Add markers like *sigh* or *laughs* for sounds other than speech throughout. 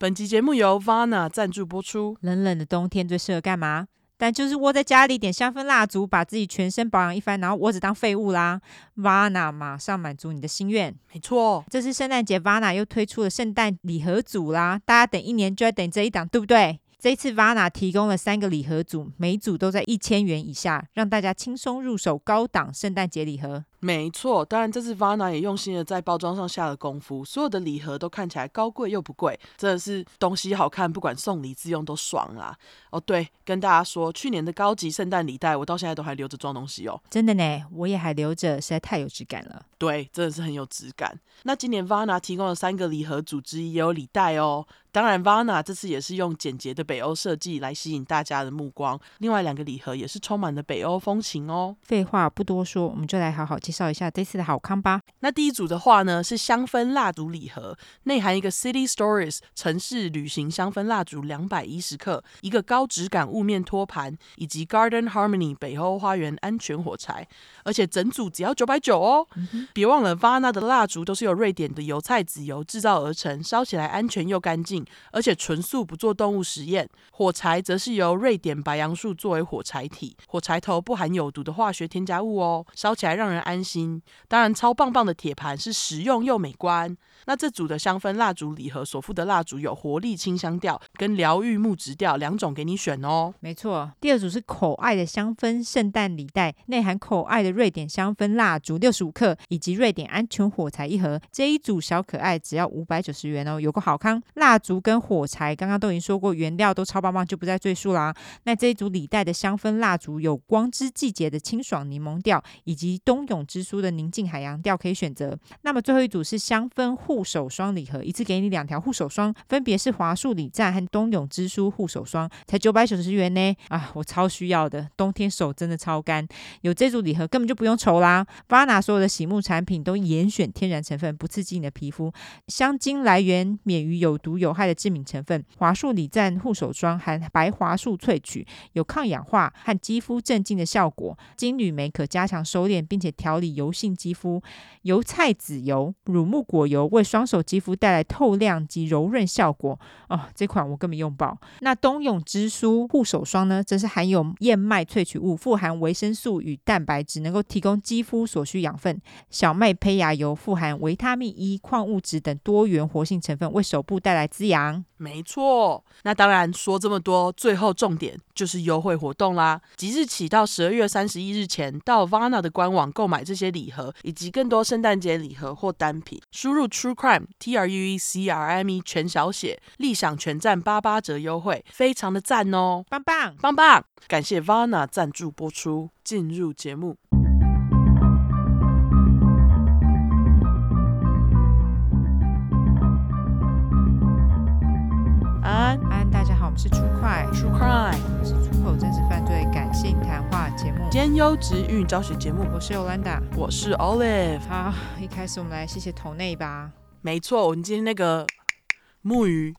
本集节目由 Vana 赞助播出。冷冷的冬天最适合干嘛？但就是窝在家里点香氛蜡烛，把自己全身保养一番，然后窝着当废物啦。Vana 马上满足你的心愿。没错，这次圣诞节 Vana 又推出了圣诞礼盒组啦，大家等一年就要等这一档，对不对？这一次，Vana 提供了三个礼盒组，每组都在一千元以下，让大家轻松入手高档圣诞节礼盒。没错，当然这次 Vana 也用心的在包装上下了功夫，所有的礼盒都看起来高贵又不贵，真的是东西好看，不管送礼自用都爽啦。哦，对，跟大家说，去年的高级圣诞礼袋，我到现在都还留着装东西哦。真的呢，我也还留着，实在太有质感了。对，真的是很有质感。那今年 Vana 提供了三个礼盒组之一，也有礼袋哦。当然，Vana 这次也是用简洁的北欧设计来吸引大家的目光。另外两个礼盒也是充满了北欧风情哦。废话不多说，我们就来好好介绍一下这次的好康吧。那第一组的话呢，是香氛蜡烛礼盒，内含一个 City Stories 城市旅行香氛蜡烛两百一十克，一个高质感雾面托盘，以及 Garden Harmony 北欧花园安全火柴，而且整组只要九百九哦。嗯、别忘了，Vana 的蜡烛都是由瑞典的油菜籽油制造而成，烧起来安全又干净。而且纯素，不做动物实验。火柴则是由瑞典白杨树作为火柴体，火柴头不含有毒的化学添加物哦，烧起来让人安心。当然，超棒棒的铁盘是实用又美观。那这组的香氛蜡烛礼盒所附的蜡烛有活力清香调跟疗愈木质调两种给你选哦。没错，第二组是口爱的香氛圣诞礼袋，内含口爱的瑞典香氛蜡烛六十五克，以及瑞典安全火柴一盒。这一组小可爱只要五百九十元哦，有个好康。蜡烛跟火柴刚刚都已经说过，原料都超棒棒，就不再赘述啦。那这一组礼袋的香氛蜡烛有光之季节的清爽柠檬调，以及冬泳之书的宁静海洋调可以选择。那么最后一组是香氛护手霜礼盒，一次给你两条护手霜，分别是华树礼赞和冬泳之书护手霜，才九百九十元呢。啊，我超需要的，冬天手真的超干，有这组礼盒根本就不用愁啦。巴拿所有的洗沐产品都严选天然成分，不刺激你的皮肤，香精来源免于有毒有害的致敏成分。华树礼赞护手霜含白桦树萃取，有抗氧化和肌肤镇静的效果。金缕梅可加强收敛并且调理油性肌肤。油菜籽油、乳木果油为双手肌肤带来透亮及柔润效果。哦，这款我根本用爆。那冬泳之舒护手霜呢，则是含有燕麦萃取物，富含维生素与蛋白质，能够提供肌肤所需养分。小麦胚芽油富含维他命 E、矿物质等多元活性成分，为手部带来滋养。没错，那当然说这么多，最后重点就是优惠活动啦！即日起到十二月三十一日前，到 Vana 的官网购买这些礼盒以及更多圣诞节礼盒或单品，输入 True Crime T R U E C R I M E 全小写，立享全站八八折优惠，非常的赞哦！棒棒棒棒！感谢 Vana 赞助播出，进入节目。我们是 True Crime，是出口真实犯罪感性谈话节目，兼优质英语教学节目。我是 Yolanda，我是 Olive。好，一开始我们来谢谢头内吧。没错，我们今天那个木鱼，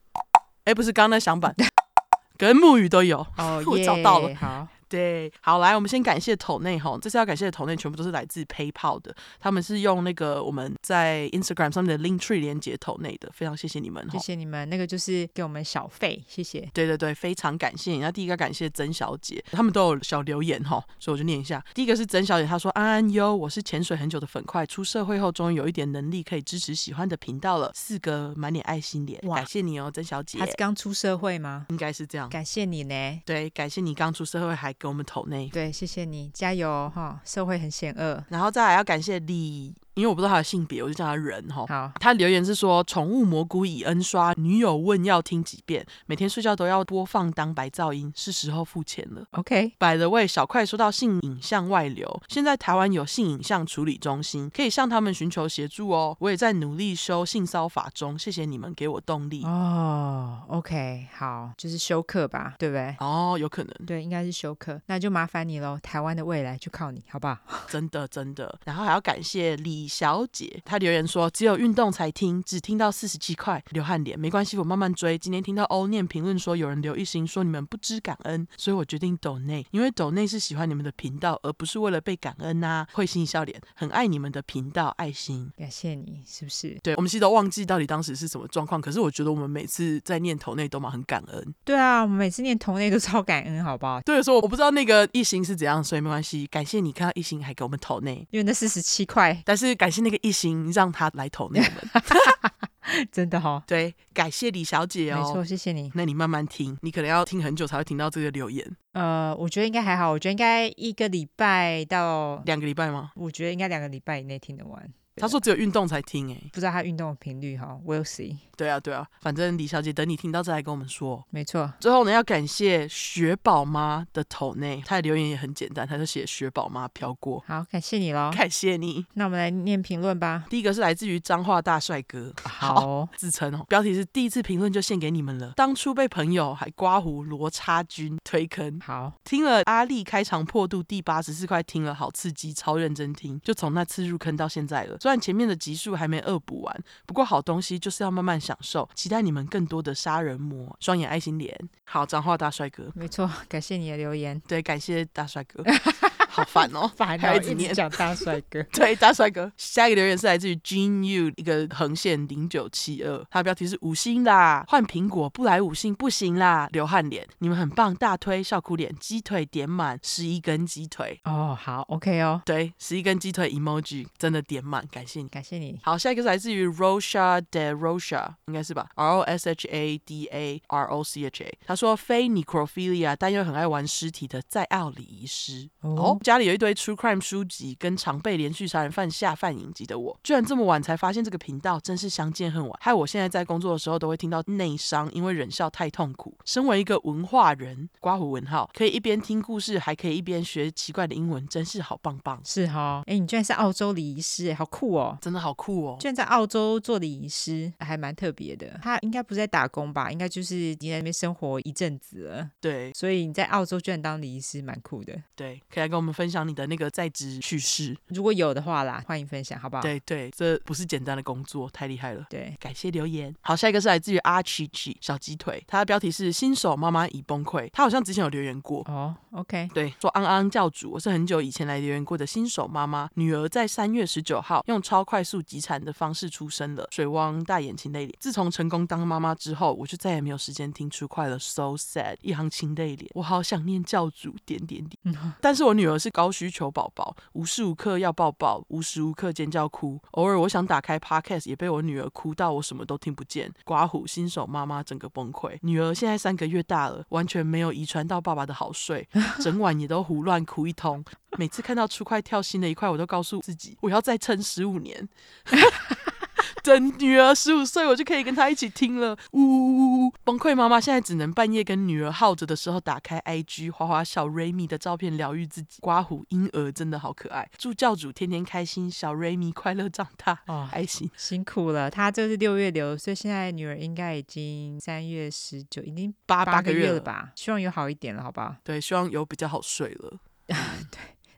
哎，不是刚刚那响板，*laughs* 跟木鱼都有。哦，*laughs* 我找到了。好。对，好，来，我们先感谢头内哈，这次要感谢的头内全部都是来自 PayPal 的，他们是用那个我们在 Instagram 上面的 Linktree 连接头内的，非常谢谢你们，谢谢你们，那个就是给我们小费，谢谢。对对对，非常感谢。那第一个感谢曾小姐，他们都有小留言哈，所以我就念一下。第一个是曾小姐，她说安安哟，我是潜水很久的粉块，出社会后终于有一点能力可以支持喜欢的频道了，四个满脸爱心脸，哇感谢你哦，曾小姐。她是刚出社会吗？应该是这样。感谢你呢。对，感谢你刚出社会还给我们投内。对，谢谢你，加油哈！社会很险恶，然后再来要感谢李。因为我不知道他的性别，我就叫他人哈。好，他留言是说：“宠物蘑菇已 N 刷，女友问要听几遍，每天睡觉都要播放当白噪音，是时候付钱了。” OK。By the way，小快说到性影像外流，现在台湾有性影像处理中心，可以向他们寻求协助哦。我也在努力修性骚法中，谢谢你们给我动力哦。Oh, OK，好，就是修课吧，对不对？哦，有可能，对，应该是修课，那就麻烦你喽。台湾的未来就靠你，好不好？*laughs* 真的真的。然后还要感谢李。李小姐，她留言说只有运动才听，只听到四十七块，流汗脸，没关系，我慢慢追。今天听到欧念评论说有人留一星说你们不知感恩，所以我决定抖内，因为抖内是喜欢你们的频道，而不是为了被感恩呐、啊。会心一笑脸，很爱你们的频道，爱心，感谢你，是不是？对，我们其实都忘记到底当时是什么状况，可是我觉得我们每次在念头内都嘛很感恩。对啊，我们每次念头内都超感恩，好不好？对，说我不知道那个一星是怎样，所以没关系，感谢你看到一星还给我们头内，因为那四十七块，但是感谢那个一心让他来抖内我们。*laughs* 真的哈、哦，对，感谢李小姐哦，没错，谢谢你。那你慢慢听，你可能要听很久才会听到这个留言。呃，我觉得应该还好，我觉得应该一个礼拜到两个礼拜吗？我觉得应该两个礼拜以内听得完。他说只有运动才听诶，不知道他运动的频率哈，We'll see。对啊对啊，反正李小姐等你听到再来跟我们说。没错。最后呢，要感谢雪宝妈的头内，她的留言也很简单，她就写雪宝妈飘过。好，感谢你喽，感谢你。那我们来念评论吧。第一个是来自于脏话大帅哥，好，好自称哦，标题是第一次评论就献给你们了。当初被朋友还刮胡罗差军推坑，好，听了阿力开场破肚第八十四块，听了好刺激，超认真听，就从那次入坑到现在了。虽然前面的集数还没恶补完，不过好东西就是要慢慢享受。期待你们更多的杀人魔，双眼爱心脸。好，脏话大帅哥，没错，感谢你的留言。对，感谢大帅哥。*laughs* 好烦哦，*laughs* 烦还一直念讲大帅哥。*laughs* 对，大帅哥。下一个留言是来自于 Gene U 一个横线零九七二，他的标题是五星啦，换苹果不来五星不行啦，流汗脸，你们很棒，大推笑哭脸，鸡腿点满十一根鸡腿。哦，好，OK 哦，对，十一根鸡腿 emoji 真的点满，感谢你，感谢你。好，下一个是来自于 Rosha De Rosha，应该是吧？R O S H A D A R O C H A，他说非 necrophilia，但又很爱玩尸体的在奥里仪师。哦。家里有一堆 true crime 书籍，跟常被连续杀人犯下饭影集的我，居然这么晚才发现这个频道，真是相见恨晚。害我现在在工作的时候都会听到内伤，因为忍笑太痛苦。身为一个文化人，刮胡文浩可以一边听故事，还可以一边学奇怪的英文，真是好棒棒。是哈、哦，哎，你居然是澳洲礼仪师，哎，好酷哦，真的好酷哦，居然在澳洲做礼仪师，还蛮特别的。他应该不是在打工吧？应该就是你在那边生活一阵子了。对，所以你在澳洲居然当礼仪师，蛮酷的。对，可以来跟我们分享你的那个。在职趣事，如果有的话啦，欢迎分享，好不好？对对，这不是简单的工作，太厉害了。对，感谢留言。好，下一个是来自于阿奇奇小鸡腿，他的标题是新手妈妈已崩溃。他好像之前有留言过哦。OK，对，说安安教主，我是很久以前来留言过的新手妈妈，女儿在三月十九号用超快速急产的方式出生了，水汪大眼睛泪脸。自从成功当妈妈之后，我就再也没有时间听出快乐，so sad，一行情泪脸，我好想念教主点点点。嗯、*laughs* 但是我女儿是高需求宝宝，无时无刻要抱抱，无时无刻尖叫哭。偶尔我想打开 podcast，也被我女儿哭到我什么都听不见。刮胡新手妈妈整个崩溃。女儿现在三个月大了，完全没有遗传到爸爸的好睡，*laughs* 整晚也都胡乱哭一通。每次看到出块跳新的一块，我都告诉自己，我要再撑十五年。*laughs* 等女儿十五岁，我就可以跟她一起听了。呜呜呜！崩溃妈妈现在只能半夜跟女儿耗着的时候打开 IG，花花小瑞米的照片疗愈自己。刮胡婴儿真的好可爱，祝教主天天开心，小瑞米快乐长大。哦，爱心辛苦了，他这是六月流，所以现在女儿应该已经三月十九，已经八八个月了吧？希望有好一点了，好不好？对，希望有比较好睡了。*laughs* 对。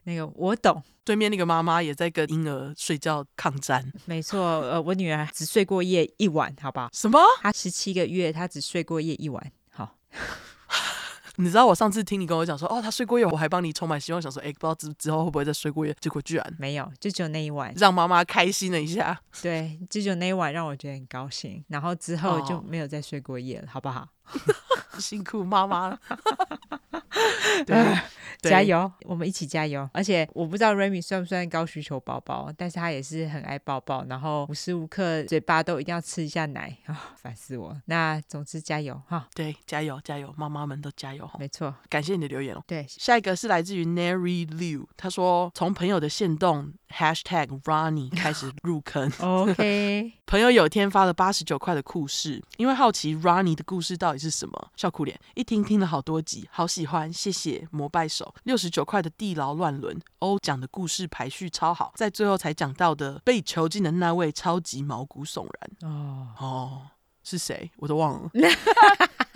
那个我懂，对面那个妈妈也在跟婴儿睡觉抗战。没错，呃，我女儿只睡过夜一晚，好不好？什么？她十七个月，她只睡过夜一晚。好，*laughs* 你知道我上次听你跟我讲说，哦，她睡过夜，我还帮你充满希望，想说，哎，不知道之之后会不会再睡过夜？结果居然没有，就只有那一晚，让妈妈开心了一下。对，就只有那一晚让我觉得很高兴，然后之后就没有再睡过夜了，好不好？*laughs* 辛苦妈妈了。*laughs* 对。加油，我们一起加油！而且我不知道 Remy 算不算高需求宝宝，但是他也是很爱抱抱，然后无时无刻嘴巴都一定要吃一下奶 *laughs* 啊，烦死我！那总之加油哈！对，加油加油，妈妈们都加油！没错，感谢你的留言哦。对，下一个是来自于 Nary Liu，他说从朋友的线动 Hashtag Ronnie 开始入坑。OK，朋友有天发了八十九块的故事，因为好奇 Ronnie 的故事到底是什么，笑哭脸，一听听了好多集，好喜欢，谢谢膜拜手。六十九块的地牢乱伦，欧讲的故事排序超好，在最后才讲到的被囚禁的那位超级毛骨悚然。哦哦，是谁？我都忘了。*laughs*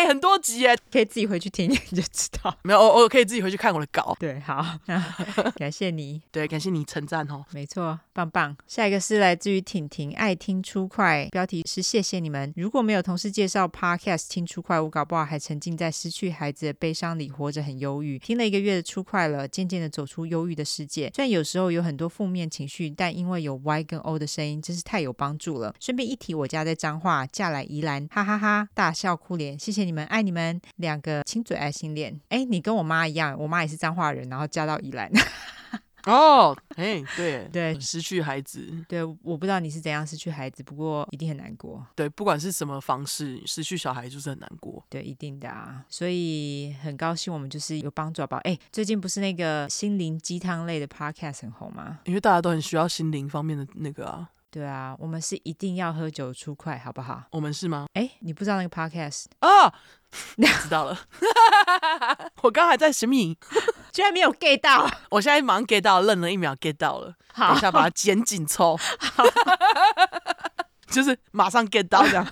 哎、欸，很多集耶，可以自己回去听你就知道。没有，我我可以自己回去看我的稿。对，好，那 *laughs* 感谢你，*laughs* 对，感谢你称赞哦。没错，棒棒。下一个是来自于婷婷，爱听出快，标题是谢谢你们。如果没有同事介绍 Podcast 听出快，我搞不好还沉浸在失去孩子的悲伤里，活着很忧郁。听了一个月的出快了，渐渐的走出忧郁的世界。虽然有时候有很多负面情绪，但因为有 Y 跟 O 的声音，真是太有帮助了。顺便一提，我家在彰化，嫁来宜兰，哈哈哈，大笑哭脸。谢谢你们，爱你们，两个亲嘴爱心脸。哎，你跟我妈一样，我妈也是彰化人，然后嫁到宜兰。*laughs* 哦，哎，对对，失去孩子，对，我不知道你是怎样失去孩子，不过一定很难过。对，不管是什么方式，失去小孩就是很难过。对，一定的啊，所以很高兴我们就是有帮助宝。哎，最近不是那个心灵鸡汤类的 podcast 很红吗？因为大家都很需要心灵方面的那个啊。对啊，我们是一定要喝酒出快，好不好？我们是吗？哎，你不知道那个 podcast 哦？*laughs* 你知道了，*laughs* 我刚还在神秘，*laughs* 居然没有 get 到，我现在马上 get 到，愣了一秒 get 到了，好，等一下把它剪紧凑。好就是马上 get 到这样，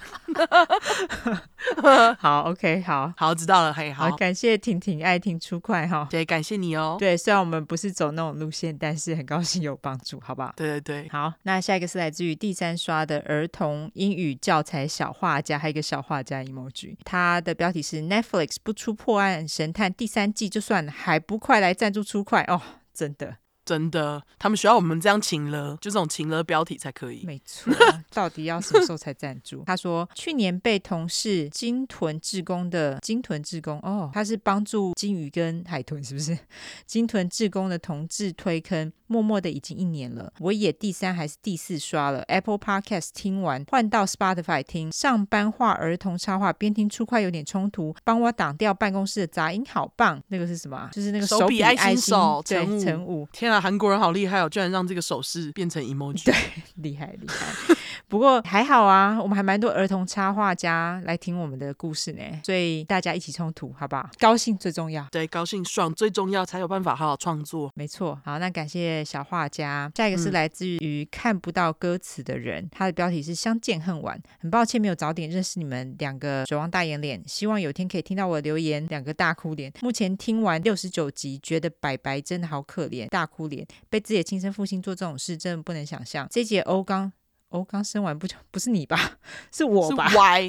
*laughs* 好，OK，好，*laughs* 好，知道了，嘿，好，好，感谢婷婷爱听出快哈，对，感谢你哦，对，虽然我们不是走那种路线，但是很高兴有帮助，好不好？对对对，好，那下一个是来自于第三刷的儿童英语教材小画家，还有一个小画家 emoji，它的标题是 Netflix 不出破案神探第三季就算了，还不快来赞助出快哦，真的。真的，他们需要我们这样请了，就这种请了标题才可以。没错，*laughs* 到底要什么时候才赞助？他说去年被同事金豚志工的金豚志工哦，他是帮助金鱼跟海豚，是不是？*laughs* 金豚志工的同志推坑，默默的已经一年了。我也第三还是第四刷了 Apple Podcast，听完换到 Spotify 听，上班画儿童插画，边听出快有点冲突，帮我挡掉办公室的杂音，好棒。那个是什么？就是那个手比爱心手，对，乘五。天啊！韩国人好厉害哦，居然让这个手势变成 *laughs* emoji。对，厉害厉害。*laughs* 不过还好啊，我们还蛮多儿童插画家来听我们的故事呢，所以大家一起冲突，好不好？高兴最重要。对，高兴爽最重要，才有办法好好创作。没错。好，那感谢小画家。下一个是来自于看不到歌词的人，嗯、他的标题是相见恨晚。很抱歉没有早点认识你们两个守望大眼脸，希望有天可以听到我的留言。两个大哭脸。目前听完六十九集，觉得白白真的好可怜，大哭脸。被自己的亲生父亲做这种事，真的不能想象。这节欧刚。哦，刚生完不久，不是你吧？*laughs* 是我吧？*laughs* 是 Y，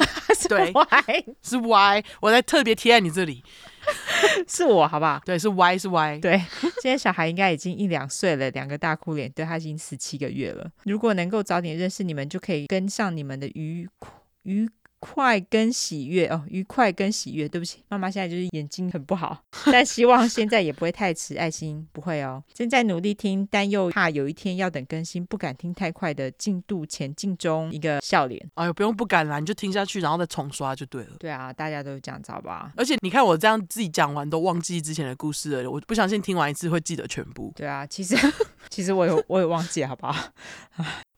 对是 Y，是 Y，我在特别贴在你这里，*laughs* 是我，好不好？对，是 Y，是 Y。对，现在小孩应该已经一两岁了，两个大哭脸，对他已经十七个月了。如果能够早点认识你们，就可以跟上你们的愉愉。快跟喜悦哦，愉快跟喜悦。对不起，妈妈现在就是眼睛很不好，但希望现在也不会太迟。爱心不会哦，正在努力听，但又怕有一天要等更新，不敢听太快的进度前进中。一个笑脸。哎呦，不用不敢啦，你就听下去，然后再重刷就对了。对啊，大家都这样子好吧？而且你看我这样自己讲完都忘记之前的故事了，我不相信听完一次会记得全部。对啊，其实 *laughs* 其实我有我也忘记好不好？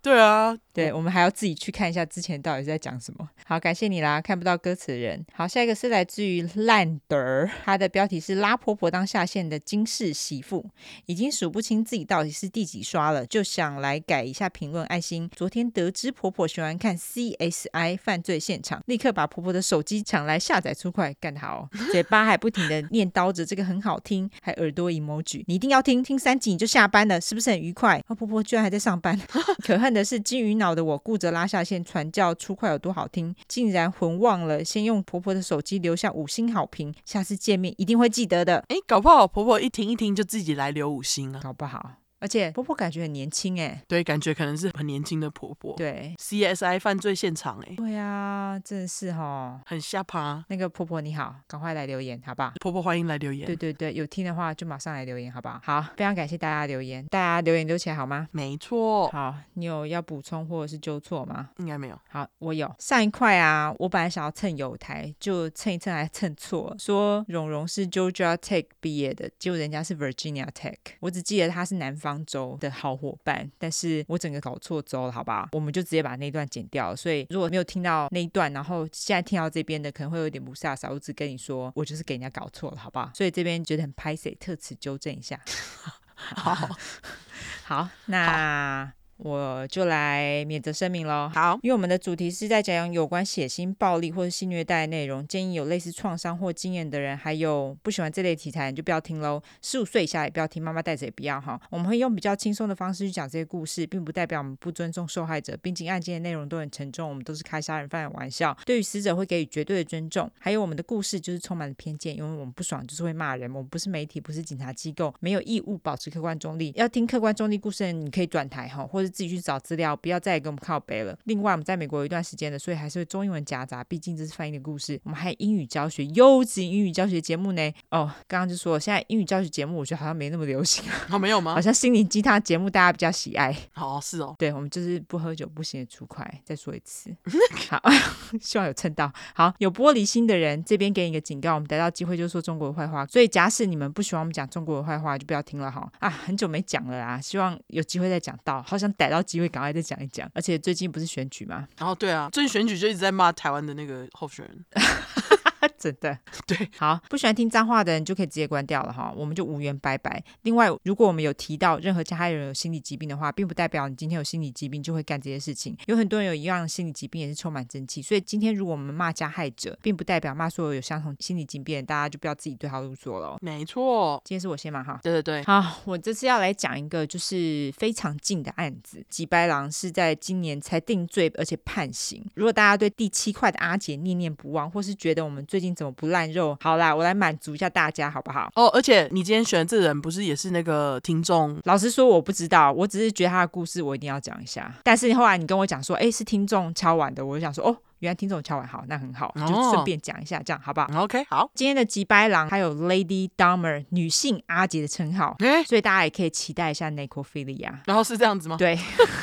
对啊，对，我们还要自己去看一下之前到底是在讲什么。好，感谢你啦，看不到歌词的人。好，下一个是来自于烂德，他的标题是拉婆婆当下线的金氏媳妇，已经数不清自己到底是第几刷了，就想来改一下评论。爱心，昨天得知婆婆喜欢看 CSI 犯罪现场，立刻把婆婆的手机抢来下载出快，干得好，嘴巴还不停的念叨着这个很好听，还耳朵 emoji，你一定要听，听三集你就下班了，是不是很愉快？啊，婆婆居然还在上班，*laughs* 可恨。的是金鱼脑的我顾着拉下线传教出快有多好听，竟然魂忘了先用婆婆的手机留下五星好评，下次见面一定会记得的。哎，搞不好婆婆一听一听就自己来留五星啊，搞不好。而且婆婆感觉很年轻哎，对，感觉可能是很年轻的婆婆。对，CSI 犯罪现场哎，对啊，真的是哈，很吓趴。那个婆婆你好，赶快来留言好不好？婆婆欢迎来留言。对对对，有听的话就马上来留言好不好？好，非常感谢大家留言，大家留言留起来好吗？没错。好，你有要补充或者是纠错吗？应该没有。好，我有。上一块啊，我本来想要蹭友台，就蹭一蹭还蹭错，说蓉蓉是 Georgia Tech 毕业的，结果人家是 Virginia Tech，我只记得他是南方方舟的好。伙伴，但是我整个搞错州了，好吧？我们就直接把那一段剪掉。所以如果没有听到那一段，然后现在听到这边的，可能会有点不飒飒。我只跟你说，我就是给人家搞错了，好不好？所以这边觉得很拍谢，特此纠正一下。*laughs* 好，*laughs* 好，那。我就来免责声明喽。好，因为我们的主题是在讲有关血腥、暴力或者性虐待的内容，建议有类似创伤或经验的人，还有不喜欢这类题材，你就不要听喽。十五岁以下也不要听，妈妈带着也不要哈。我们会用比较轻松的方式去讲这些故事，并不代表我们不尊重受害者。毕竟案件的内容都很沉重，我们都是开杀人犯的玩笑，对于死者会给予绝对的尊重。还有我们的故事就是充满了偏见，因为我们不爽就是会骂人。我们不是媒体，不是警察机构，没有义务保持客观中立。要听客观中立故事的人，你可以转台哈，或者自己去找资料，不要再给我们靠背了。另外，我们在美国有一段时间的，所以还是会中英文夹杂，毕竟这是翻译的故事。我们还有英语教学，优质英语教学节目呢。哦，刚刚就说现在英语教学节目，我觉得好像没那么流行啊。哦，没有吗？好像心灵鸡汤节目大家比较喜爱。哦，是哦。对，我们就是不喝酒不行的粗快。再说一次，*laughs* 好，*laughs* 希望有蹭到。好，有玻璃心的人，这边给你一个警告，我们逮到机会就说中国的坏话。所以假使你们不喜欢我们讲中国的坏话，就不要听了哈。啊，很久没讲了啊，希望有机会再讲到。好想逮到机会，赶快再讲一讲。而且最近不是选举吗？然后对啊，最近选举就一直在骂台湾的那个候选人。*laughs* *laughs* 真的 *laughs* 对，好，不喜欢听脏话的人就可以直接关掉了哈，我们就无缘拜拜。另外，如果我们有提到任何加害人有心理疾病的话，并不代表你今天有心理疾病就会干这些事情。有很多人有一样的心理疾病也是充满正气，所以今天如果我们骂加害者，并不代表骂所有有相同心理疾病的人，大家就不要自己对号入座了。没错，今天是我先嘛哈，对对对，好，我这次要来讲一个就是非常近的案子，吉白狼是在今年才定罪而且判刑。如果大家对第七块的阿姐念念不忘，或是觉得我们最近怎么不烂肉？好啦，我来满足一下大家，好不好？哦，而且你今天选的这个人不是也是那个听众？老实说，我不知道，我只是觉得他的故事我一定要讲一下。但是后来你跟我讲说，哎，是听众敲碗的，我就想说，哦。原来听众敲完好，那很好，就顺便讲一下，这样好不好？OK，好。今天的吉白狼还有 Lady Dahmer 女性阿杰的称号，欸，所以大家也可以期待一下 Necrophilia。然后是这样子吗？对，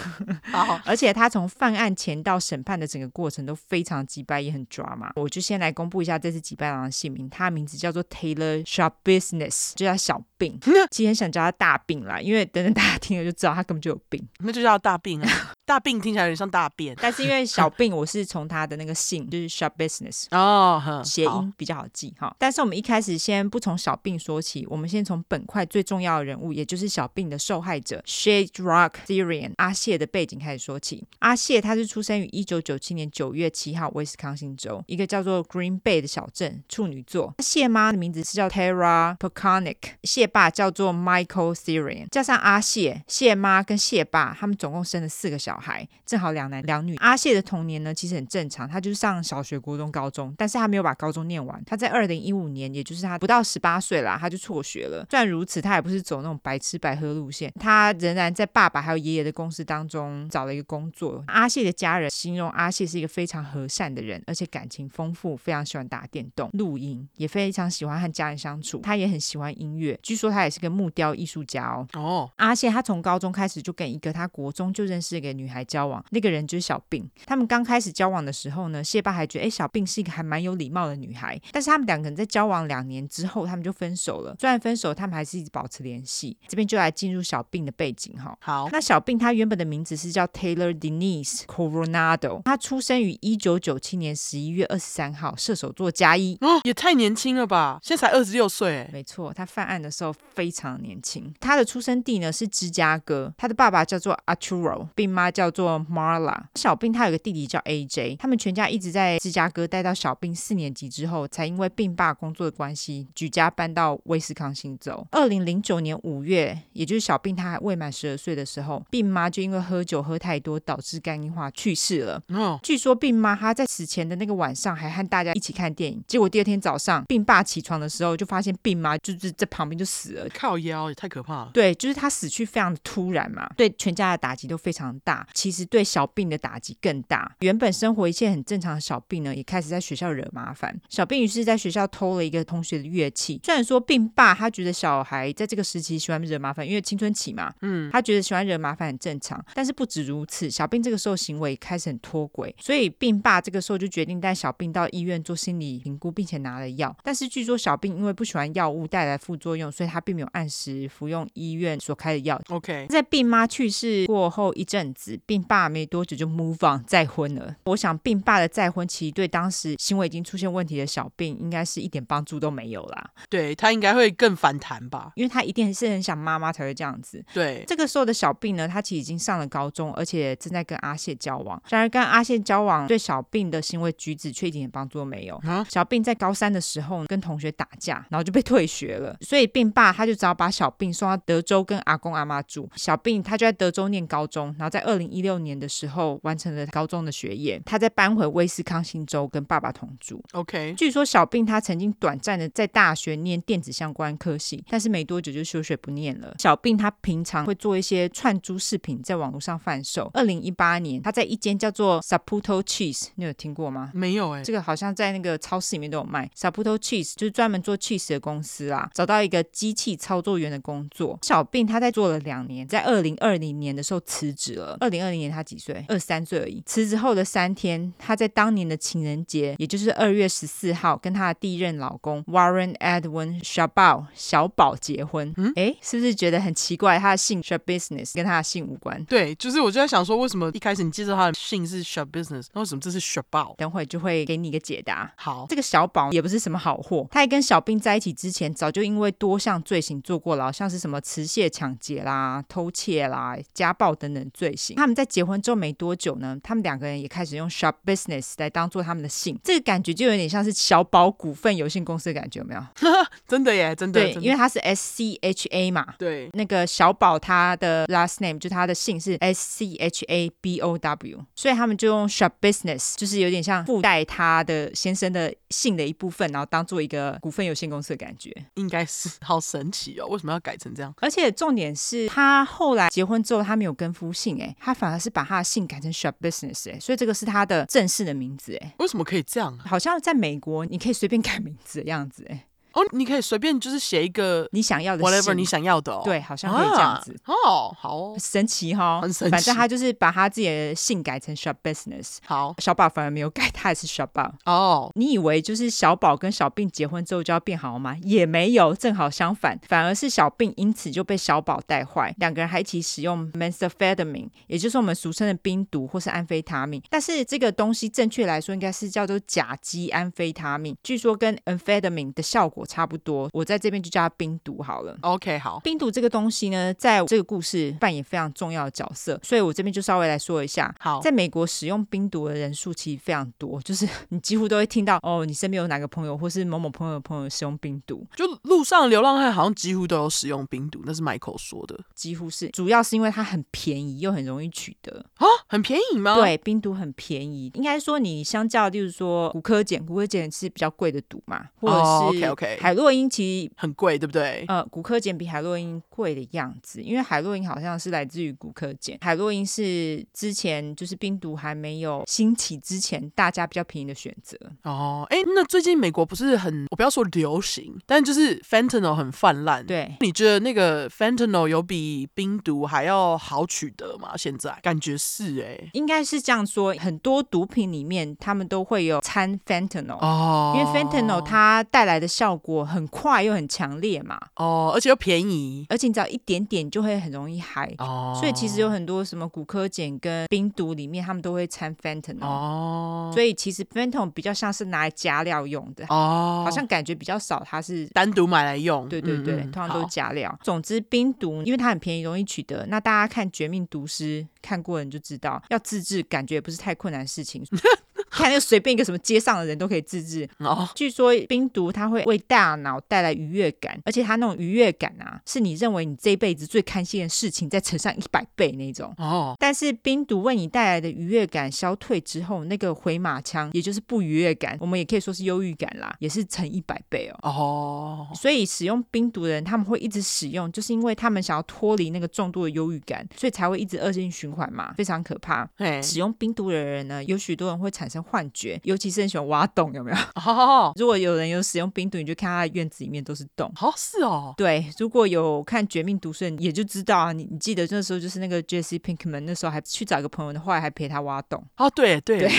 *laughs* 好。*laughs* 而且他从犯案前到审判的整个过程都非常吉白，也很抓嘛。我就先来公布一下这次吉白狼的姓名，他的名字叫做 Taylor Sharpbusiness，就叫小病。其实很想叫他大病啦，因为等等大家听了就知道他根本就有病，那就叫大病啊。*laughs* 大病听起来有点像大便，但是因为小病，我是从他的那个姓，就是 Sharpbusiness 哦，谐音比较好记哈。但是我们一开始先不从小病说起，我们先从本块最重要的人物，也就是小病的受害者 Shadrach Syrian 阿谢的背景开始说起。阿谢他是出生于一九九七年九月七号威斯康星州一个叫做 Green Bay 的小镇，处女座。谢妈的名字是叫 Tara Peconic，谢爸叫做 Michael Syrian，加上阿谢，谢妈跟谢爸他们总共生了四个小。孩正好两男两女。阿谢的童年呢，其实很正常，他就是上小学、国中、高中，但是他没有把高中念完。他在二零一五年，也就是他不到十八岁啦，他就辍学了。虽然如此，他也不是走那种白吃白喝路线，他仍然在爸爸还有爷爷的公司当中找了一个工作。阿谢的家人形容阿谢是一个非常和善的人，而且感情丰富，非常喜欢打电动、露营，也非常喜欢和家人相处。他也很喜欢音乐，据说他也是个木雕艺术家哦。哦，阿谢他从高中开始就跟一个他国中就认识一个女孩交往，那个人就是小病。他们刚开始交往的时候呢，谢爸还觉得，哎，小病是一个还蛮有礼貌的女孩。但是他们两个人在交往两年之后，他们就分手了。虽然分手，他们还是一直保持联系。这边就来进入小病的背景哈。好，那小病他原本的名字是叫 Taylor Denise Coronado，他出生于一九九七年十一月二十三号，射手座加一。哦，也太年轻了吧？现在才二十六岁。没错，他犯案的时候非常年轻。他的出生地呢是芝加哥，他的爸爸叫做 Arturo，病妈叫做 Marla。小病他有个弟弟叫 AJ，他们全家一直在芝加哥待到小病四年级之后，才因为病爸工作的关系举家搬到威斯康星州。二零零九年五月，也就是小病他还未满十二岁的时候，病妈就因为喝酒喝太多导致肝硬化去世了。哦，据说病妈她在死前的那个晚上还和大家一起看电影，结果第二天早上病爸起床的时候就发现病妈就是在旁边就死了，靠腰也太可怕了。对，就是他死去非常的突然嘛，对全家的打击都非常大。其实对小病的打击更大。原本生活一切很正常的小病呢，也开始在学校惹麻烦。小病于是在学校偷了一个同学的乐器。虽然说病爸他觉得小孩在这个时期喜欢惹麻烦，因为青春期嘛，嗯，他觉得喜欢惹麻烦很正常。但是不止如此，小病这个时候行为开始很脱轨，所以病爸这个时候就决定带小病到医院做心理评估，并且拿了药。但是据说小病因为不喜欢药物带来副作用，所以他并没有按时服用医院所开的药。OK，在病妈去世过后一阵子，病爸没多久就 move on 再婚了。我想病爸的再婚，其实对当时行为已经出现问题的小病，应该是一点帮助都没有啦。对，他应该会更反弹吧，因为他一定是很想妈妈才会这样子。对，这个时候的小病呢，他其实已经上了高中，而且正在跟阿谢交往。然而跟阿谢交往对小病的行为举止却一点帮助都没有。啊、小病在高三的时候跟同学打架，然后就被退学了。所以病爸他就只好把小病送到德州跟阿公阿妈住。小病他就在德州念高中，然后在二零一六年的时候完成了高中的学业。他再搬回威斯康星州跟爸爸同住。OK，据说小病他曾经短暂的在大学念电子相关科系，但是没多久就休学不念了。小病他平常会做一些串珠饰品在网络上贩售。二零一八年他在一间叫做 Saputo Cheese，你有听过吗？没有哎、欸，这个好像在那个超市里面都有卖。Saputo Cheese 就是专门做 cheese 的公司啦，找到一个机器操作员的工作。小病他在做了两年，在二零二零年的时候辞职了。二零二零年他几岁？二十三岁而已。辞职后的三天，他在当年的情人节，也就是二月十四号，跟他的第一任老公 Warren Edwin Schabow 小宝结婚。嗯，哎，是不是觉得很奇怪？他的姓 Schabusiness 跟他的姓无关。对，就是我就在想说，为什么一开始你介绍他的姓是 Schabusiness，那为什么这是 Schabow？等会就会给你一个解答。好，这个小宝也不是什么好货，他还跟小兵在一起之前，早就因为多项罪行坐过牢，像是什么持械抢劫啦、偷窃啦、家暴等等罪行。他们在结婚之后没多久呢，他们两个人也开始用 Schabusiness 来当做他们的姓，这个感觉就有点像是小宝股份有限公司的感觉，有没有？*laughs* 真的耶，真的。对，因为他是 S C H A 嘛。对，那个小宝他的 last name 就他的姓是 S C H A B O W，所以他们就用 Shop Business，就是有点像附带他的先生的姓的一部分，然后当做一个股份有限公司的感觉。应该是好神奇哦，为什么要改成这样？而且重点是他后来结婚之后，他没有跟夫姓，哎，他反而是把他的姓改成 Shop Business，哎，所以这个是他的正式的名字，哎，为什么可以这样？好像在美国你可以随便改名字的样子，哎。哦，你可以随便就是写一个你想要的，whatever 你想要的哦。对，好像可以这样子。啊、哦，好哦，神奇哈、哦，很神奇。反正他就是把他自己的姓改成 Shop Business，。好，小宝反而没有改，他也是 shop。哦，你以为就是小宝跟小病结婚之后就要变好吗？也没有，正好相反，反而是小病因此就被小宝带坏。两个人还一起使用 methamphetamine，也就是我们俗称的冰毒或是安非他命。但是这个东西正确来说应该是叫做甲基安非他命，据说跟 amphetamine 的效果差不多。我在这边就叫它冰毒好了。OK，好。冰毒这个东西呢，在这个故事扮演非常重要的角色，所以我这边就稍微来说一下。好，在美国使用冰毒的人数其实非常多，就是你几乎都会听到哦，你身边有哪个朋友或是某某朋友的朋友使用冰毒。就路上流浪汉好像几乎都有使用冰毒，那是 Michael 说的。几乎是，主要是因为它很便宜又很容易取得啊，很便宜吗？对，冰毒很便宜，应该说你相较，就是说骨科碱，骨科碱是比较贵的毒嘛，或者是、oh, OK OK，海洛因其实。很贵，对不对？呃，古柯碱比海洛因贵的样子，因为海洛因好像是来自于古柯碱。海洛因是之前就是冰毒还没有兴起之前，大家比较便宜的选择。哦，哎，那最近美国不是很，我不要说流行，但就是 fentanyl 很泛滥。对，你觉得那个 fentanyl 有比冰毒还要好取得吗？现在感觉是哎，应该是这样说，很多毒品里面他们都会有掺 fentanyl 哦，因为 fentanyl 它带来的效果很快又很强烈嘛，哦，而且又便宜，而且你只要一点点就会很容易嗨，哦，所以其实有很多什么骨科碱跟冰毒里面，他们都会掺 fentanyl，哦，所以其实 fentanyl 比较像是拿来加料用的，哦，好像感觉比较少，它是单独买来用，对对对，嗯嗯通常都是加料。总之，冰毒因为它很便宜，容易取得，那大家看《绝命毒师》看过人就知道，要自制感觉也不是太困难的事情。*laughs* 看那随便一个什么街上的人都可以自制哦。据说冰毒它会为大脑带来愉悦感，而且它那种愉悦感啊，是你认为你这一辈子最开心的事情再乘上一百倍那种哦。但是冰毒为你带来的愉悦感消退之后，那个回马枪，也就是不愉悦感，我们也可以说是忧郁感啦，也是乘一百倍哦。哦。所以使用冰毒的人，他们会一直使用，就是因为他们想要脱离那个重度的忧郁感，所以才会一直恶性循环嘛，非常可怕。使用冰毒的人呢，有许多人会产生幻觉，尤其是很喜欢挖洞，有没有？*laughs* 哦，如果有人有使用冰毒，你就看他的院子里面都是洞。哦，是哦。对，如果有看《绝命毒师》，也就知道啊。你你记得那时候就是那个 Jesse Pinkman，那时候还去找一个朋友的，后来还陪他挖洞。哦，对对对。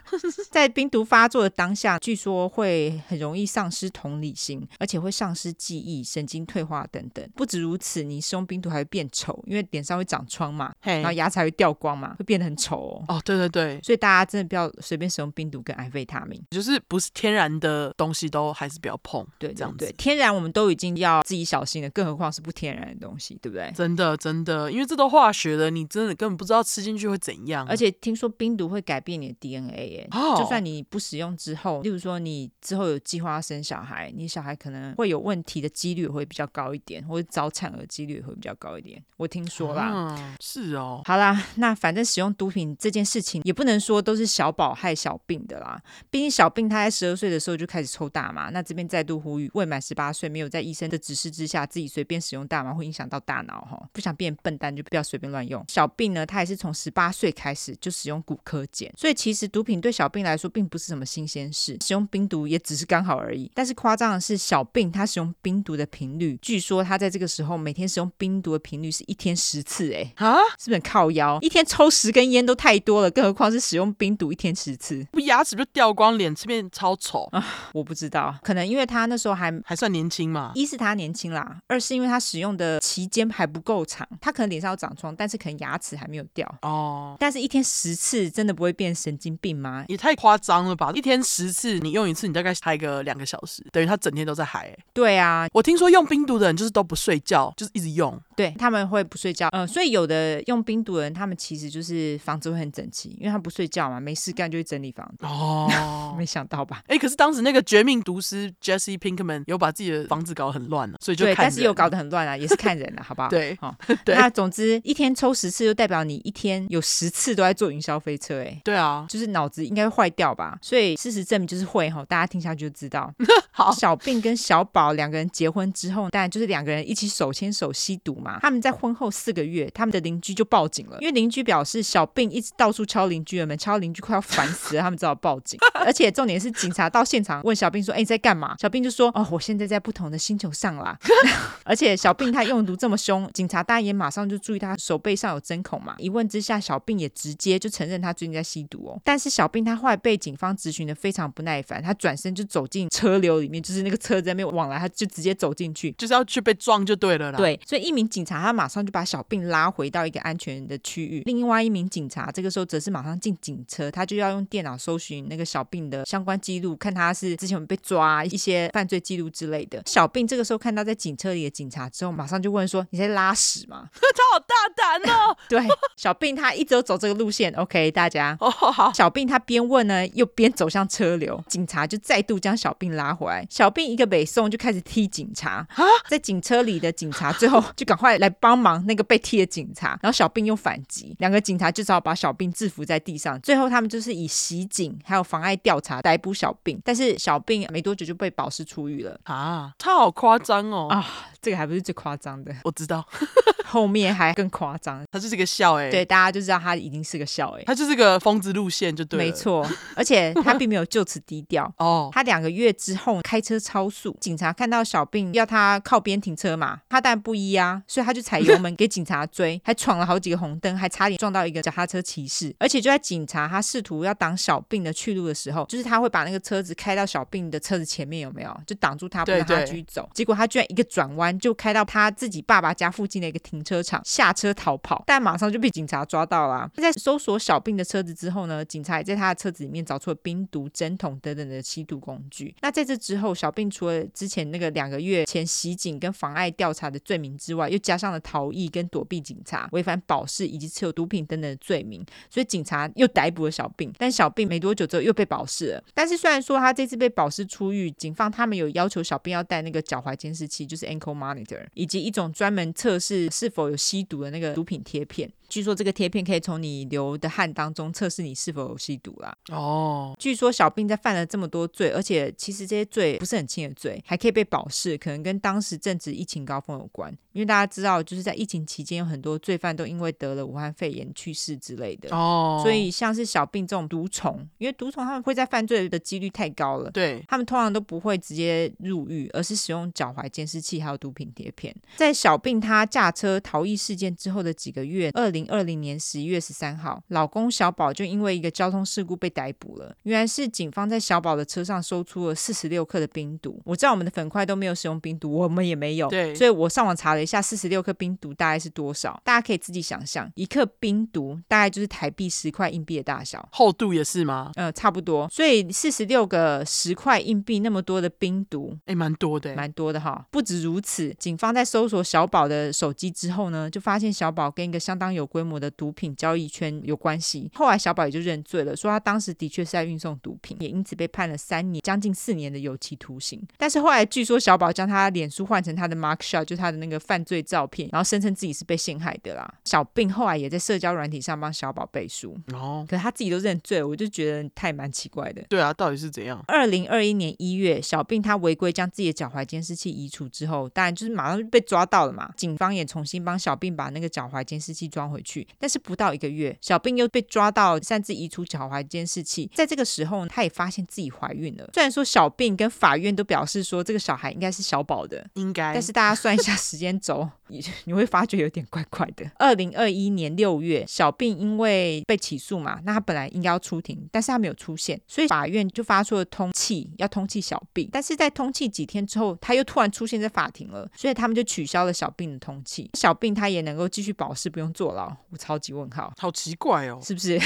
*laughs* 在冰毒发作的当下，据说会很容易丧失同理心，而且会丧失记忆、神经退化等等。不止如此，你使用冰毒还会变丑，因为脸上会长疮嘛，然后牙齿还会掉光嘛，会变得很丑哦。哦，对对对。所以大家真的不要随便便使用冰毒跟安非他命，就是不是天然的东西都还是不要碰。对，对，这样子对，天然我们都已经要自己小心了，更何况是不天然的东西，对不对？真的真的，因为这都化学的，你真的根本不知道吃进去会怎样。而且听说冰毒会改变你的 DNA 耶，哦，就算你不使用之后，例如说你之后有计划要生小孩，你小孩可能会有问题的几率会比较高一点，或者早产儿几率会比较高一点。我听说啦，嗯，是哦。好啦，那反正使用毒品这件事情也不能说都是小宝害小病的啦。毕竟小病他在十二岁的时候就开始抽大麻，那这边再度呼吁，未满十八岁没有在医生的指示之下自己随便使用大麻会影响到大脑哈，不想变笨蛋就不要随便乱用。小病呢，他也是从十八岁开始就使用骨科碱，所以其实毒品对小病来说并不是什么新鲜事，使用冰毒也只是刚好而已。但是夸张的是，小病他使用冰毒的频率，据说他在这个时候每天使用冰毒的频率是一天十次，哎，啊，是不是很靠腰？一天抽十根烟都太多了，更何况是使用冰毒一天十次，不牙齿就掉光，脸这边超丑啊！我不知道，可能因为他那时候还还算年轻嘛，一是他年轻啦，二是因为他使用的期间还不够长，他可能脸上有长疮，但是可能牙齿还没有掉哦。但是一天十次真的不会变神经病吗？也太夸张了吧！一天十次，你用一次，你大概嗨个两个小时，等于他整天都在嗨、欸。对啊，我听说用冰毒的人就是都不睡觉，就是一直用。对，他们会不睡觉，嗯，所以有的用冰毒的人，他们其实就是房子会很整齐，因为他不睡觉嘛，没事干就会整理房子。哦，*laughs* 没想到吧？哎，可是当时那个绝命毒师 Jesse Pinkman 有把自己的房子搞得很乱了，所以就对，但是有搞得很乱啊，也是看人了，好不好？*laughs* 对，哦，*laughs* 对。那总之一天抽十次，就代表你一天有十次都在坐云霄飞车，哎，对啊，就是脑子应该会坏掉吧？所以事实证明就是会哈，大家听下去就知道。好，小病跟小宝两个人结婚之后，当然就是两个人一起手牵手吸毒嘛。他们在婚后四个月，他们的邻居就报警了，因为邻居表示小病一直到处敲邻居的门，敲邻居快要烦死了，他们只好报警。*laughs* 而且重点是警察到现场问小病说：“哎，你在干嘛？”小病就说：“哦，我现在在不同的星球上啦。*laughs* ”而且小病他用毒这么凶，警察大爷马上就注意他手背上有针孔嘛。一问之下，小病也直接就承认他最近在吸毒哦。但是小病他后来被警方质询的非常不耐烦，他转身就走进车流里面，就是那个车子在那边往来，他就直接走进去，就是要去被撞就对了啦。对，所以一名警察他马上就把小病拉回到一个安全的区域，另外一名警察这个时候则是马上进警车，他就要用电脑搜寻那个小病的相关记录，看他是之前被抓一些犯罪记录之类的。小病这个时候看到在警车里的警察之后，马上就问说：“你在拉屎吗？” *laughs* 他好大胆哦！*laughs* 对，小病他一直都走这个路线。OK，大家 *laughs* 哦好。小病他边问呢，又边走向车流，警察就再度将小病拉回来。小病一个北宋就开始踢警察，在警车里的警察最后就赶快来帮忙那个被踢的警察，然后小病又反击，两个警察就只好把小病制服在地上。最后他们就是以袭警还有妨碍调查逮捕小病，但是小病没多久就被保释出狱了啊！他好夸张哦啊！这个还不是最夸张的，*laughs* 我知道。*laughs* *laughs* 后面还更夸张，他就是个笑哎、欸，对，大家就知道他已经是个笑哎、欸，他就是个疯子路线就对了，没错，而且他并没有就此低调。哦，他两个月之后开车超速，警察看到小病要他靠边停车嘛，他当然不依啊，所以他就踩油门给警察追，还闯了好几个红灯，还差点撞到一个脚踏车骑士，而且就在警察他试图要挡小病的去路的时候，就是他会把那个车子开到小病的车子前面，有没有？就挡住他，不让他继续走，结果他居然一个转弯就开到他自己爸爸家附近的一个停车场下车。逃跑，但马上就被警察抓到了。在搜索小病的车子之后呢，警察也在他的车子里面找出了冰毒、针筒等等的吸毒工具。那在这之后，小病除了之前那个两个月前袭警跟妨碍调查的罪名之外，又加上了逃逸跟躲避警察、违反保释以及持有毒品等等的罪名，所以警察又逮捕了小病。但小病没多久之后又被保释了。但是虽然说他这次被保释出狱，警方他们有要求小病要带那个脚踝监视器，就是 ankle monitor，以及一种专门测试是否有吸毒的。那个毒品贴片，据说这个贴片可以从你流的汗当中测试你是否有吸毒啦。哦，据说小病在犯了这么多罪，而且其实这些罪不是很轻的罪，还可以被保释，可能跟当时正值疫情高峰有关。因为大家知道，就是在疫情期间，有很多罪犯都因为得了武汉肺炎去世之类的。哦，所以像是小病这种毒虫，因为毒虫他们会在犯罪的几率太高了，对，他们通常都不会直接入狱，而是使用脚踝监视器还有毒品贴片。在小病他驾车逃逸事件之后的几个月，二零零二零年十一月十三号，老公小宝就因为一个交通事故被逮捕了。原来是警方在小宝的车上搜出了四十六克的冰毒。我知道我们的粉块都没有使用冰毒，我们也没有，对，所以我上网查了一下，四十六克冰毒大概是多少？大家可以自己想象，一克冰毒大概就是台币十块硬币的大小，厚度也是吗？呃，差不多。所以四十六个十块硬币那么多的冰毒，哎，蛮多的，蛮多的哈。不止如此，警方在搜索小宝的手机之后呢，就发现小宝跟一个相当有规模的毒品交易圈有关系。后来小宝也就认罪了，说他当时的确是在运送毒品，也因此被判了三年，将近四年的有期徒刑。但是后来据说小宝将他脸书换成他的 mark shot，就他的那个犯罪照片，然后声称自己是被陷害的啦。小病后来也在社交软体上帮小宝背书，哦，可是他自己都认罪了，我就觉得太蛮奇怪的。对啊，到底是怎样？二零二一年一月，小病他违规将自己的脚踝监视器移除之后，当然就是马上就被抓到了嘛。警方也重新帮小病把那个脚踝监视器装回去，但是不到一个月，小病又被抓到擅自移除脚踝监视器。在这个时候，他也发现自己怀孕了。虽然说小病跟法院都表示说这个小孩应该是小宝的，应该，但是大家算一下时间轴，你 *laughs* 你会发觉有点怪怪的。二零二一年六月，小病因为被起诉嘛，那他本来应该要出庭，但是他没有出现，所以法院就发出了通气，要通气小病。但是在通气几天之后，他又突然出现在法庭了，所以他们就取消了小病的通气。小病他也能够继续保释，不用坐牢。我超级问号，好奇怪哦，是不是？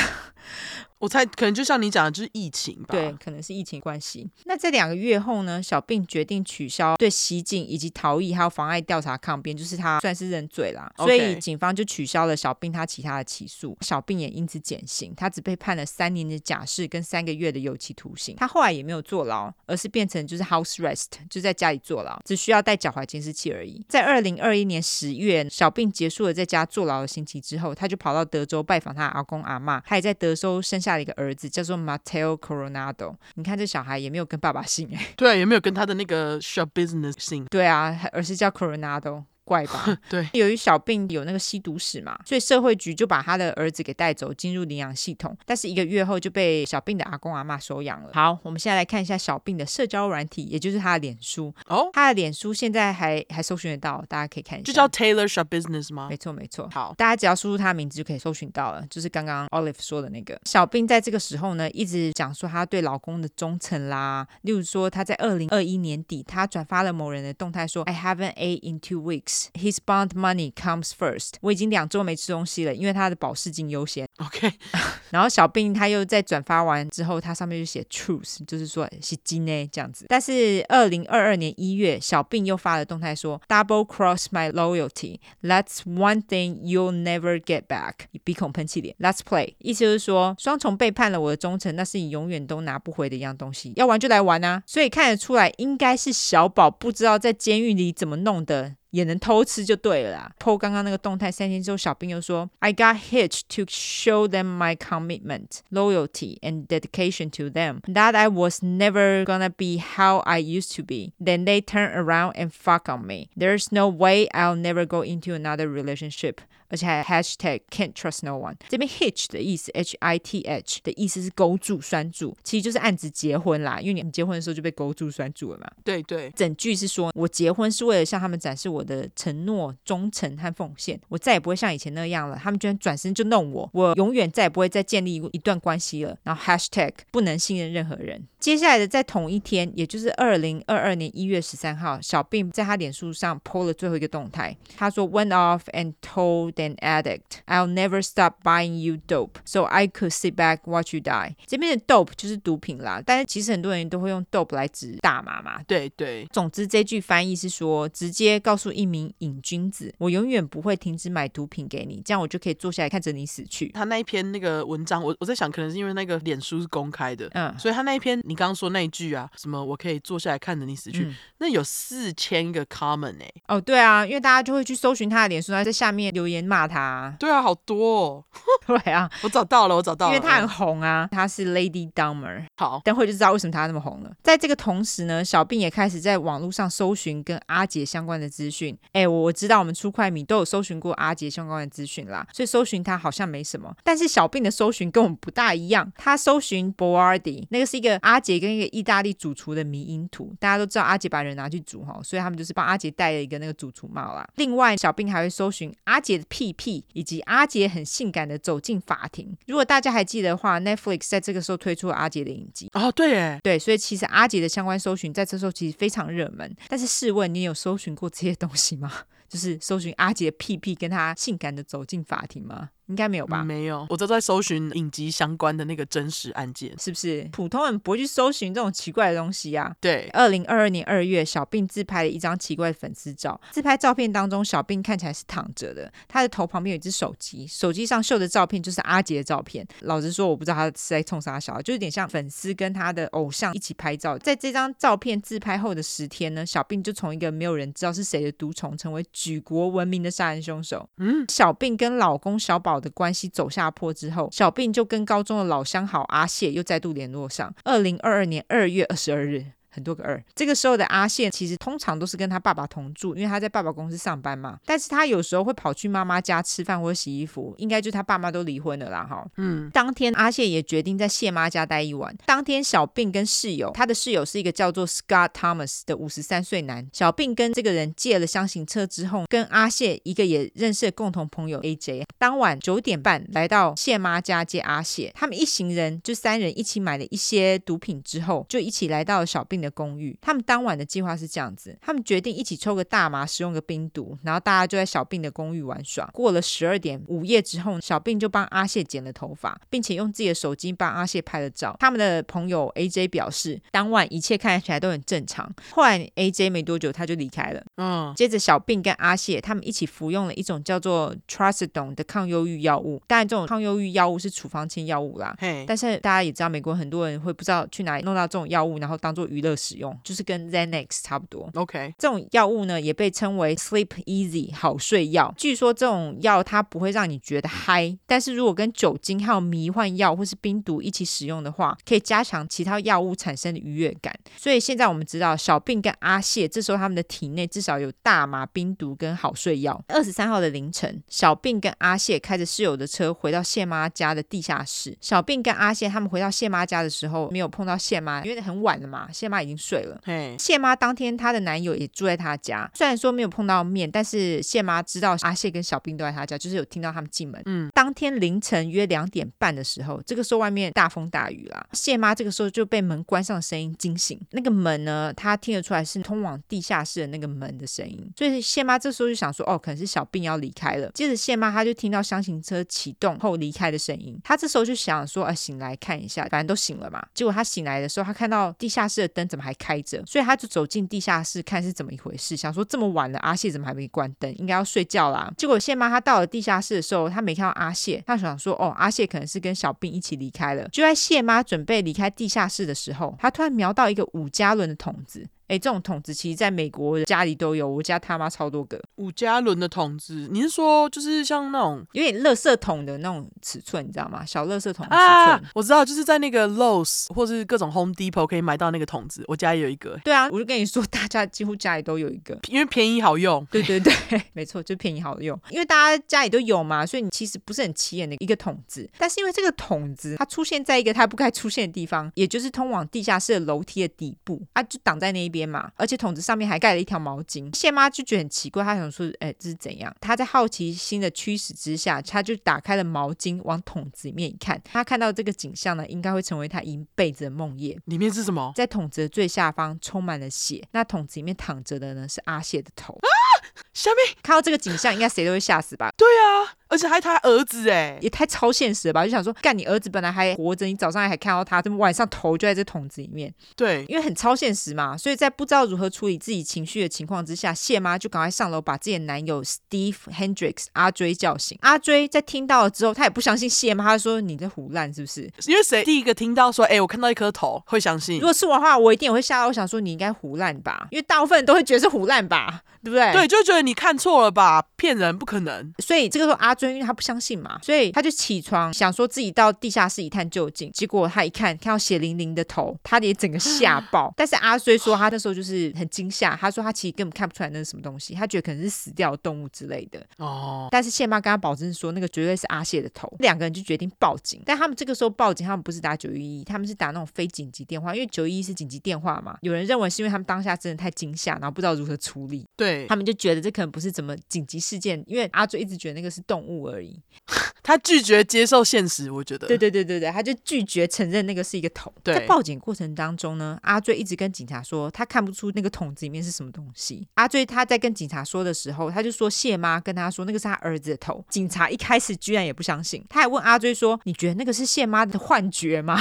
我猜可能就像你讲的，就是疫情吧。对，可能是疫情关系。那在两个月后呢，小病决定取消对袭警以及逃逸还有妨碍调查抗辩，就是他算是认罪啦。所以警方就取消了小病他其他的起诉，小病也因此减刑，他只被判了三年的假释跟三个月的有期徒刑。他后来也没有坐牢，而是变成就是 house arrest，就在家里坐牢，只需要带脚踝监视器而已。在二零二一年十月，小病结束了在家坐牢的刑期之后，他就跑到德州拜访他阿公阿妈，他也在德州生下了一个儿子，叫做 Mateo Coronado。你看这小孩也没有跟爸爸姓哎，对啊，也没有跟他的那个 shop business 姓，对啊，而是叫 Coronado。怪吧？*laughs* 对，由于小病有那个吸毒史嘛，所以社会局就把他的儿子给带走，进入领养系统。但是一个月后就被小病的阿公阿妈收养了。好，我们现在来看一下小病的社交软体，也就是他的脸书。哦，他的脸书现在还还搜寻得到，大家可以看一下。就叫 Taylor Shop Business 吗？没错，没错。好，大家只要输入他的名字就可以搜寻到了，就是刚刚 Olive 说的那个小病。在这个时候呢，一直讲说他对老公的忠诚啦，例如说他在二零二一年底，他转发了某人的动态说，I haven't ate in two weeks. His bond money comes first。我已经两周没吃东西了，因为他的保释金优先。OK。*laughs* 然后小病他又在转发完之后，他上面就写 truth，就是说是金呢这样子。但是二零二二年一月，小病又发了动态说 double cross my loyalty。That's one thing you'll never get back。鼻孔喷气脸。Let's play。意思就是说双重背叛了我的忠诚，那是你永远都拿不回的一样东西。要玩就来玩啊！所以看得出来，应该是小宝不知道在监狱里怎么弄的。也能偷吃就对了啦。po 刚刚那个动态三天之后，小兵又说：“I got hitched to show them my commitment, loyalty, and dedication to them. That I was never gonna be how I used to be. Then they turn around and fuck on me. There's no way I'll never go into another relationship.” 而且还 hashtag can't trust no one。这边 hitch 的意思，h i t h 的意思是勾住、拴住，其实就是暗指结婚啦。因为你们结婚的时候就被勾住、拴住了嘛。对对，整句是说我结婚是为了向他们展示我 的承诺、忠诚和奉献。我再也不会像以前那样了。他们居然转身就弄我，我永远再也不会再建立一段关系了。然后 hashtag 不能信任任何人。接下来的在同一天，也就是二零二二年一月十三号，小病在他脸书上 po 了最后一个动态，他说 went off and told an addict I'll never stop buying you dope so I could sit back watch you die。这边的 dope 就是毒品啦，但是其实很多人都会用 dope 来指大麻嘛。对对，总之这句翻译是说，直接告诉一名瘾君子，我永远不会停止买毒品给你，这样我就可以坐下来看着你死去。他那一篇那个文章，我我在想，可能是因为那个脸书是公开的，嗯，所以他那一篇你。刚刚说那一句啊，什么我可以坐下来看着你死去，嗯、那有四千个 comment 哎，哦对啊，因为大家就会去搜寻他的脸书，在下面留言骂他，对啊，好多，哦。*laughs* 对啊，我找到了，我找到了，因为他很红啊，他是 Lady Dumber，好，等会就知道为什么他那么红了。在这个同时呢，小病也开始在网络上搜寻跟阿杰相关的资讯。讯。哎，我我知道我们出快米都有搜寻过阿杰相关的资讯啦，所以搜寻他好像没什么。但是小病的搜寻跟我们不大一样，他搜寻 Boardi，那个是一个阿杰跟一个意大利主厨的迷因图。大家都知道阿杰把人拿去煮哈，所以他们就是帮阿杰戴了一个那个主厨帽啦。另外，小病还会搜寻阿杰的屁屁，以及阿杰很性感的走进法庭。如果大家还记得的话，Netflix 在这个时候推出了阿杰的影集。哦，对耶，对，所以其实阿杰的相关搜寻在这时候其实非常热门。但是试问，你有搜寻过这些东东西吗？*laughs* 就是搜寻阿杰屁屁跟他性感的走进法庭吗？应该没有吧？没有，我都在搜寻影集相关的那个真实案件，是不是？普通人不会去搜寻这种奇怪的东西啊。对，二零二二年二月，小病自拍了一张奇怪的粉丝照。自拍照片当中，小病看起来是躺着的，他的头旁边有一只手机，手机上秀的照片就是阿杰的照片。老实说，我不知道他是在冲啥小，就有点像粉丝跟他的偶像一起拍照。在这张照片自拍后的十天呢，小病就从一个没有人知道是谁的毒虫，成为举国闻名的杀人凶手。嗯，小病跟老公小宝的关系走下坡之后，小病就跟高中的老相好阿谢又再度联络上。二零二二年二月二十二日。很多个二，这个时候的阿宪其实通常都是跟他爸爸同住，因为他在爸爸公司上班嘛。但是他有时候会跑去妈妈家吃饭或者洗衣服，应该就是他爸妈都离婚了啦哈。嗯，当天阿宪也决定在谢妈家待一晚。当天小病跟室友，他的室友是一个叫做 Scott Thomas 的五十三岁男。小病跟这个人借了箱型车之后，跟阿谢一个也认识的共同朋友 AJ，当晚九点半来到谢妈家接阿谢。他们一行人就三人一起买了一些毒品之后，就一起来到了小病的公寓，他们当晚的计划是这样子：他们决定一起抽个大麻，使用个冰毒，然后大家就在小病的公寓玩耍。过了十二点，午夜之后，小病就帮阿谢剪了头发，并且用自己的手机帮阿谢拍了照。他们的朋友 AJ 表示，当晚一切看起来都很正常。后来 AJ 没多久他就离开了。嗯，接着小病跟阿谢他们一起服用了一种叫做 Trazodone 的抗忧郁药物。当然，这种抗忧郁药物是处方签药物啦。嘿，但是大家也知道，美国很多人会不知道去哪里弄到这种药物，然后当做娱乐。使用就是跟 Xanax 差不多。OK，这种药物呢也被称为 Sleep Easy 好睡药。据说这种药它不会让你觉得嗨，但是如果跟酒精还有迷幻药或是冰毒一起使用的话，可以加强其他药物产生的愉悦感。所以现在我们知道小病跟阿谢这时候他们的体内至少有大麻、冰毒跟好睡药。二十三号的凌晨，小病跟阿谢开着室友的车回到谢妈家的地下室。小病跟阿谢他们回到谢妈家的时候，没有碰到谢妈，因为很晚了嘛，谢妈已经睡了。嘿，谢妈当天她的男友也住在她家，虽然说没有碰到面，但是谢妈知道阿谢跟小兵都在她家，就是有听到他们进门。嗯，当天凌晨约两点半的时候，这个时候外面大风大雨啦，谢妈这个时候就被门关上的声音惊醒。那个门呢，她听得出来是通往地下室的那个门的声音，所以谢妈这时候就想说，哦，可能是小兵要离开了。接着谢妈她就听到厢型车启动后离开的声音，她这时候就想说，啊，醒来看一下，反正都醒了嘛。结果她醒来的时候，她看到地下室的灯怎么还开着？所以他就走进地下室看是怎么一回事，想说这么晚了，阿谢怎么还没关灯？应该要睡觉啦。结果谢妈她到了地下室的时候，她没看到阿谢，她想说哦，阿谢可能是跟小兵一起离开了。就在谢妈准备离开地下室的时候，她突然瞄到一个五加仑的桶子。哎，这种桶子其实在美国家里都有，我家他妈超多个五加仑的桶子。你是说就是像那种有点垃圾桶的那种尺寸，你知道吗？小垃圾桶的尺寸。啊，我知道，就是在那个 Lowe's 或是各种 Home Depot 可以买到那个桶子。我家也有一个。对啊，我就跟你说，大家几乎家里都有一个，因为便宜好用。对对对，*laughs* 没错，就便宜好用。因为大家家里都有嘛，所以你其实不是很起眼的一个桶子。但是因为这个桶子它出现在一个它不该出现的地方，也就是通往地下室的楼梯的底部啊，就挡在那一边嘛，而且桶子。上面还盖了一条毛巾，谢妈就觉得很奇怪，她想说：“哎，这是怎样？”她在好奇心的驱使之下，她就打开了毛巾，往桶子里面一看，她看到这个景象呢，应该会成为她一辈子的梦魇。里面是什么？在桶子的最下方充满了血，那桶子里面躺着的呢是阿谢的头。啊！下面看到这个景象，应该谁都会吓死吧？对啊。而且还他儿子哎，也太超现实了吧？就想说，干你儿子本来还活着，你早上还看到他，怎么晚上头就在这桶子里面？对，因为很超现实嘛，所以在不知道如何处理自己情绪的情况之下，谢妈就赶快上楼把自己的男友 Steve Hendricks 阿追叫醒。阿追在听到了之后，他也不相信谢妈，他说：“你在胡乱是不是？”因为谁第一个听到说：“哎，我看到一颗头，会相信？”如果是我的话，我一定也会吓到，我想说你应该胡乱吧，因为大部分人都会觉得是胡乱吧，对不对？对，就觉得你看错了吧？骗人，不可能。所以这个时候阿追因为他不相信嘛，所以他就起床想说自己到地下室一探究竟。结果他一看，看到血淋淋的头，他也整个吓 *gasps* 爆。但是阿追说他那时候就是很惊吓，他说他其实根本看不出来那是什么东西，他觉得可能是死掉的动物之类的。哦。但是谢妈跟他保证说那个绝对是阿谢的头。两个人就决定报警。但他们这个时候报警，他们不是打九一一，他们是打那种非紧急电话，因为九一一是紧急电话嘛。有人认为是因为他们当下真的太惊吓，然后不知道如何处理。对。他们就觉得这可能不是怎么紧急事件，因为阿追一直觉得那个是动物物而已。他拒绝接受现实，我觉得。对对对对对，他就拒绝承认那个是一个桶。对。在报警过程当中呢，阿追一直跟警察说他看不出那个桶子里面是什么东西。阿追他在跟警察说的时候，他就说谢妈跟他说那个是他儿子的头。警察一开始居然也不相信，他还问阿追说：“你觉得那个是谢妈的幻觉吗？”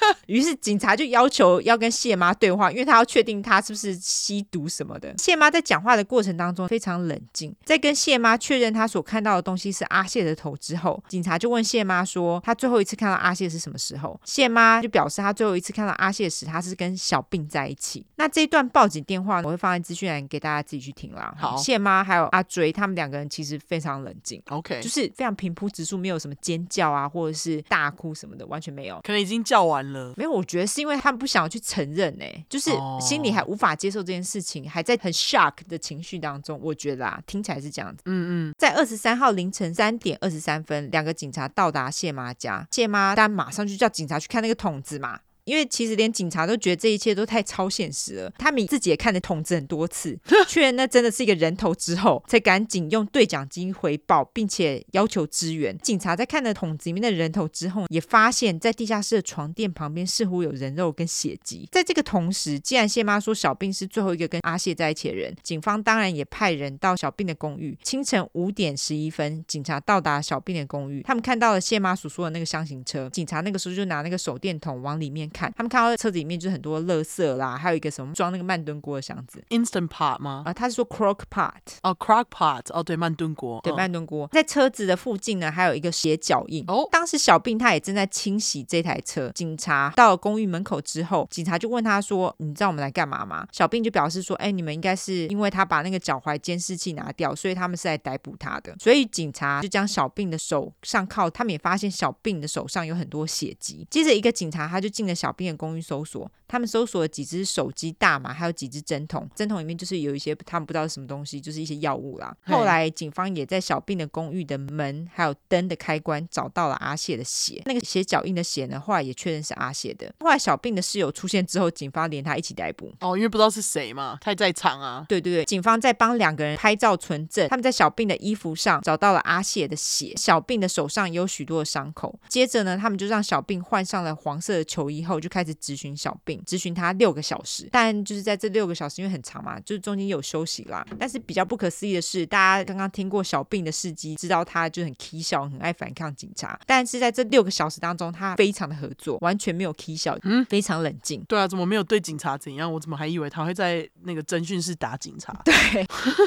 *laughs* 于是警察就要求要跟谢妈对话，因为他要确定他是不是吸毒什么的。谢妈在讲话的过程当中非常冷静，在跟谢妈确认他所看到的东西是阿谢的头之后，警察就问谢妈说：“她最后一次看到阿谢是什么时候？”谢妈就表示她最后一次看到阿谢时，她是跟小病在一起。那这一段报警电话我会放在资讯栏给大家自己去听啦。好，谢妈还有阿追他们两个人其实非常冷静，OK，就是非常平铺直述，没有什么尖叫啊或者是大哭什么的，完全没有。可能已经叫完了，没有。我觉得是因为他们不想要去承认呢、欸，就是心里还无法接受这件事情，还在很 shock 的情绪当中。我觉得啊，听起来是这样子。嗯嗯，在二十三号凌晨三点二十三分，两个警察到达谢妈家，谢妈当然马上就叫警察去看那个桶子嘛。因为其实连警察都觉得这一切都太超现实了，他们自己也看了桶子很多次，*laughs* 确认那真的是一个人头之后，才赶紧用对讲机回报，并且要求支援。警察在看了桶子里面的人头之后，也发现，在地下室的床垫旁边似乎有人肉跟血迹。在这个同时，既然谢妈说小病是最后一个跟阿谢在一起的人，警方当然也派人到小病的公寓。清晨五点十一分，警察到达小病的公寓，他们看到了谢妈所说的那个箱型车。警察那个时候就拿那个手电筒往里面看。看，他们看到车子里面就是很多垃圾啦，还有一个什么装那个慢炖锅的箱子，Instant Pot 吗？啊，他是说 Crock Pot，哦，Crock Pot，哦，对，慢炖锅，对，慢炖锅，在车子的附近呢，还有一个血脚印。哦，当时小病他也正在清洗这台车。警察到了公寓门口之后，警察就问他说：“你知道我们来干嘛吗？”小病就表示说：“哎，你们应该是因为他把那个脚踝监视器拿掉，所以他们是来逮捕他的。”所以警察就将小病的手上铐，他们也发现小病的手上有很多血迹。接着，一个警察他就进了小病的公寓搜索，他们搜索了几只手机、大麻，还有几只针筒。针筒里面就是有一些他们不知道是什么东西，就是一些药物啦。后来警方也在小病的公寓的门还有灯的开关找到了阿谢的血，那个血脚印的血呢，后来也确认是阿谢的。后来小病的室友出现之后，警方连他一起逮捕。哦，因为不知道是谁嘛，他也在场啊。对对对，警方在帮两个人拍照存证，他们在小病的衣服上找到了阿谢的血，小病的手上也有许多的伤口。接着呢，他们就让小病换上了黄色的球衣后，就开始。质询小病，质询他六个小时，但就是在这六个小时，因为很长嘛，就是中间有休息啦。但是比较不可思议的是，大家刚刚听过小病的事迹，知道他就很起笑，很爱反抗警察。但是在这六个小时当中，他非常的合作，完全没有起笑，嗯，非常冷静。对啊，怎么没有对警察怎样？我怎么还以为他会在那个侦讯室打警察？*laughs* 对，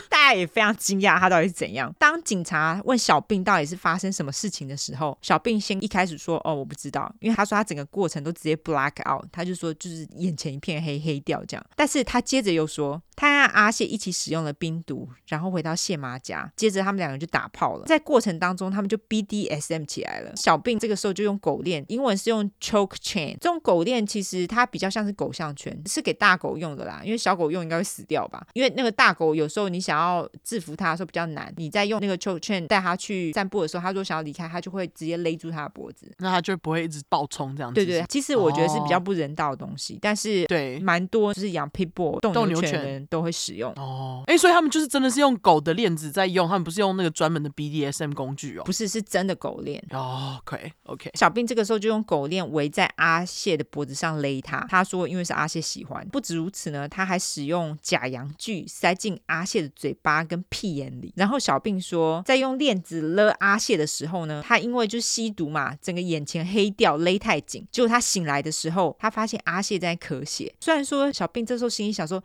大家也非常惊讶他到底是怎样。当警察问小病到底是发生什么事情的时候，小病先一开始说：“哦，我不知道。”因为他说他整个过程都直接 black out。他就说，就是眼前一片黑黑掉这样，但是他接着又说，他和阿谢一起使用了冰毒，然后回到谢妈家，接着他们两个就打炮了，在过程当中他们就 BDSM 起来了。小病这个时候就用狗链，英文是用 choke chain，这种狗链其实它比较像是狗项圈，是给大狗用的啦，因为小狗用应该会死掉吧，因为那个大狗有时候你想要制服它的时候比较难，你在用那个 choke chain 带它去散步的时候，它如果想要离开，它就会直接勒住它的脖子，那它就不会一直暴冲这样子。对对，其实我觉得是比较不人道的东西，哦、但是对蛮多就是养 pitbull 斗牛犬的人都会使用哦。哎，所以他们就是真的是用狗的链子在用，他们不是用那个专门的 BDSM 工具哦，不是，是真的狗链哦。OK OK，小兵这个时候就用狗链围在阿谢的脖子上勒他。他说，因为是阿谢喜欢。不止如此呢，他还使用假阳具塞进阿谢的嘴巴跟屁眼里。然后小兵说，在用链子勒阿谢的时候呢，他因为就吸毒嘛，整个眼前黑掉，勒太紧，结果他醒来的时候，他发现阿谢在咳血。虽然说小病这时候心里想说。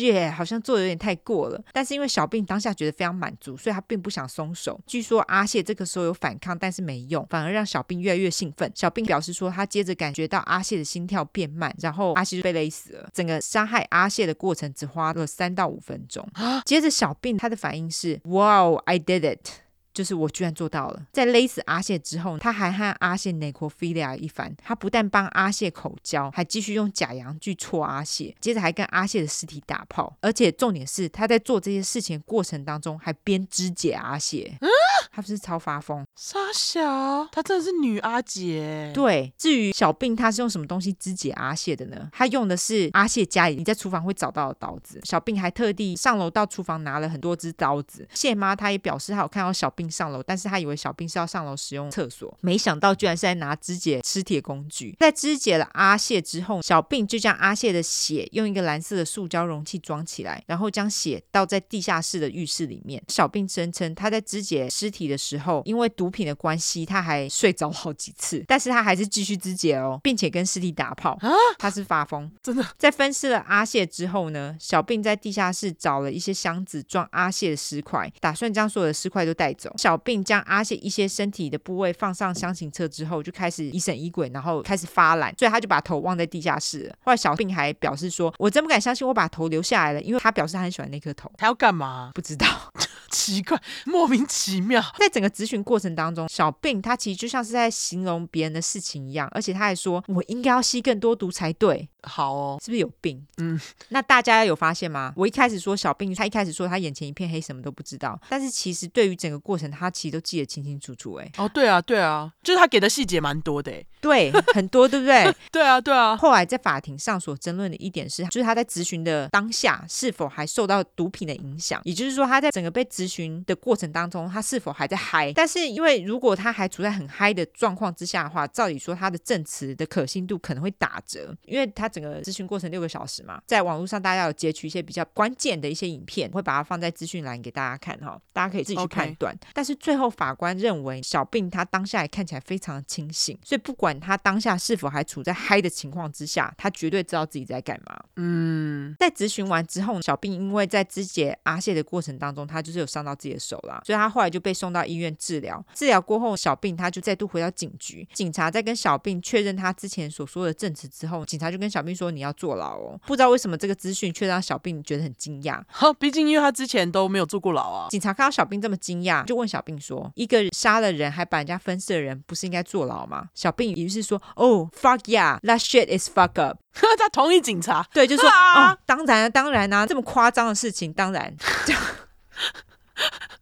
耶，好像做的有点太过了。但是因为小病当下觉得非常满足，所以他并不想松手。据说阿谢这个时候有反抗，但是没用，反而让小病越来越兴奋。小病表示说，他接着感觉到阿谢的心跳变慢，然后阿谢就被勒死了。整个杀害阿谢的过程只花了三到五分钟。接着小病他的反应是：Wow, I did it。就是我居然做到了，在勒死阿谢之后，他还和阿谢 necrophilia 一番。他不但帮阿谢口交，还继续用假阳具戳阿谢，接着还跟阿谢的尸体打炮。而且重点是，他在做这些事情过程当中还边肢解阿谢。嗯，他不是超发疯？傻小，他真的是女阿姐。对，至于小病他是用什么东西肢解阿谢的呢？他用的是阿谢家里你在厨房会找到的刀子。小病还特地上楼到厨房拿了很多支刀子。谢妈她也表示，她有看到小病。并上楼，但是他以为小兵是要上楼使用厕所，没想到居然是在拿肢解尸体的工具。在肢解了阿谢之后，小兵就将阿谢的血用一个蓝色的塑胶容器装起来，然后将血倒在地下室的浴室里面。小兵声称他在肢解尸体的时候，因为毒品的关系，他还睡着了好几次，但是他还是继续肢解哦，并且跟尸体打炮。啊，他是发疯，*laughs* 真的。在分尸了阿谢之后呢，小兵在地下室找了一些箱子装阿谢的尸块，打算将所有的尸块都带走。小病将阿谢一些身体的部位放上厢型车之后，就开始疑神疑鬼，然后开始发懒，所以他就把头忘在地下室了。后来小病还表示说：“我真不敢相信我把头留下来了，因为他表示他很喜欢那颗头。”他要干嘛？不知道，*laughs* 奇怪，莫名其妙。在整个咨询过程当中，小病他其实就像是在形容别人的事情一样，而且他还说：“我应该要吸更多毒才对。”好哦，是不是有病？嗯，那大家有发现吗？我一开始说小病，他一开始说他眼前一片黑，什么都不知道，但是其实对于整个过程，他其实都记得清清楚楚。哎，哦，对啊，对啊，就是他给的细节蛮多的，哎，对，很多，对不对？*laughs* 对啊，对啊。后来在法庭上所争论的一点是，就是他在咨询的当下是否还受到毒品的影响，也就是说他在整个被咨询的过程当中，他是否还在嗨？但是因为如果他还处在很嗨的状况之下的话，照理说他的证词的可信度可能会打折，因为他整个咨询过程。六个小时嘛，在网络上大家有截取一些比较关键的一些影片，会把它放在资讯栏给大家看哈，大家可以自己去判断。Okay. 但是最后法官认为小病他当下也看起来非常的清醒，所以不管他当下是否还处在嗨的情况之下，他绝对知道自己在干嘛。嗯，在咨询完之后，小病因为在肢解阿谢的过程当中，他就是有伤到自己的手啦，所以他后来就被送到医院治疗。治疗过后，小病他就再度回到警局，警察在跟小病确认他之前所说的证词之后，警察就跟小病说：“你要坐牢哦。”不知道为什么这个资讯却让小病觉得很惊讶。哈，*laughs* 毕竟因为他之前都没有坐过牢啊。警察看到小病这么惊讶，就问小病说：“一个杀了人还把人家分尸的人，不是应该坐牢吗？”小病于是说：“哦，fuck yeah，that shit is fuck up。*laughs* ”他同意警察，*laughs* 对，就说：“啊、哦，当然啊，当然啊，这么夸张的事情，当然。*laughs* ”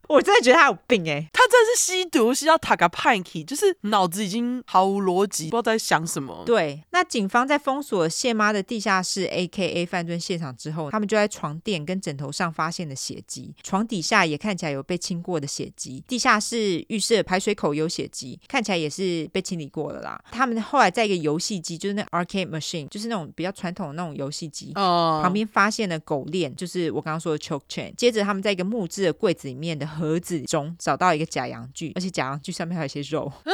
我真的觉得他有病哎、欸，他真的是吸毒，吸到塔卡派克，就是脑子已经毫无逻辑，不知道在想什么。对，那警方在封锁谢妈的地下室 （A.K.A. 犯罪现场）之后，他们就在床垫跟枕头上发现了血迹，床底下也看起来有被清过的血迹，地下室浴室的排水口有血迹，看起来也是被清理过了啦。他们后来在一个游戏机，就是那 arcade machine，就是那种比较传统的那种游戏机，哦，旁边发现了狗链，就是我刚刚说的 choke chain。接着他们在一个木质的柜子里面的。盒子中找到一个假阳具，而且假阳具上面还有一些肉啊！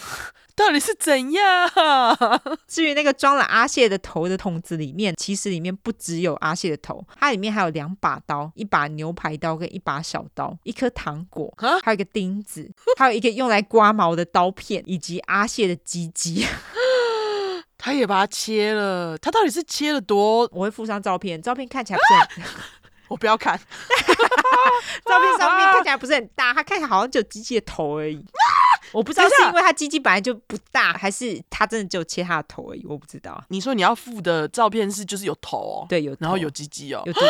*laughs* 到底是怎样？*laughs* 至于那个装了阿谢的头的桶子里面，其实里面不只有阿谢的头，它里面还有两把刀，一把牛排刀跟一把小刀，一颗糖果，还有一个钉子，还有一个用来刮毛的刀片，以及阿谢的鸡鸡。他也把它切了，他到底是切了多？我会附上照片，照片看起来不是很。我不要看，*laughs* 照片上面看起来不是很大，它看起来好像只有机器的头而已。我不知道是因为他鸡鸡本来就不大，还是他真的只有切他的头而已，我不知道。你说你要附的照片是就是有头哦，对，有头，然后有鸡鸡哦，有有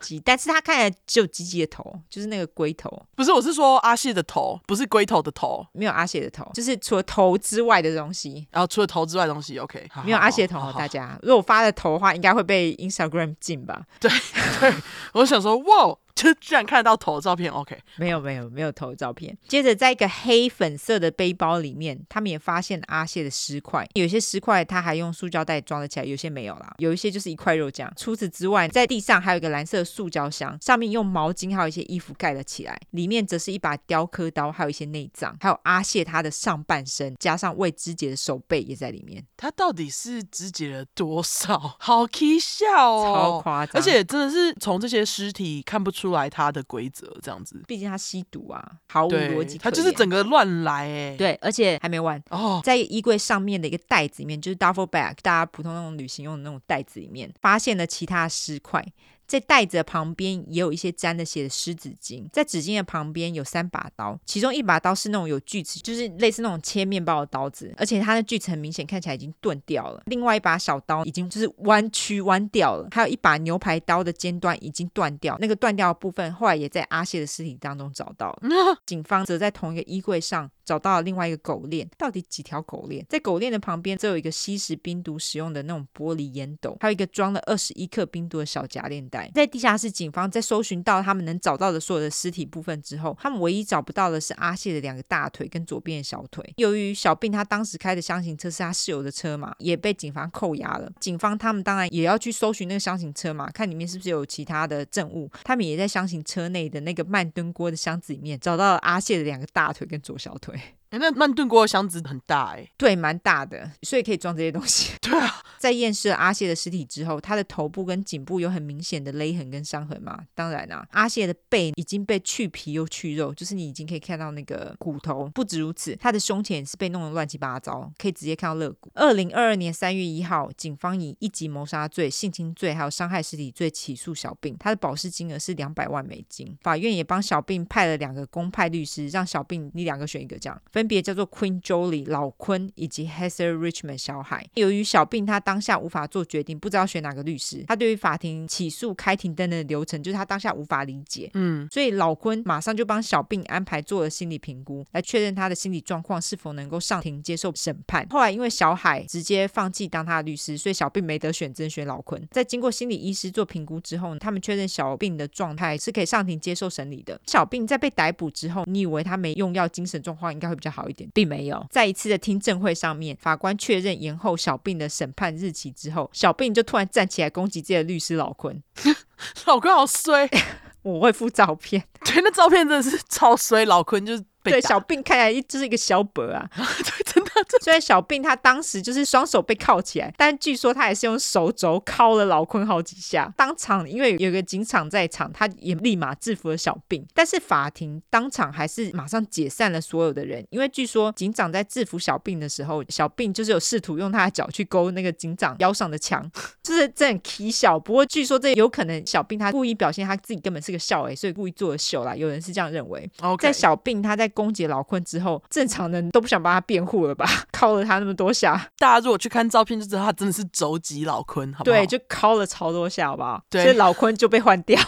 鸡鸡，但是他看起来只有鸡鸡的头，就是那个龟头。不是，我是说阿谢的头，不是龟头的头，没有阿谢的头，就是除了头之外的东西。然后除了头之外的东西，OK，没有阿谢的头。大家如果发的头的话，应该会被 Instagram 禁吧？对对，我想说，哇。就居然看得到头的照片，OK？没有没有没有头的照片。接着，在一个黑粉色的背包里面，他们也发现阿谢的尸块，有些尸块他还用塑胶袋装了起来，有些没有啦，有一些就是一块肉这样。除此之外，在地上还有一个蓝色的塑胶箱，上面用毛巾还有一些衣服盖了起来，里面则是一把雕刻刀，还有一些内脏，还有阿谢他的上半身，加上未肢解的手背也在里面。他到底是肢解了多少？好奇笑哦，超夸张，而且真的是从这些尸体看不出来他的规则，这样子。毕竟他吸毒啊，毫无逻辑。他就是整个乱来哎。对，而且还没完哦，在衣柜上面的一个袋子里面，就是 duffel bag，大家普通那种旅行用的那种袋子里面，发现了其他尸块。在袋子的旁边也有一些沾了血的湿纸巾，在纸巾的旁边有三把刀，其中一把刀是那种有锯齿，就是类似那种切面包的刀子，而且它的锯齿很明显看起来已经钝掉了。另外一把小刀已经就是弯曲弯掉了，还有一把牛排刀的尖端已经断掉，那个断掉的部分后来也在阿谢的尸体当中找到了。*laughs* 警方则在同一个衣柜上。找到了另外一个狗链，到底几条狗链？在狗链的旁边，则有一个吸食冰毒使用的那种玻璃烟斗，还有一个装了二十一克冰毒的小夹链袋。在地下室，警方在搜寻到他们能找到的所有的尸体部分之后，他们唯一找不到的是阿谢的两个大腿跟左边的小腿。由于小病他当时开的厢型车是他室友的车嘛，也被警方扣押了。警方他们当然也要去搜寻那个厢型车嘛，看里面是不是有其他的证物。他们也在厢型车内的那个慢炖锅的箱子里面找到了阿谢的两个大腿跟左小腿。exactly 哎，那慢炖锅的箱子很大哎，对，蛮大的，所以可以装这些东西。*laughs* 对啊，在验尸阿谢的尸体之后，他的头部跟颈部有很明显的勒痕跟伤痕嘛。当然啊，阿谢的背已经被去皮又去肉，就是你已经可以看到那个骨头。不止如此，他的胸前也是被弄得乱七八糟，可以直接看到肋骨。二零二二年三月一号，警方以一级谋杀罪、性侵罪还有伤害尸体罪起诉小病，他的保释金额是两百万美金。法院也帮小病派了两个公派律师，让小病你两个选一个这样。分别叫做 Queen Jolie 老坤以及 Heather Richmond 小海。由于小病他当下无法做决定，不知道选哪个律师，他对于法庭起诉开庭等等的流程，就是他当下无法理解。嗯，所以老坤马上就帮小病安排做了心理评估，来确认他的心理状况是否能够上庭接受审判。后来因为小海直接放弃当他的律师，所以小病没得选，只能选老坤。在经过心理医师做评估之后，他们确认小病的状态是可以上庭接受审理的。小病在被逮捕之后，你以为他没用药，精神状况应该会比较好一点。并没有，在一次的听证会上面，法官确认延后小病的审判日期之后，小病就突然站起来攻击自己的律师老坤。*laughs* 老坤好衰，*laughs* 我会附照片。对，那照片真的是超衰。老坤就是。对，小病看起来就是一个小伯啊，*laughs* 对，真的。虽然小病他当时就是双手被铐起来，但据说他也是用手肘敲了老坤好几下。当场因为有个警长在场，他也立马制服了小病。但是法庭当场还是马上解散了所有的人，因为据说警长在制服小病的时候，小病就是有试图用他的脚去勾那个警长腰上的枪，*laughs* 就是这很蹊跷。不过据说这有可能小病他故意表现他自己根本是个笑诶，所以故意做的秀啦。有人是这样认为。在小病他在攻击老坤之后，正常人都不想帮他辩护了吧？*laughs* 敲了他那么多下，大家如果去看照片就知道他真的是肘击老坤，好不好？对，就敲了超多下，好不好？对，所以老坤就被换掉。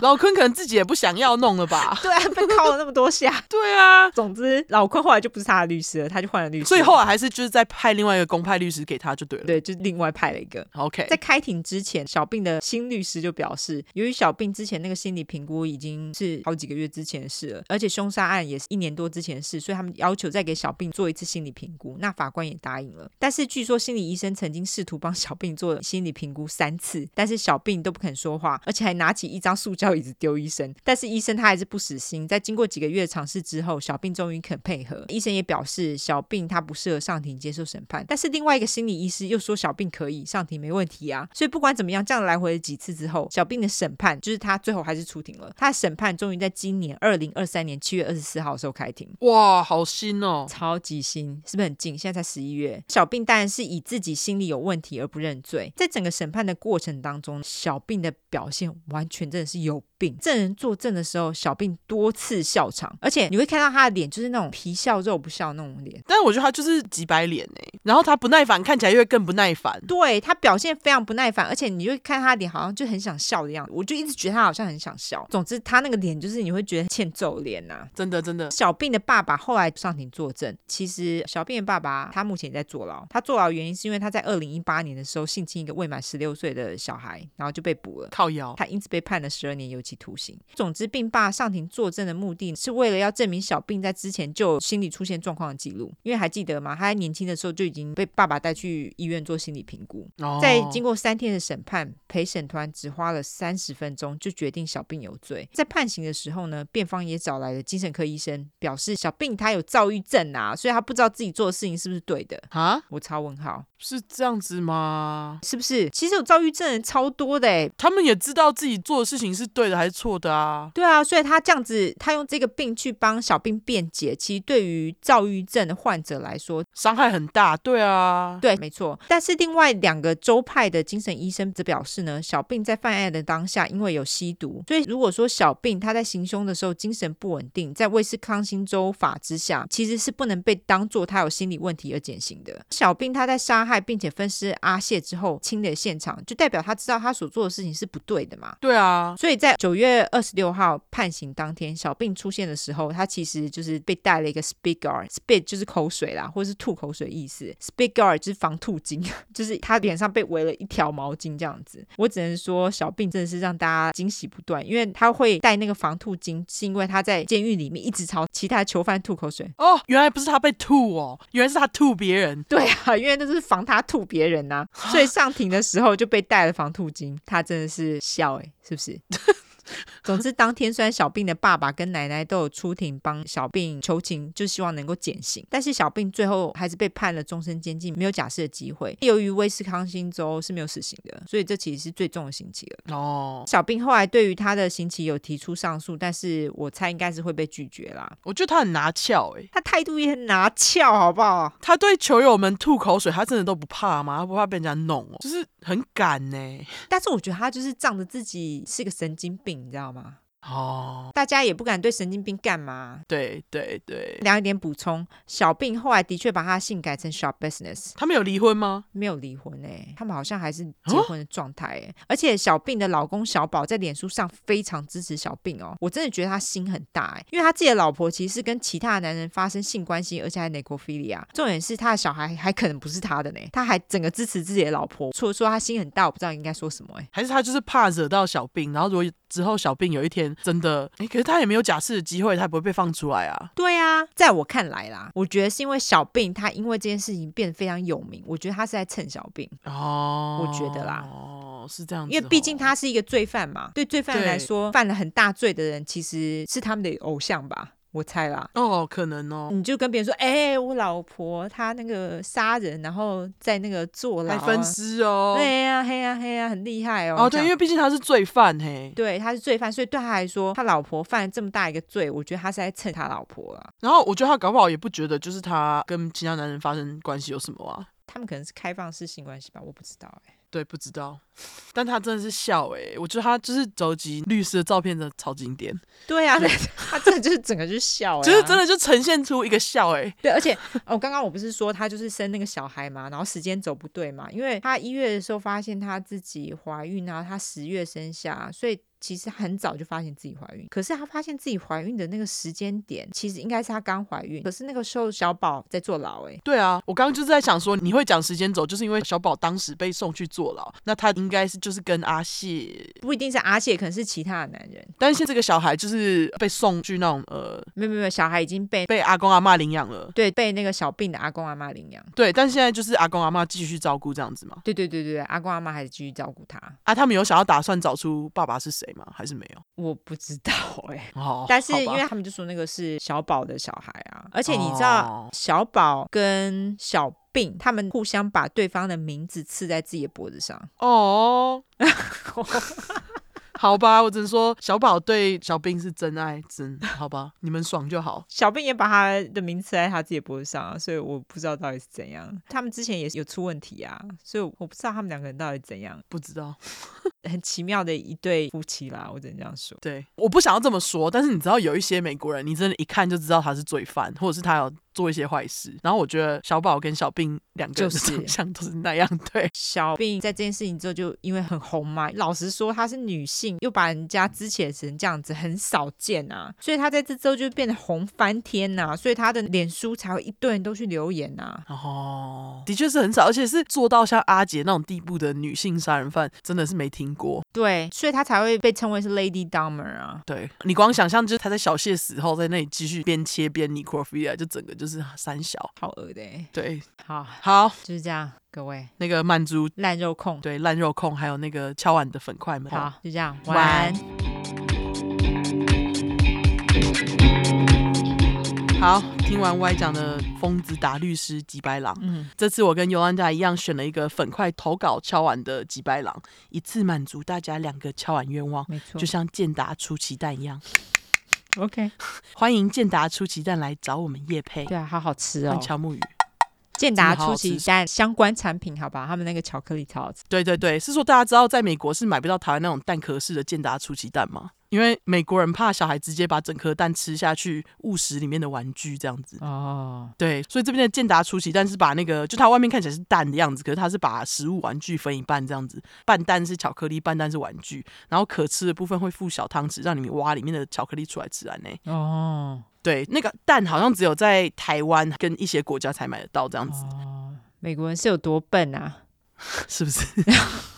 老坤可能自己也不想要弄了吧？*laughs* 对啊，被 *laughs* 敲了那么多下。对啊，总之老坤后来就不是他的律师了，他就换了律师。所以后来还是就是再派另外一个公派律师给他就对了。对，就另外派了一个。OK，在开庭之前，小病的新律师就表示，由于小病之前那个心理评估已经是好几个月之前的事了，而且凶杀案也是一年多之前的事，所以他们要求再给小病做一次心理评估。那法官也答应了。但是据说心理医生曾经试图帮小病做心理评估三次，但是小病都不肯说话，而且还拿起一张塑胶椅子丢医生。但是医生他还是不死心，在经过几个月的尝试之后，小病终于肯配合。医生也表示，小病他不适合上庭接受审判。但是另外一个心理医师又说，小病可以上庭，没问题啊。所以不管怎么样，这样来回了几次之后，小病的审判就是他最后还是出庭了。他的审判终于在今年二零二三年七月二十四号的时候开庭。哇，好新哦，超级新，是不是很近？现在才十一月。小病当然是以自己心理有问题而不认罪。在整个审判的过程当中，小病的表现完全真的是有病。证人作证的时候，小病多次笑场，而且你会看到他的脸就是那种皮笑肉不笑那种脸。但是我觉得他就是几白脸哎，然后他不耐烦，看起来又会更不耐烦。对，他表现非常不耐烦，而且你就会看他的脸好像就很想笑的样子。我就一直觉得他好像很想笑。总之，他那个脸就是你会觉得欠揍脸呐、啊，真的真的。小病的爸爸后来上庭作证，其实小病的爸爸他目前也在坐牢。他坐牢的原因是因为他在二零一八年的时候性侵一个未满十六岁的小孩，然后就被捕了。靠腰，他因此被判了十二年年有期徒刑。总之，病爸上庭作证的目的是为了要证明小病在之前就有心理出现状况的记录，因为还记得吗？他在年轻的时候就已经被爸爸带去医院做心理评估。哦、在经过三天的审判，陪审团只花了三十分钟就决定小病有罪。在判刑的时候呢，辩方也找来了精神科医生，表示小病他有躁郁症啊，所以他不知道自己做的事情是不是对的啊？我超问号，是这样子吗？是不是？其实有躁郁症的人超多的诶，他们也知道自己做的事情是对的还是错的啊？对啊，所以他这样子，他用这个病去帮小病辩解，其实对于躁郁症的患者来说，伤害很大。对啊，对，没错。但是另外两个州派的精神医生则表示呢，小病在犯案的当下，因为有吸毒，所以如果说小病他在行凶的时候精神不稳定，在威斯康星州法之下，其实是不能被当做他有心理问题而减刑的。小病他在杀害并且分尸阿谢之后清理现场，就代表他知道他所做的事情是不对的嘛？对啊。所以在九月二十六号判刑当天，小病出现的时候，他其实就是被带了一个 spit guard，spit 就是口水啦，或者是吐口水意思，spit guard 就是防吐巾，*laughs* 就是他脸上被围了一条毛巾这样子。我只能说，小病真的是让大家惊喜不断，因为他会带那个防吐巾，是因为他在监狱里面一直朝其他囚犯吐口水。哦，原来不是他被吐哦，原来是他吐别人。对啊，因为那是防防他吐别人呐、啊，所以上庭的时候就被戴了防吐巾。他真的是笑诶、是不是？*laughs* 总之，当天虽然小病的爸爸跟奶奶都有出庭帮小病求情，就希望能够减刑，但是小病最后还是被判了终身监禁，没有假释的机会。由于威斯康星州是没有死刑的，所以这其实是最重的刑期了。哦，小病后来对于他的刑期有提出上诉，但是我猜应该是会被拒绝啦。我觉得他很拿翘哎、欸，他态度也很拿翘，好不好？他对球友们吐口水，他真的都不怕吗？他不怕被人家弄哦，就是很敢呢、欸。但是我觉得他就是仗着自己是个神经病，你知道吗？哦，大家也不敢对神经病干嘛。对对对，两点补充，小病后来的确把他姓改成 Sharp Business。他们有离婚吗？没有离婚诶、欸，他们好像还是结婚的状态诶。而且小病的老公小宝在脸书上非常支持小病哦，我真的觉得他心很大诶，因为他自己的老婆其实是跟其他的男人发生性关系，而且还 necrophilia。重点是他的小孩还可能不是他的呢，他还整个支持自己的老婆。除了说他心很大，我不知道应该说什么诶，还是他就是怕惹到小病，然后如果之后小病有一天。真的，哎，可是他也没有假释的机会，他也不会被放出来啊。对啊，在我看来啦，我觉得是因为小病他因为这件事情变得非常有名，我觉得他是在蹭小病哦，我觉得啦，哦，是这样子，因为毕竟他是一个罪犯嘛，对罪犯来说，犯了很大罪的人其实是他们的偶像吧。我猜啦，哦，可能哦，你就跟别人说，哎、欸，我老婆她那个杀人，然后在那个坐牢、啊，还分尸哦，对呀、啊，嘿呀、啊，嘿呀、啊，很厉害哦。哦，对，因为毕竟他是罪犯，嘿，对，他是罪犯，所以对他来说，他老婆犯了这么大一个罪，我觉得他是在蹭他老婆啊。然后我觉得他搞不好也不觉得，就是他跟其他男人发生关系有什么啊？他们可能是开放式性关系吧，我不知道哎、欸。对，不知道，但他真的是笑哎、欸，我觉得他就是走集律师的照片真的超经典。对啊，*laughs* 他真的就是整个就是笑、欸，*laughs* 就是真的就呈现出一个笑哎、欸。对，而且哦，刚刚我不是说他就是生那个小孩嘛，然后时间走不对嘛，因为他一月的时候发现他自己怀孕，然后他十月生下，所以。其实很早就发现自己怀孕，可是她发现自己怀孕的那个时间点，其实应该是她刚怀孕。可是那个时候小宝在坐牢，欸，哎，对啊，我刚刚就是在想说，你会讲时间轴，就是因为小宝当时被送去坐牢，那他应该是就是跟阿谢，不一定是阿谢，可能是其他的男人。但是现在这个小孩就是被送去那种呃，没有没有，小孩已经被被阿公阿妈领养了，对，被那个小病的阿公阿妈领养，对，但是现在就是阿公阿妈继续照顾这样子嘛？对对对对，阿公阿妈还是继续照顾他。啊，他们有想要打算找出爸爸是谁吗？还是没有？我不知道哎、欸，哦，但是因为他们就说那个是小宝的小孩啊，而且你知道小宝跟小病他们互相把对方的名字刺在自己的脖子上哦。*laughs* 好吧，我只能说小宝对小兵是真爱，真好吧，你们爽就好。小兵也把他的名字在他自己的脖子上啊，所以我不知道到底是怎样。他们之前也有出问题啊，所以我不知道他们两个人到底怎样，不知道。*laughs* 很奇妙的一对夫妻啦，我只能这样说。对，我不想要这么说，但是你知道有一些美国人，你真的一看就知道他是罪犯，或者是他有做一些坏事。然后我觉得小宝跟小病两个人的长相都是那样。对，小病在这件事情之后就因为很红嘛，老实说她是女性，又把人家之前成这样子，很少见啊，所以她在这之后就变得红翻天呐、啊，所以她的脸书才会一堆人都去留言呐、啊。哦，的确是很少，而且是做到像阿杰那种地步的女性杀人犯，真的是没听。过。对，所以她才会被称为是 Lady Dahmer 啊。对，你光想象就是她在小谢死后在那里继续边切边 necrophilia，就整个就是三小，好恶的。对，好，*laughs* 好，就是这样，各位那个满足烂肉控，对烂肉控，还有那个敲碗的粉块们，好，就这样，晚安。好，听完 Y 讲的疯子打律师吉白狼，嗯，这次我跟尤安达一样选了一个粉块投稿敲碗的吉白狼，一次满足大家两个敲碗愿望，没错，就像健达出奇蛋一样。OK，*laughs* 欢迎健达出奇蛋来找我们叶配，对啊，好好吃哦，乔木鱼。健达出奇蛋相关产品，好吧，他们那个巧克力超好吃。对对对，是说大家知道在美国是买不到台湾那种蛋壳式的健达出奇蛋吗？因为美国人怕小孩直接把整颗蛋吃下去误食里面的玩具这样子。哦，对，所以这边的健达出奇蛋是把那个就它外面看起来是蛋的样子，可是它是把食物玩具分一半这样子，半蛋是巧克力，半蛋是玩具，然后可吃的部分会附小汤匙，让你们挖里面的巧克力出来吃完呢。哦。对，那个蛋好像只有在台湾跟一些国家才买得到这样子。哦，美国人是有多笨啊？*laughs* 是不是？*laughs*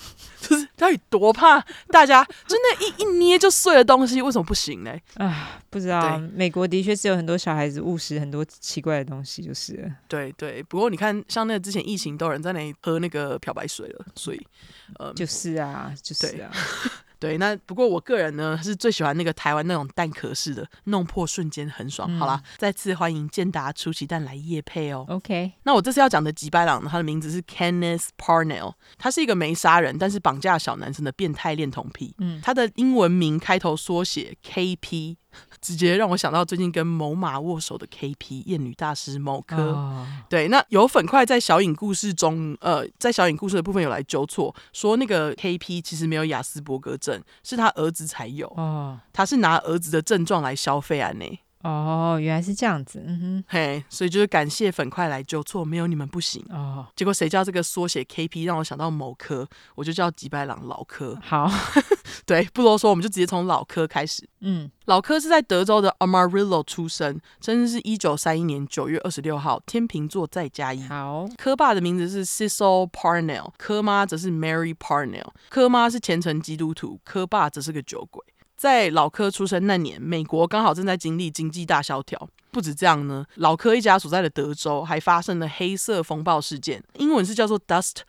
就是到底多怕大家真的一一捏就碎的东西，为什么不行呢？啊，不知道。美国的确是有很多小孩子误食很多奇怪的东西，就是。对对，不过你看，像那个之前疫情，都有人在那里喝那个漂白水了，所以，呃，就是啊，就是啊。对，那不过我个人呢是最喜欢那个台湾那种蛋壳式的，弄破瞬间很爽。嗯、好啦，再次欢迎健达出奇蛋来夜配哦。OK，那我这次要讲的吉白狼呢，他的名字是 Kenneth Parnell，他是一个没杀人但是绑架小男生的变态恋童癖。嗯，他的英文名开头缩写 KP。直接让我想到最近跟某马握手的 KP 厌女大师某科，oh. 对，那有粉块在小影故事中，呃，在小影故事的部分有来纠错，说那个 KP 其实没有雅斯伯格症，是他儿子才有，oh. 他是拿儿子的症状来消费啊呢。哦，原来是这样子，嗯哼，嘿，所以就是感谢粉块来纠错，没有你们不行哦。结果谁叫这个缩写 KP 让我想到某科，我就叫吉白狼老科。好，*laughs* 对，不啰嗦，我们就直接从老科开始。嗯，老科是在德州的 Amarillo 出生，生日是一九三一年九月二十六号，天秤座再加一。好，科爸的名字是 Cecil Parnell，科妈则是 Mary Parnell，科妈是虔诚基督徒，科爸则是个酒鬼。在老科出生那年，美国刚好正在经历经济大萧条。不止这样呢，老科一家所在的德州还发生了黑色风暴事件，英文是叫做 Dust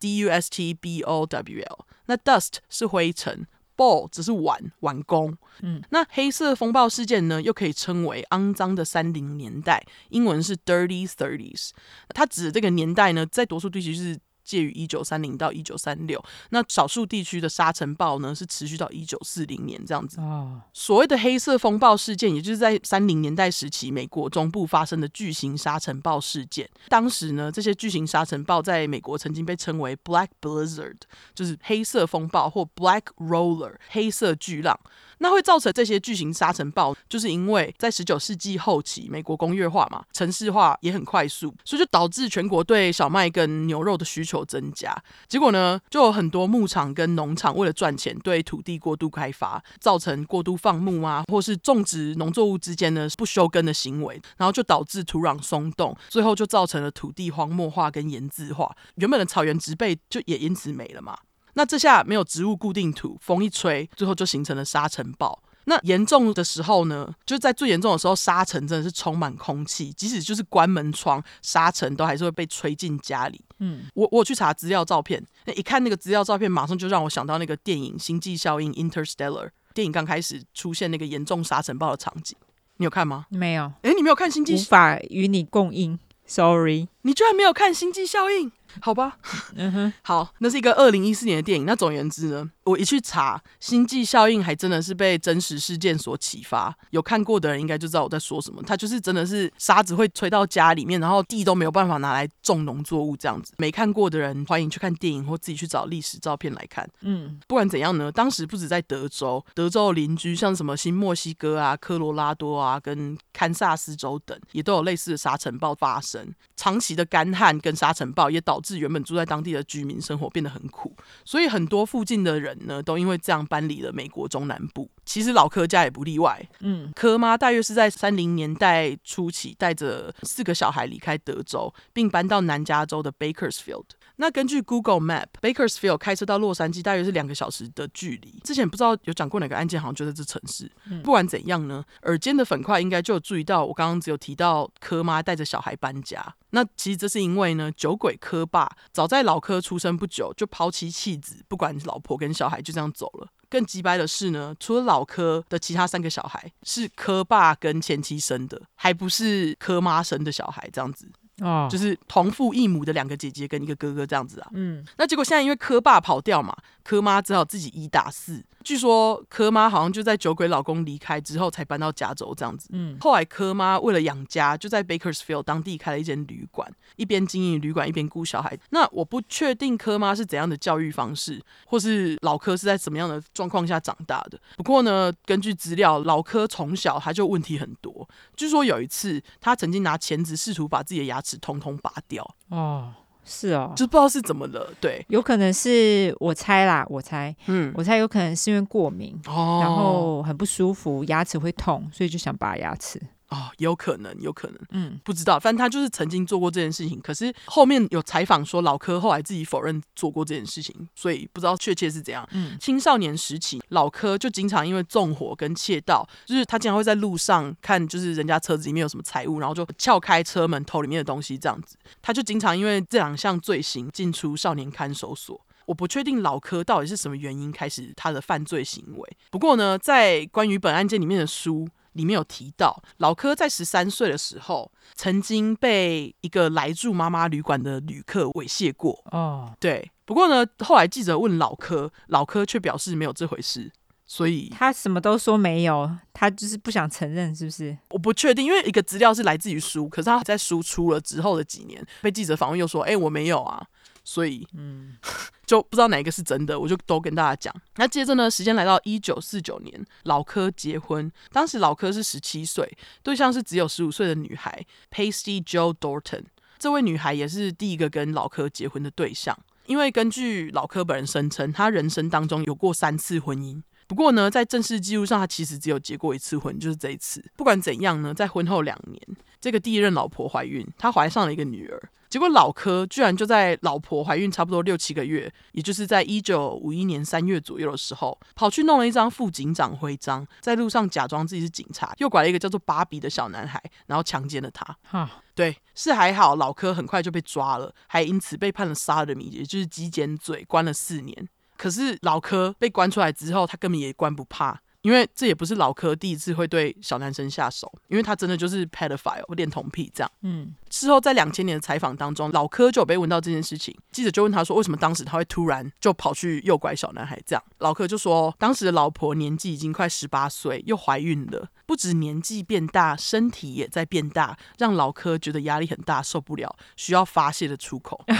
Bowl，D U S T B O W L。那 Dust 是灰尘，ball 只是碗碗工。嗯，那黑色风暴事件呢，又可以称为肮脏的三零年代，英文是 Dirty Thirties。它指的这个年代呢，在多数地区是。介于一九三零到一九三六，那少数地区的沙尘暴呢，是持续到一九四零年这样子。啊，所谓的黑色风暴事件，也就是在三零年代时期美国中部发生的巨型沙尘暴事件。当时呢，这些巨型沙尘暴在美国曾经被称为 Black Blizzard，就是黑色风暴或 Black Roller 黑色巨浪。那会造成这些巨型沙尘暴，就是因为在十九世纪后期，美国工业化嘛，城市化也很快速，所以就导致全国对小麦跟牛肉的需求增加。结果呢，就有很多牧场跟农场为了赚钱，对土地过度开发，造成过度放牧啊，或是种植农作物之间呢不休耕的行为，然后就导致土壤松动，最后就造成了土地荒漠化跟盐渍化，原本的草原植被就也因此没了嘛。那这下没有植物固定土，风一吹，最后就形成了沙尘暴。那严重的时候呢，就是在最严重的时候，沙尘真的是充满空气，即使就是关门窗，沙尘都还是会被吹进家里。嗯，我我去查资料照片，那一看那个资料照片，马上就让我想到那个电影《星际效应》（Interstellar）。电影刚开始出现那个严重沙尘暴的场景，你有看吗？没有。哎，你没有看《星际》？无法与你共应，Sorry。你居然没有看《星际效应》？好吧，嗯哼，好，那是一个二零一四年的电影。那总而言之呢，我一去查，《星际效应》还真的是被真实事件所启发。有看过的人应该就知道我在说什么。它就是真的是沙子会吹到家里面，然后地都没有办法拿来种农作物这样子。没看过的人欢迎去看电影或自己去找历史照片来看。嗯，不管怎样呢，当时不止在德州，德州的邻居像什么新墨西哥啊、科罗拉多啊、跟堪萨斯州等，也都有类似的沙尘暴发生。长期的干旱跟沙尘暴也导致原本住在当地的居民生活变得很苦，所以很多附近的人呢，都因为这样搬离了美国中南部。其实老柯家也不例外。嗯，柯妈大约是在三零年代初期带着四个小孩离开德州，并搬到南加州的 Bakersfield。那根据 Google Map，Bakersfield 开车到洛杉矶大约是两个小时的距离。之前不知道有讲过哪个案件，好像就在这城市。嗯、不管怎样呢，耳尖的粉块应该就有注意到，我刚刚只有提到柯妈带着小孩搬家。那其实这是因为呢，酒鬼柯爸早在老柯出生不久就抛妻弃子，不管老婆跟小孩就这样走了。更鸡掰的是呢，除了老柯的其他三个小孩是柯爸跟前妻生的，还不是柯妈生的小孩，这样子。哦，就是同父异母的两个姐姐跟一个哥哥这样子啊。嗯，那结果现在因为柯爸跑掉嘛，柯妈只好自己一打四。据说柯妈好像就在酒鬼老公离开之后才搬到加州这样子。嗯，后来柯妈为了养家，就在 Bakersfield 当地开了一间旅馆，一边经营旅馆一边顾小孩。那我不确定柯妈是怎样的教育方式，或是老柯是在什么样的状况下长大的。不过呢，根据资料，老柯从小他就问题很多。据说有一次他曾经拿钳子试图把自己的牙齿通通拔掉。哦。是哦，就不知道是怎么了，对，有可能是我猜啦，我猜，嗯，我猜有可能是因为过敏，哦，然后很不舒服，牙齿会痛，所以就想拔牙齿。哦，有可能，有可能，嗯，不知道，反正他就是曾经做过这件事情。可是后面有采访说，老柯后来自己否认做过这件事情，所以不知道确切是怎样。嗯，青少年时期，老柯就经常因为纵火跟窃盗，就是他经常会在路上看，就是人家车子里面有什么财物，然后就撬开车门偷里面的东西，这样子。他就经常因为这两项罪行进出少年看守所。我不确定老柯到底是什么原因开始他的犯罪行为。不过呢，在关于本案件里面的书。里面有提到，老柯在十三岁的时候，曾经被一个来住妈妈旅馆的旅客猥亵过。哦，对。不过呢，后来记者问老柯，老柯却表示没有这回事，所以他什么都说没有，他就是不想承认，是不是？我不确定，因为一个资料是来自于书，可是他在书出了之后的几年，被记者访问又说：“哎，我没有啊。”所以，嗯，*laughs* 就不知道哪一个是真的，我就都跟大家讲。那接着呢，时间来到一九四九年，老柯结婚，当时老柯是十七岁，对象是只有十五岁的女孩 Pasty Jo Dorton。这位女孩也是第一个跟老柯结婚的对象，因为根据老柯本人声称，他人生当中有过三次婚姻。不过呢，在正式记录上，他其实只有结过一次婚，就是这一次。不管怎样呢，在婚后两年，这个第一任老婆怀孕，他怀上了一个女儿。结果老柯居然就在老婆怀孕差不多六七个月，也就是在一九五一年三月左右的时候，跑去弄了一张副警长徽章，在路上假装自己是警察，诱拐了一个叫做芭比的小男孩，然后强奸了他。哈，对，是还好，老柯很快就被抓了，还因此被判了 sodomy，也就是鸡奸罪，关了四年。可是老柯被关出来之后，他根本也关不怕。因为这也不是老柯第一次会对小男生下手，因为他真的就是 pedophile 恋童癖这样。嗯，事后在两千年的采访当中，老柯就有被问到这件事情，记者就问他说，为什么当时他会突然就跑去诱拐小男孩这样？老柯就说，当时的老婆年纪已经快十八岁，又怀孕了，不止年纪变大，身体也在变大，让老柯觉得压力很大，受不了，需要发泄的出口。*laughs*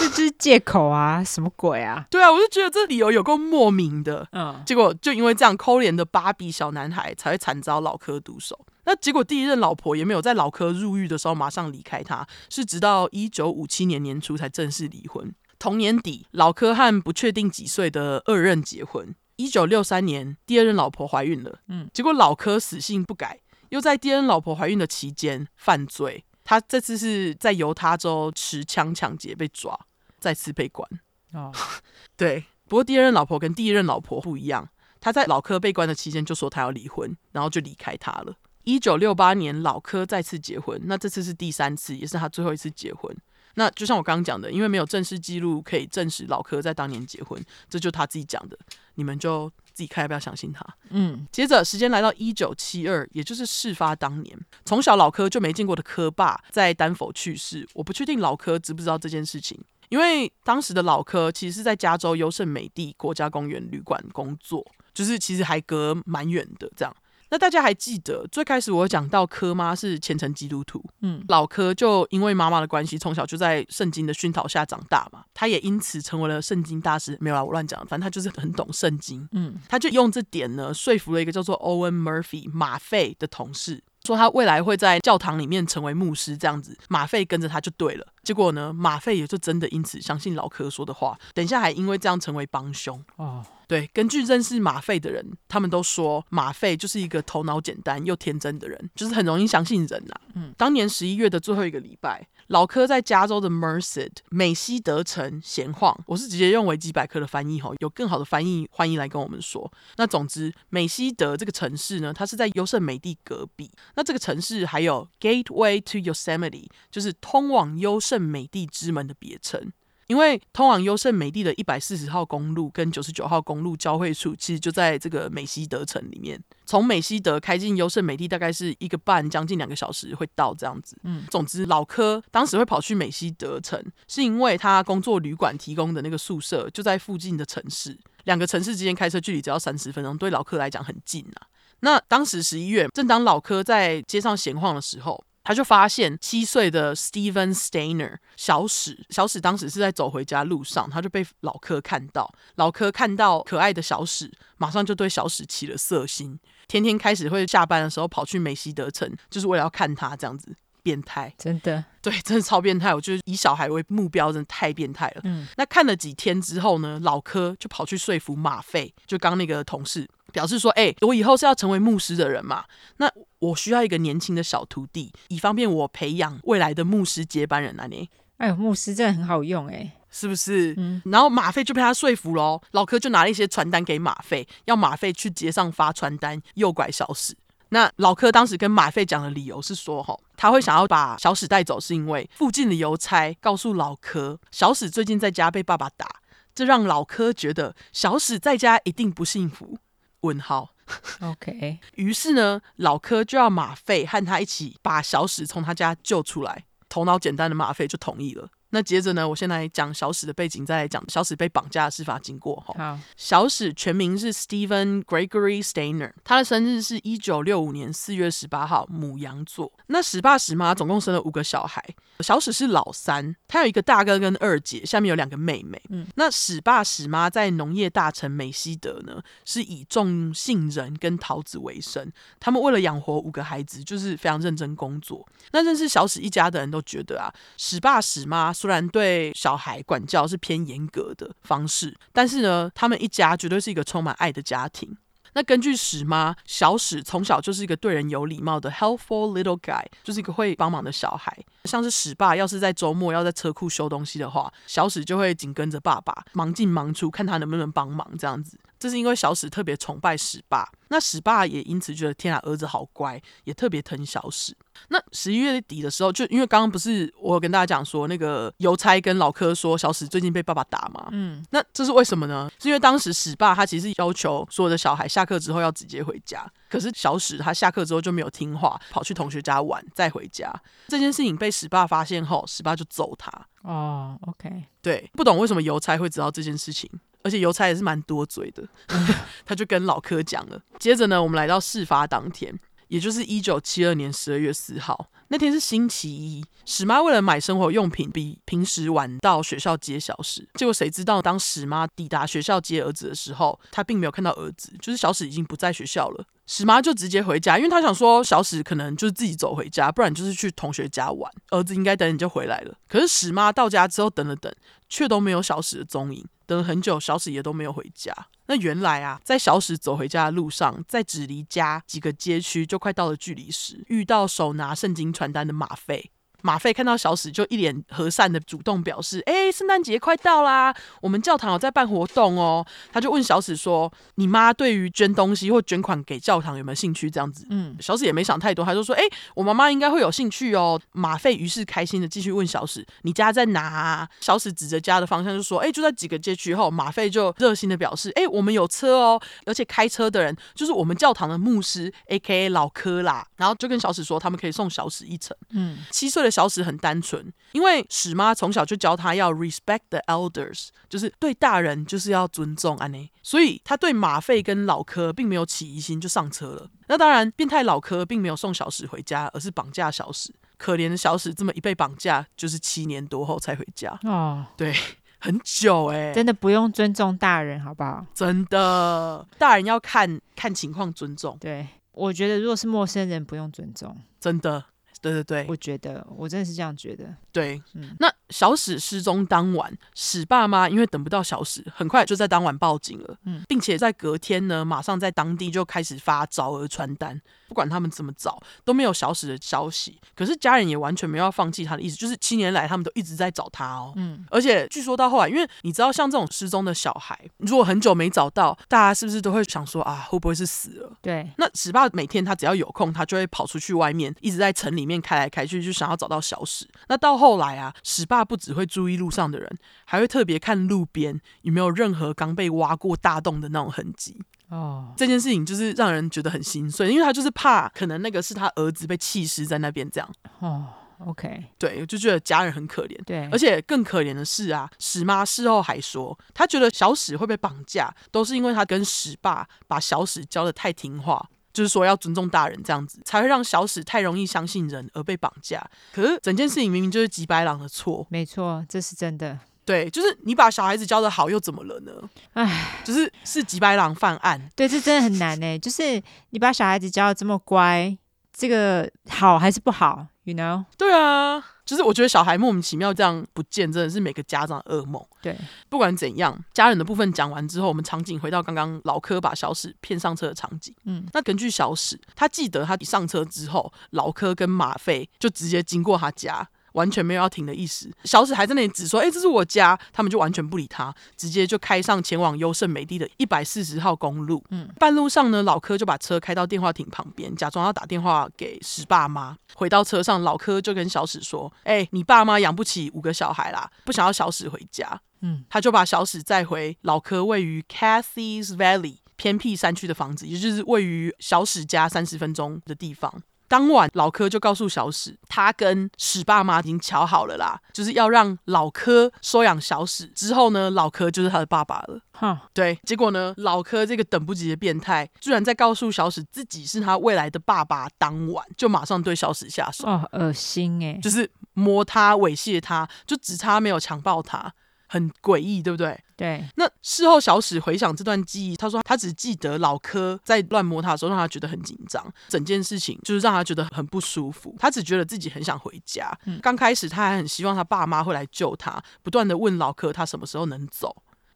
这就是借口啊，什么鬼啊？对啊，我就觉得这理由有够莫名的。嗯，结果就因为这样抠脸的芭比小男孩才会惨遭老柯毒手。那结果第一任老婆也没有在老柯入狱的时候马上离开他，是直到一九五七年年初才正式离婚。同年底，老柯和不确定几岁的二任结婚。一九六三年，第二任老婆怀孕了。嗯，结果老柯死性不改，又在第二任老婆怀孕的期间犯罪。他这次是在犹他州持枪抢劫被抓，再次被关。哦，*laughs* 对。不过第二任老婆跟第一任老婆不一样，他在老柯被关的期间就说他要离婚，然后就离开他了。一九六八年，老柯再次结婚，那这次是第三次，也是他最后一次结婚。那就像我刚刚讲的，因为没有正式记录可以证实老柯在当年结婚，这就是他自己讲的，你们就自己看要不要相信他。嗯，接着时间来到一九七二，也就是事发当年，从小老柯就没见过的柯爸在丹佛去世。我不确定老柯知不知道这件事情，因为当时的老柯其实是在加州优胜美地国家公园旅馆工作，就是其实还隔蛮远的这样。那大家还记得最开始我讲到柯妈是虔诚基督徒，嗯，老柯就因为妈妈的关系，从小就在圣经的熏陶下长大嘛，他也因此成为了圣经大师。没有啦，我乱讲，反正他就是很懂圣经，嗯，他就用这点呢说服了一个叫做 Owen Murphy 马费的同事，说他未来会在教堂里面成为牧师，这样子，马费跟着他就对了。结果呢，马费也就真的因此相信老柯说的话，等一下还因为这样成为帮凶哦。对，根据认识马费的人，他们都说马费就是一个头脑简单又天真的人，就是很容易相信人呐、啊。嗯，当年十一月的最后一个礼拜，老柯在加州的 Merced 美西德城闲晃。我是直接用维基百科的翻译哈，有更好的翻译，欢迎来跟我们说。那总之，美西德这个城市呢，它是在优胜美地隔壁。那这个城市还有 Gateway to Yosemite，就是通往优胜美地之门的别称。因为通往优胜美地的一百四十号公路跟九十九号公路交汇处，其实就在这个美西德城里面。从美西德开进优胜美地，大概是一个半将近两个小时会到这样子。嗯，总之老柯当时会跑去美西德城，是因为他工作旅馆提供的那个宿舍就在附近的城市，两个城市之间开车距离只要三十分钟，对老柯来讲很近啊。那当时十一月，正当老柯在街上闲晃的时候。他就发现七岁的 Steven Steiner 小史，小史当时是在走回家路上，他就被老柯看到。老柯看到可爱的小史，马上就对小史起了色心，天天开始会下班的时候跑去梅西德城，就是为了要看他这样子。变态，真的，对，真的超变态。我觉得以小孩为目标，真的太变态了。嗯，那看了几天之后呢，老柯就跑去说服马费，就刚那个同事，表示说：“哎、欸，我以后是要成为牧师的人嘛，那我需要一个年轻的小徒弟，以方便我培养未来的牧师接班人啊。”你，哎呦，牧师真的很好用哎、欸，是不是？嗯。然后马费就被他说服了，老柯就拿了一些传单给马费，要马费去街上发传单，诱拐小史。那老柯当时跟马费讲的理由是说，吼，他会想要把小史带走，是因为附近的邮差告诉老柯，小史最近在家被爸爸打，这让老柯觉得小史在家一定不幸福。问号，OK。*laughs* 于是呢，老柯就要马费和他一起把小史从他家救出来。头脑简单的马费就同意了。那接着呢，我先来讲小史的背景，再来讲小史被绑架的事发经过。哈，小史全名是 Stephen Gregory Steiner，他的生日是一九六五年四月十八号，母羊座。那史爸史妈总共生了五个小孩，小史是老三，他有一个大哥跟二姐，下面有两个妹妹。嗯，那史爸史妈在农业大城美西德呢，是以种杏仁跟桃子为生。他们为了养活五个孩子，就是非常认真工作。那认识小史一家的人都觉得啊，史爸史妈。虽然对小孩管教是偏严格的方式，但是呢，他们一家绝对是一个充满爱的家庭。那根据史妈，小史从小就是一个对人有礼貌的 helpful little guy，就是一个会帮忙的小孩。像是史爸要是在周末要在车库修东西的话，小史就会紧跟着爸爸，忙进忙出，看他能不能帮忙这样子。这是因为小史特别崇拜史爸，那史爸也因此觉得天啊，儿子好乖，也特别疼小史。那十一月底的时候，就因为刚刚不是我有跟大家讲说，那个邮差跟老柯说小史最近被爸爸打嘛，嗯，那这是为什么呢？是因为当时史爸他其实要求所有的小孩下课之后要直接回家，可是小史他下课之后就没有听话，跑去同学家玩再回家。这件事情被史爸发现后，史爸就揍他。哦，OK，对，不懂为什么邮差会知道这件事情。而且邮差也是蛮多嘴的，*laughs* 他就跟老柯讲了。接着呢，我们来到事发当天，也就是一九七二年十二月四号。那天是星期一，史妈为了买生活用品，比平时晚到学校接小史。结果谁知道，当史妈抵达学校接儿子的时候，她并没有看到儿子，就是小史已经不在学校了。史妈就直接回家，因为她想说小史可能就是自己走回家，不然就是去同学家玩，儿子应该等你就回来了。可是史妈到家之后等了等，却都没有小史的踪影。等了很久，小史也都没有回家。那原来啊，在小史走回家的路上，在只离家几个街区就快到了距离时，遇到手拿圣经传单的马费。马费看到小史，就一脸和善的主动表示：“哎，圣诞节快到啦，我们教堂有在办活动哦。”他就问小史说：“你妈对于捐东西或捐款给教堂有没有兴趣？”这样子，嗯，小史也没想太多，他就说：“哎，我妈妈应该会有兴趣哦。”马费于是开心的继续问小史：“你家在哪啊？”小史指着家的方向就说：“哎，就在几个街区后。”马费就热心的表示：“哎，我们有车哦，而且开车的人就是我们教堂的牧师，A.K.A. 老柯啦。”然后就跟小史说：“他们可以送小史一程。”嗯，七岁的。小史很单纯，因为史妈从小就教他要 respect the elders，就是对大人就是要尊重安妮，所以他对马费跟老柯并没有起疑心，就上车了。那当然，变态老柯并没有送小史回家，而是绑架小史。可怜的小史这么一被绑架，就是七年多后才回家。哦，对，很久哎、欸，真的不用尊重大人，好不好？真的，大人要看看情况尊重。对，我觉得如果是陌生人，不用尊重，真的。对对对，我觉得我真的是这样觉得。对，嗯，那小史失踪当晚，史爸妈因为等不到小史，很快就在当晚报警了，嗯，并且在隔天呢，马上在当地就开始发找儿传单。不管他们怎么找，都没有小史的消息。可是家人也完全没有要放弃他的意思，就是七年来他们都一直在找他哦。嗯，而且据说到后来，因为你知道，像这种失踪的小孩，如果很久没找到，大家是不是都会想说啊，会不会是死了？对。那史爸每天他只要有空，他就会跑出去外面，一直在城里面开来开去，就想要找到小史。那到后来啊，史爸不只会注意路上的人，还会特别看路边有没有任何刚被挖过大洞的那种痕迹。哦，oh. 这件事情就是让人觉得很心碎，因为他就是怕可能那个是他儿子被弃尸在那边这样。哦、oh，OK，对，我就觉得家人很可怜。对，而且更可怜的是啊，史妈事后还说，她觉得小史会被绑架，都是因为他跟史爸把小史教得太听话，就是说要尊重大人这样子，才会让小史太容易相信人而被绑架。可是整件事情明明就是吉白郎的错。没错，这是真的。对，就是你把小孩子教的好又怎么了呢？唉，就是是吉白郎犯案。对，这真的很难呢。就是你把小孩子教的这么乖，这个好还是不好？You know？对啊，就是我觉得小孩莫名其妙这样不见，真的是每个家长的噩梦。对，不管怎样，家人的部分讲完之后，我们场景回到刚刚老柯把小史骗上车的场景。嗯，那根据小史，他记得他一上车之后，老柯跟马费就直接经过他家。完全没有要停的意思。小史还在那里指说：“哎，这是我家。”他们就完全不理他，直接就开上前往优胜美地的一百四十号公路。嗯，半路上呢，老柯就把车开到电话亭旁边，假装要打电话给史爸妈。回到车上，老柯就跟小史说：“哎，你爸妈养不起五个小孩啦，不想要小史回家。”嗯，他就把小史载回老柯位于 Cathy's Valley 偏僻山区的房子，也就是位于小史家三十分钟的地方。当晚，老柯就告诉小史，他跟史爸妈已经瞧好了啦，就是要让老柯收养小史。之后呢，老柯就是他的爸爸了。哈，对。结果呢，老柯这个等不及的变态，居然在告诉小史自己是他未来的爸爸当晚，就马上对小史下手。哦，恶心诶，就是摸他、猥亵他，就只差没有强暴他。很诡异，对不对？对。那事后小史回想这段记忆，他说他只记得老柯在乱摸他的时候，让他觉得很紧张。整件事情就是让他觉得很不舒服。他只觉得自己很想回家。嗯。刚开始他还很希望他爸妈会来救他，不断的问老柯他什么时候能走。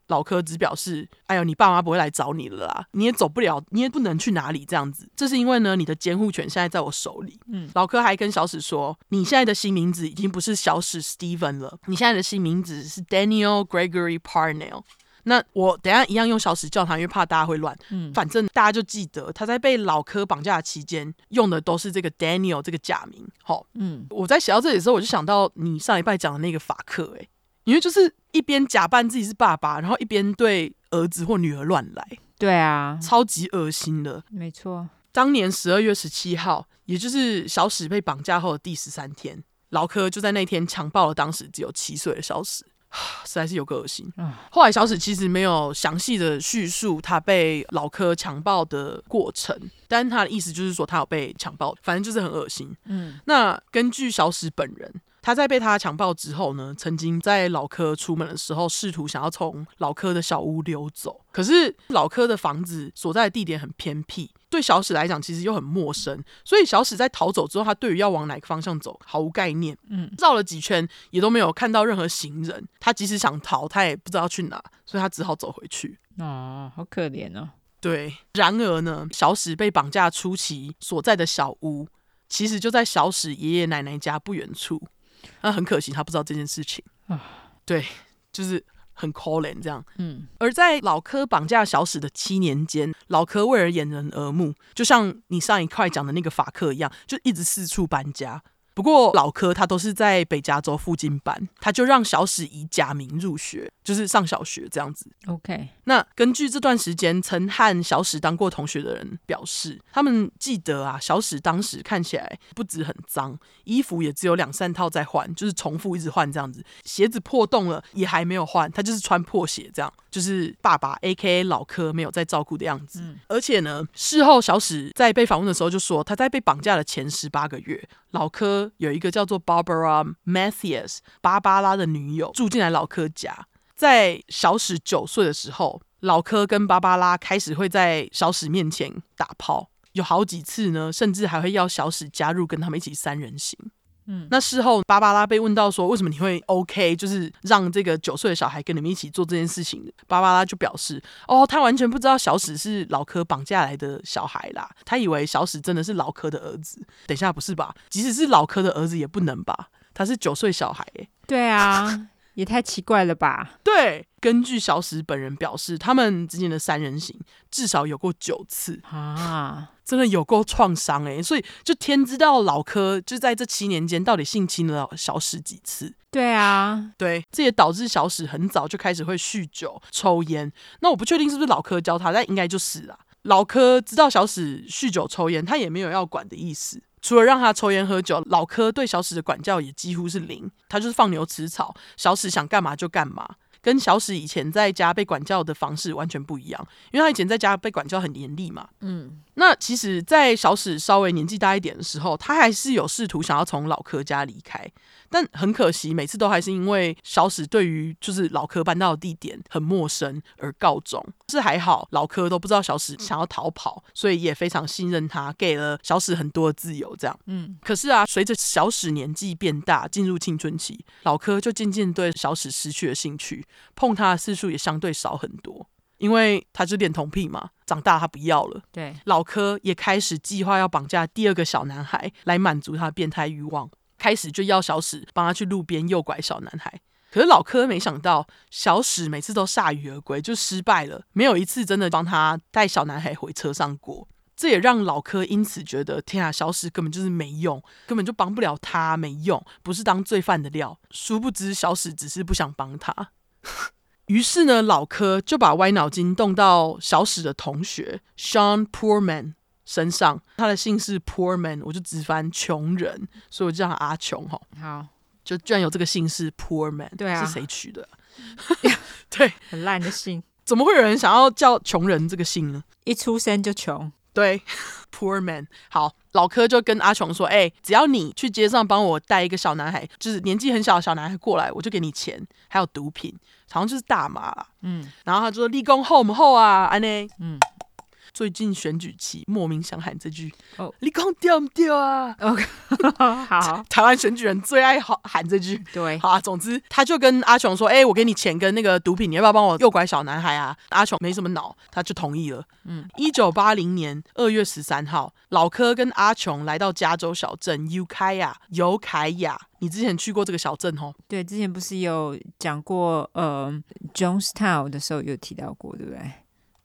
老柯只表示：“哎呦，你爸妈不会来找你了啦，你也走不了，你也不能去哪里这样子。这是因为呢，你的监护权现在在我手里。”嗯，老柯还跟小史说：“你现在的新名字已经不是小史 Steven 了，你现在的新名字是 Daniel Gregory Parnell。那我等一下一样用小史叫他，因为怕大家会乱。嗯，反正大家就记得他在被老柯绑架的期间用的都是这个 Daniel 这个假名。好，嗯，我在写到这里的时候，我就想到你上一拜讲的那个法克，哎。”因为就是一边假扮自己是爸爸，然后一边对儿子或女儿乱来，对啊，超级恶心的。没错，当年十二月十七号，也就是小史被绑架后的第十三天，老柯就在那天强暴了当时只有七岁的小史，实在是有个恶心。后来小史其实没有详细的叙述他被老柯强暴的过程，但他的意思就是说他有被强暴，反正就是很恶心。嗯，那根据小史本人。他在被他强暴之后呢，曾经在老柯出门的时候，试图想要从老柯的小屋溜走。可是老柯的房子所在的地点很偏僻，对小史来讲其实又很陌生，所以小史在逃走之后，他对于要往哪个方向走毫无概念。嗯，绕了几圈也都没有看到任何行人。他即使想逃，他也不知道去哪，所以他只好走回去。哦，好可怜哦。对，然而呢，小史被绑架初期所在的小屋，其实就在小史爷爷奶奶家不远处。那很可惜，他不知道这件事情啊。对，就是很可怜这样。嗯，而在老柯绑架小史的七年间，老柯为了掩人耳目，就像你上一块讲的那个法克一样，就一直四处搬家。不过老柯他都是在北加州附近搬，他就让小史以假名入学，就是上小学这样子。OK，那根据这段时间曾和小史当过同学的人表示，他们记得啊，小史当时看起来不止很脏，衣服也只有两三套在换，就是重复一直换这样子，鞋子破洞了也还没有换，他就是穿破鞋这样，就是爸爸 AKA 老柯没有在照顾的样子。嗯，而且呢，事后小史在被访问的时候就说，他在被绑架的前十八个月，老柯。有一个叫做 Barbara Mathias 芭芭拉的女友住进来老柯家，在小史九岁的时候，老柯跟芭芭拉开始会在小史面前打炮，有好几次呢，甚至还会要小史加入跟他们一起三人行。嗯，那事后芭芭拉被问到说，为什么你会 OK，就是让这个九岁的小孩跟你们一起做这件事情，芭芭拉就表示，哦，他完全不知道小史是老柯绑架来的小孩啦，他以为小史真的是老柯的儿子。等一下，不是吧？即使是老柯的儿子也不能吧？他是九岁小孩，欸，对啊。也太奇怪了吧？对，根据小史本人表示，他们之间的三人行至少有过九次啊，真的有够创伤哎，所以就天知道老柯就在这七年间到底性侵了小史几次。对啊，对，这也导致小史很早就开始会酗酒、抽烟。那我不确定是不是老柯教他，但应该就是啦。老柯知道小史酗酒、抽烟，他也没有要管的意思。除了让他抽烟喝酒，老柯对小史的管教也几乎是零，他就是放牛吃草，小史想干嘛就干嘛，跟小史以前在家被管教的方式完全不一样，因为他以前在家被管教很严厉嘛。嗯，那其实，在小史稍微年纪大一点的时候，他还是有试图想要从老柯家离开。但很可惜，每次都还是因为小史对于就是老柯搬到的地点很陌生而告终。是还好，老柯都不知道小史想要逃跑，所以也非常信任他，给了小史很多的自由。这样，嗯。可是啊，随着小史年纪变大，进入青春期，老柯就渐渐对小史失去了兴趣，碰他的次数也相对少很多，因为他就恋童癖嘛。长大他不要了，对。老柯也开始计划要绑架第二个小男孩来满足他的变态欲望。开始就要小史帮他去路边诱拐小男孩，可是老柯没想到小史每次都铩羽而归，就失败了，没有一次真的帮他带小男孩回车上过。这也让老柯因此觉得，天啊，小史根本就是没用，根本就帮不了他，没用，不是当罪犯的料。殊不知小史只是不想帮他。*laughs* 于是呢，老柯就把歪脑筋动到小史的同学 Sean Poorman。身上，他的姓是 Poor Man，我就直翻穷人，所以我就叫他阿穷哈。好，就居然有这个姓氏 Poor Man，对啊，是谁取的？*laughs* 对，很烂的姓，怎么会有人想要叫穷人这个姓呢？一出生就穷，对，Poor Man。好，老柯就跟阿穷说：“哎、欸，只要你去街上帮我带一个小男孩，就是年纪很小的小男孩过来，我就给你钱，还有毒品，好像就是大麻。”嗯，然后他就说：“立功后不后啊？”安呢？嗯。最近选举期，莫名想喊这句哦，你讲掉不掉啊？OK，*laughs* 好，台湾选举人最爱喊喊这句，对，好啊。总之，他就跟阿琼说：“哎、欸，我给你钱跟那个毒品，你要不要帮我诱拐小男孩啊？”阿琼没什么脑，他就同意了。嗯，一九八零年二月十三号，老柯跟阿琼来到加州小镇尤凯亚，尤凯亚，你之前去过这个小镇哦？对，之前不是有讲过呃，Jonestown 的时候有提到过，对不对？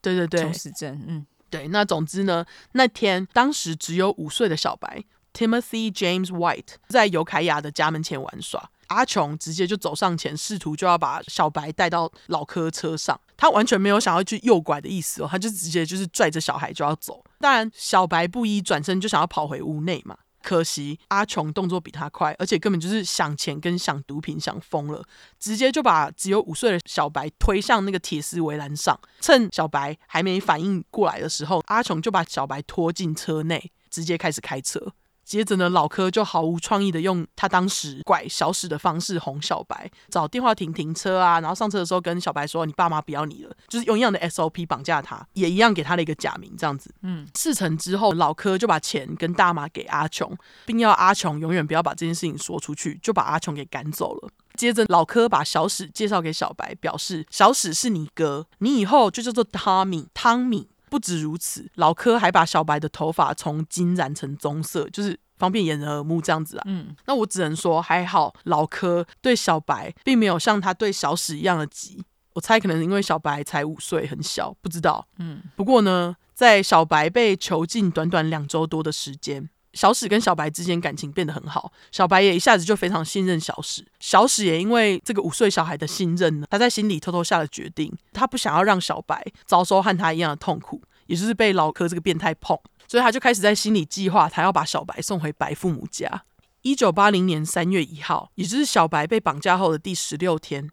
对对对，琼斯镇，嗯。对，那总之呢，那天当时只有五岁的小白 Timothy James White 在尤凯亚的家门前玩耍，阿琼直接就走上前，试图就要把小白带到老柯车上，他完全没有想要去诱拐的意思哦，他就直接就是拽着小孩就要走，当然小白不依，转身就想要跑回屋内嘛。可惜阿琼动作比他快，而且根本就是想钱跟想毒品想疯了，直接就把只有五岁的小白推向那个铁丝围栏上。趁小白还没反应过来的时候，阿琼就把小白拖进车内，直接开始开车。接着呢，老柯就毫无创意的用他当时拐小史的方式哄小白，找电话亭停车啊，然后上车的时候跟小白说：“你爸妈不要你了。”就是用一样的 SOP 绑架他，也一样给他了一个假名，这样子。嗯，事成之后，老柯就把钱跟大麻给阿琼，并要阿琼永远不要把这件事情说出去，就把阿琼给赶走了。接着，老柯把小史介绍给小白，表示小史是你哥，你以后就叫做 Tommy 汤米。不止如此，老柯还把小白的头发从金染成棕色，就是方便掩人耳目这样子啊。嗯，那我只能说还好，老柯对小白并没有像他对小史一样的急。我猜可能因为小白才五岁，很小，不知道。嗯，不过呢，在小白被囚禁短短两周多的时间，小史跟小白之间感情变得很好，小白也一下子就非常信任小史。小史也因为这个五岁小孩的信任呢，他在心里偷偷下了决定，他不想要让小白遭受和他一样的痛苦，也就是被老柯这个变态碰，所以他就开始在心里计划，他要把小白送回白父母家。一九八零年三月一号，也就是小白被绑架后的第十六天，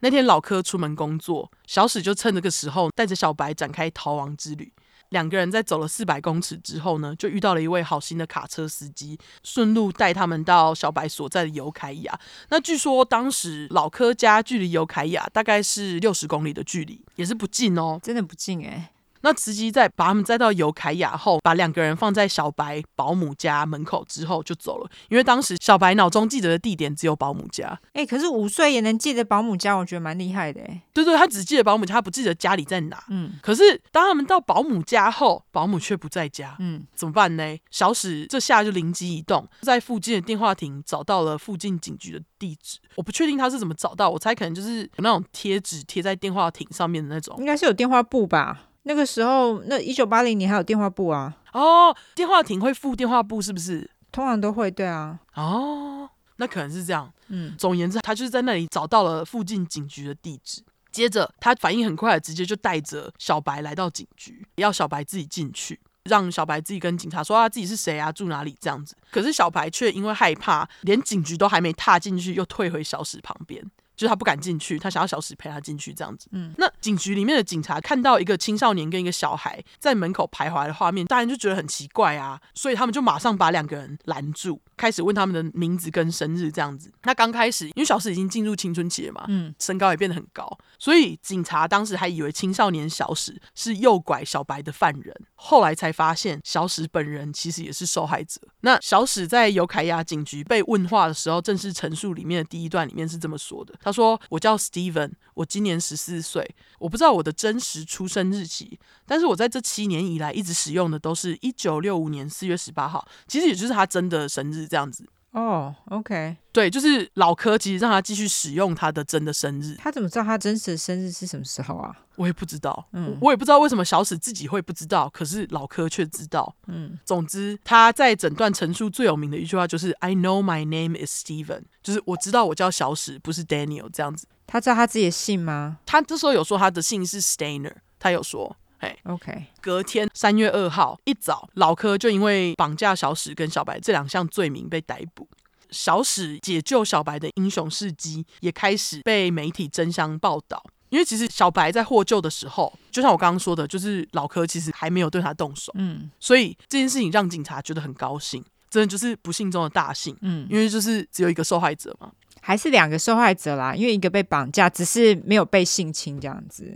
那天老柯出门工作，小史就趁这个时候带着小白展开逃亡之旅。两个人在走了四百公尺之后呢，就遇到了一位好心的卡车司机，顺路带他们到小白所在的尤凯亚。那据说当时老柯家距离尤凯亚大概是六十公里的距离，也是不近哦，真的不近诶。那司机在把他们载到尤凯雅后，把两个人放在小白保姆家门口之后就走了。因为当时小白脑中记得的地点只有保姆家。哎、欸，可是五岁也能记得保姆家，我觉得蛮厉害的。哎，对对，他只记得保姆家，他不记得家里在哪。嗯，可是当他们到保姆家后，保姆却不在家。嗯，怎么办呢？小史这下就灵机一动，在附近的电话亭找到了附近警局的地址。我不确定他是怎么找到，我猜可能就是有那种贴纸贴在电话亭上面的那种，应该是有电话簿吧。那个时候，那一九八零年还有电话簿啊？哦，电话亭会附电话簿是不是？通常都会，对啊。哦，那可能是这样。嗯，总而言之，他就是在那里找到了附近警局的地址。接着，他反应很快，直接就带着小白来到警局，要小白自己进去，让小白自己跟警察说他自己是谁啊，住哪里这样子。可是小白却因为害怕，连警局都还没踏进去，又退回小史旁边。就是他不敢进去，他想要小史陪他进去这样子。嗯，那警局里面的警察看到一个青少年跟一个小孩在门口徘徊的画面，当然就觉得很奇怪啊，所以他们就马上把两个人拦住，开始问他们的名字跟生日这样子。那刚开始，因为小史已经进入青春期了嘛，嗯，身高也变得很高，所以警察当时还以为青少年小史是诱拐小白的犯人，后来才发现小史本人其实也是受害者。那小史在尤凯亚警局被问话的时候，正式陈述里面的第一段里面是这么说的：他说，我叫 Steven，我今年十四岁，我不知道我的真实出生日期，但是我在这七年以来一直使用的都是一九六五年四月十八号，其实也就是他真的生日这样子。哦、oh，OK，对，就是老柯其实让他继续使用他的真的生日。他怎么知道他真实的生日是什么时候啊？我也不知道，嗯，我也不知道为什么小史自己会不知道，可是老柯却知道。嗯，总之他在整段陈述最有名的一句话就是 “I know my name is Steven”，就是我知道我叫小史，不是 Daniel 这样子。他知道他自己的姓吗？他这时候有说他的姓是 Stainer，他有说。Hey, OK，隔天三月二号一早，老柯就因为绑架小史跟小白这两项罪名被逮捕。小史解救小白的英雄事迹也开始被媒体争相报道。因为其实小白在获救的时候，就像我刚刚说的，就是老柯其实还没有对他动手。嗯，所以这件事情让警察觉得很高兴，真的就是不幸中的大幸。嗯，因为就是只有一个受害者嘛，还是两个受害者啦，因为一个被绑架，只是没有被性侵这样子。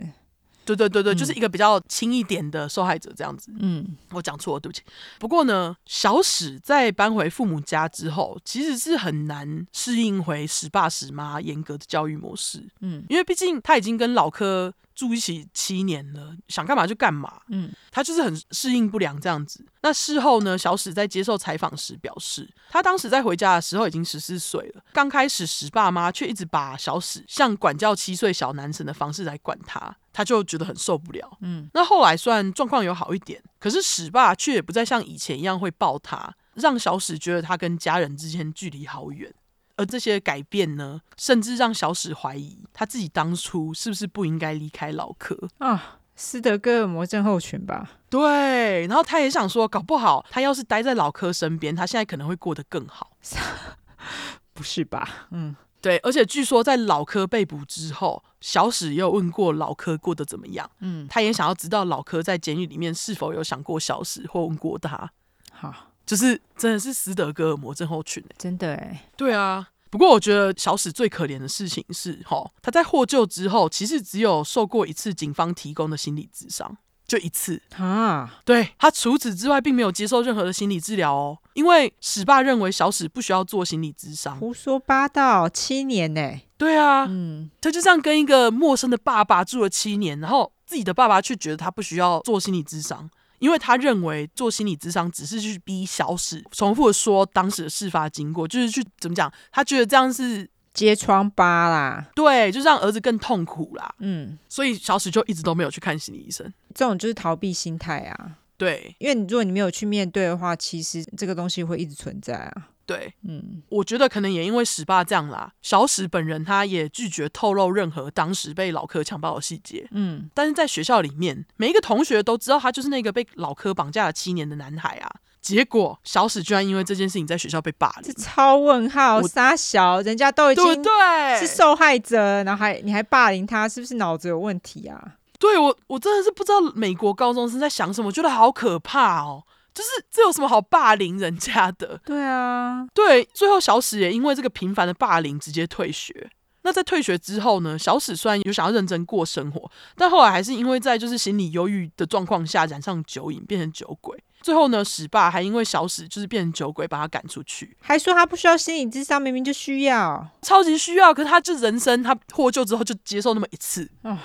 对对对对，嗯、就是一个比较轻一点的受害者这样子。嗯，我讲错了，对不起。不过呢，小史在搬回父母家之后，其实是很难适应回史爸史妈严格的教育模式。嗯，因为毕竟他已经跟老柯住一起七年了，想干嘛就干嘛。嗯，他就是很适应不良这样子。那事后呢，小史在接受采访时表示，他当时在回家的时候已经十四岁了。刚开始，史爸妈却一直把小史像管教七岁小男生的方式来管他，他就觉得很受不了。嗯，那后来虽然状况有好一点，可是史爸却也不再像以前一样会抱他，让小史觉得他跟家人之间距离好远。而这些改变呢，甚至让小史怀疑他自己当初是不是不应该离开老柯啊。斯德哥尔摩症候群吧？对，然后他也想说，搞不好他要是待在老柯身边，他现在可能会过得更好。*laughs* 不是吧？嗯，对。而且据说在老柯被捕之后，小史也有问过老柯过得怎么样。嗯，他也想要知道老柯在监狱里面是否有想过小史或问过他。好，就是真的是斯德哥尔摩症候群。真的哎。对啊。不过我觉得小史最可怜的事情是，哈，他在获救之后，其实只有受过一次警方提供的心理智商，就一次啊。对，他除此之外，并没有接受任何的心理治疗哦，因为史爸认为小史不需要做心理智商。胡说八道，七年呢？对啊，嗯，他就这样跟一个陌生的爸爸住了七年，然后自己的爸爸却觉得他不需要做心理智商。因为他认为做心理咨商只是去逼小史重复的说当时的事发经过，就是去怎么讲？他觉得这样是揭疮疤啦，对，就让儿子更痛苦啦。嗯，所以小史就一直都没有去看心理医生。这种就是逃避心态啊。对，因为你如果你没有去面对的话，其实这个东西会一直存在啊。对，嗯，我觉得可能也因为史爸这样啦，小史本人他也拒绝透露任何当时被老柯强暴的细节。嗯，但是在学校里面，每一个同学都知道他就是那个被老柯绑架了七年的男孩啊。结果小史居然因为这件事情在学校被霸凌，这超问号，傻小，人家都已经对对是受害者，然后还你还霸凌他，是不是脑子有问题啊？对我，我真的是不知道美国高中生在想什么，我觉得好可怕哦。就是这有什么好霸凌人家的？对啊，对，最后小史也因为这个频繁的霸凌直接退学。那在退学之后呢，小史虽然有想要认真过生活，但后来还是因为在就是心理忧郁的状况下染上酒瘾，变成酒鬼。最后呢，史爸还因为小史就是变成酒鬼，把他赶出去，还说他不需要心理智商，明明就需要，超级需要。可是他就人生，他获救之后就接受那么一次，哦，这是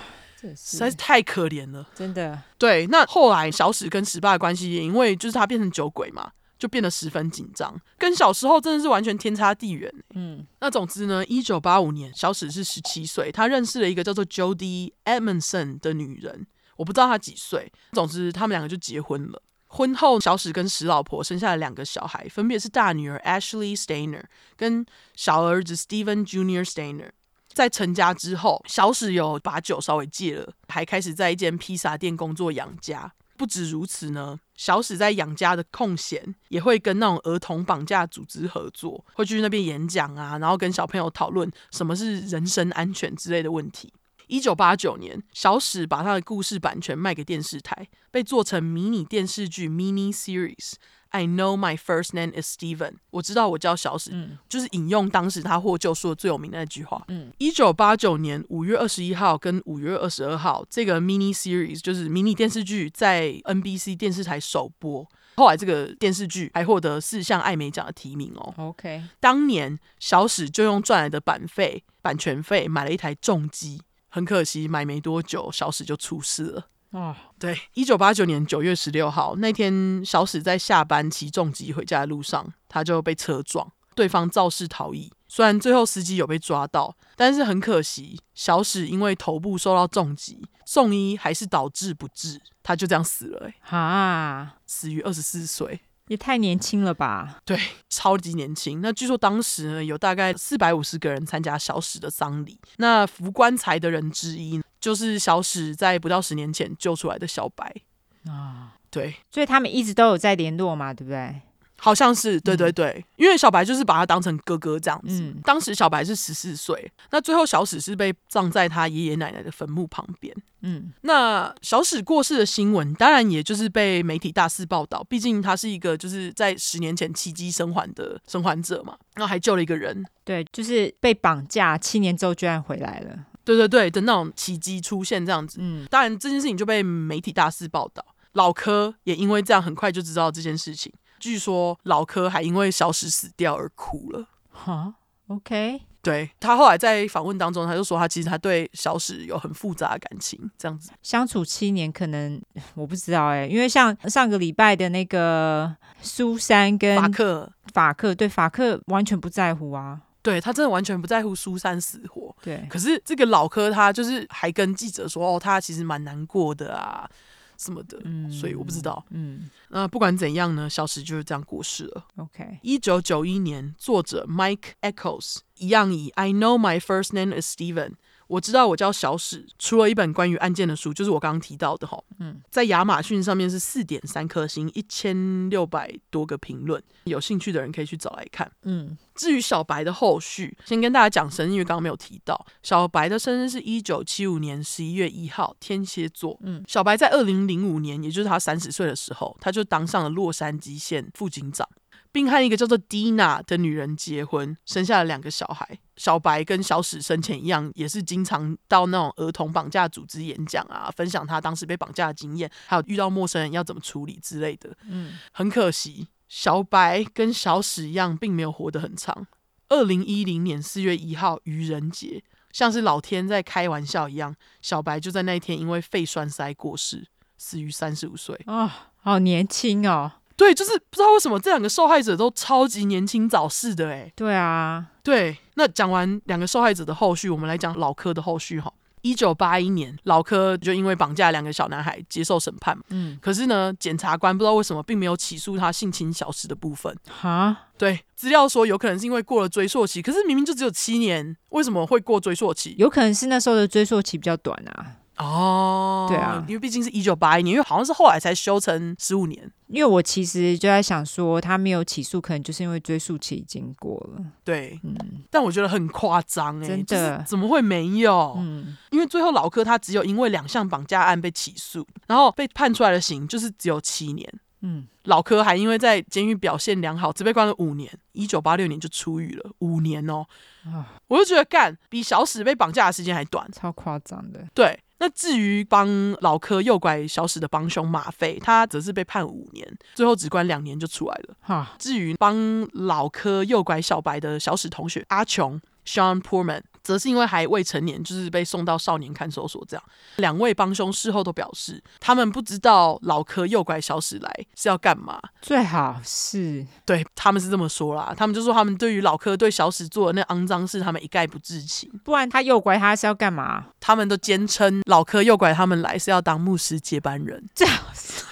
实在是太可怜了，真的。对，那后来小史跟史爸的关系也因为就是他变成酒鬼嘛，就变得十分紧张，跟小时候真的是完全天差地远。嗯，那总之呢，一九八五年，小史是十七岁，他认识了一个叫做 Jody Edmondson 的女人，我不知道她几岁。总之，他们两个就结婚了。婚后，小史跟史老婆生下了两个小孩，分别是大女儿 Ashley Stainer 跟小儿子 Stephen Junior Stainer。在成家之后，小史有把酒稍微戒了，还开始在一间披萨店工作养家。不止如此呢，小史在养家的空闲，也会跟那种儿童绑架组织合作，会去那边演讲啊，然后跟小朋友讨论什么是人身安全之类的问题。一九八九年，小史把他的故事版权卖给电视台，被做成迷你电视剧 （mini series）。I know my first name is Steven。我知道我叫小史，嗯、就是引用当时他获救说的最有名的那句话。一九八九年五月二十一号跟五月二十二号，这个 mini series 就是迷你电视剧在 NBC 电视台首播。后来这个电视剧还获得四项艾美奖的提名哦。OK，当年小史就用赚来的版费、版权费买了一台重机。很可惜，买没多久，小史就出事了。哦，对，一九八九年九月十六号那天，小史在下班骑重机回家的路上，他就被车撞，对方肇事逃逸。虽然最后司机有被抓到，但是很可惜，小史因为头部受到重击，送医还是导致不治，他就这样死了。哎，哈，死于二十四岁。也太年轻了吧？对，超级年轻。那据说当时呢，有大概四百五十个人参加小史的丧礼。那扶棺材的人之一，就是小史在不到十年前救出来的小白啊。对，所以他们一直都有在联络嘛，对不对？好像是，对对对，嗯、因为小白就是把他当成哥哥这样子。嗯、当时小白是十四岁，那最后小史是被葬在他爷爷奶奶的坟墓旁边。嗯，那小史过世的新闻，当然也就是被媒体大肆报道。毕竟他是一个就是在十年前奇迹生还的生还者嘛，然后还救了一个人。对，就是被绑架七年之后居然回来了。对对对的那种奇迹出现这样子。嗯，当然这件事情就被媒体大肆报道，老柯也因为这样很快就知道这件事情。据说老柯还因为小史死掉而哭了。哈，OK，对，他后来在访问当中，他就说他其实他对小史有很复杂的感情，这样子相处七年，可能我不知道哎、欸，因为像上个礼拜的那个苏珊跟法克，法克对法克完全不在乎啊，对他真的完全不在乎苏珊死活。对，可是这个老柯他就是还跟记者说哦，他其实蛮难过的啊。什么的，嗯，所以我不知道，嗯，那不管怎样呢，小史就是这样过世了。OK，一九九一年，作者 Mike Echoes 一样以 I know my first name is Steven。我知道我叫小史，出了一本关于案件的书，就是我刚刚提到的哈。嗯，在亚马逊上面是四点三颗星，一千六百多个评论，有兴趣的人可以去找来看。嗯，至于小白的后续，先跟大家讲生日，因为刚刚没有提到，小白的生日是一九七五年十一月一号，天蝎座。嗯，小白在二零零五年，也就是他三十岁的时候，他就当上了洛杉矶县副警长。并和一个叫做 Dina 的女人结婚，生下了两个小孩。小白跟小史生前一样，也是经常到那种儿童绑架组织演讲啊，分享他当时被绑架的经验，还有遇到陌生人要怎么处理之类的。嗯，很可惜，小白跟小史一样，并没有活得很长。二零一零年四月一号，愚人节，像是老天在开玩笑一样，小白就在那一天因为肺栓塞过世，死于三十五岁。啊、哦，好年轻哦。对，就是不知道为什么这两个受害者都超级年轻早逝的哎。对啊，对。那讲完两个受害者的后续，我们来讲老柯的后续哈。一九八一年，老柯就因为绑架两个小男孩接受审判。嗯。可是呢，检察官不知道为什么并没有起诉他性侵小史的部分。哈？对，资料说有可能是因为过了追溯期，可是明明就只有七年，为什么会过追溯期？有可能是那时候的追溯期比较短啊。哦，对啊，因为毕竟是一九八一年，因为好像是后来才修成十五年。因为我其实就在想说，他没有起诉，可能就是因为追诉期已经过了。对，嗯，但我觉得很夸张哎，真的，怎么会没有？嗯，因为最后老柯他只有因为两项绑架案被起诉，然后被判出来的刑就是只有七年。嗯，老柯还因为在监狱表现良好，只被关了五年，一九八六年就出狱了，五年哦。啊，我就觉得干比小史被绑架的时间还短，超夸张的。对。那至于帮老柯诱拐小史的帮凶马费，他则是被判五年，最后只关两年就出来了。哈，至于帮老柯诱拐小白的小史同学阿琼 Sean Poorman。则是因为还未成年，就是被送到少年看守所。这样，两位帮凶事后都表示，他们不知道老柯诱拐小史来是要干嘛。最好是对，他们是这么说啦，他们就说他们对于老柯对小史做的那肮脏事，他们一概不知情。不然他诱拐他是要干嘛？他们都坚称老柯诱拐他们来是要当牧师接班人。最好是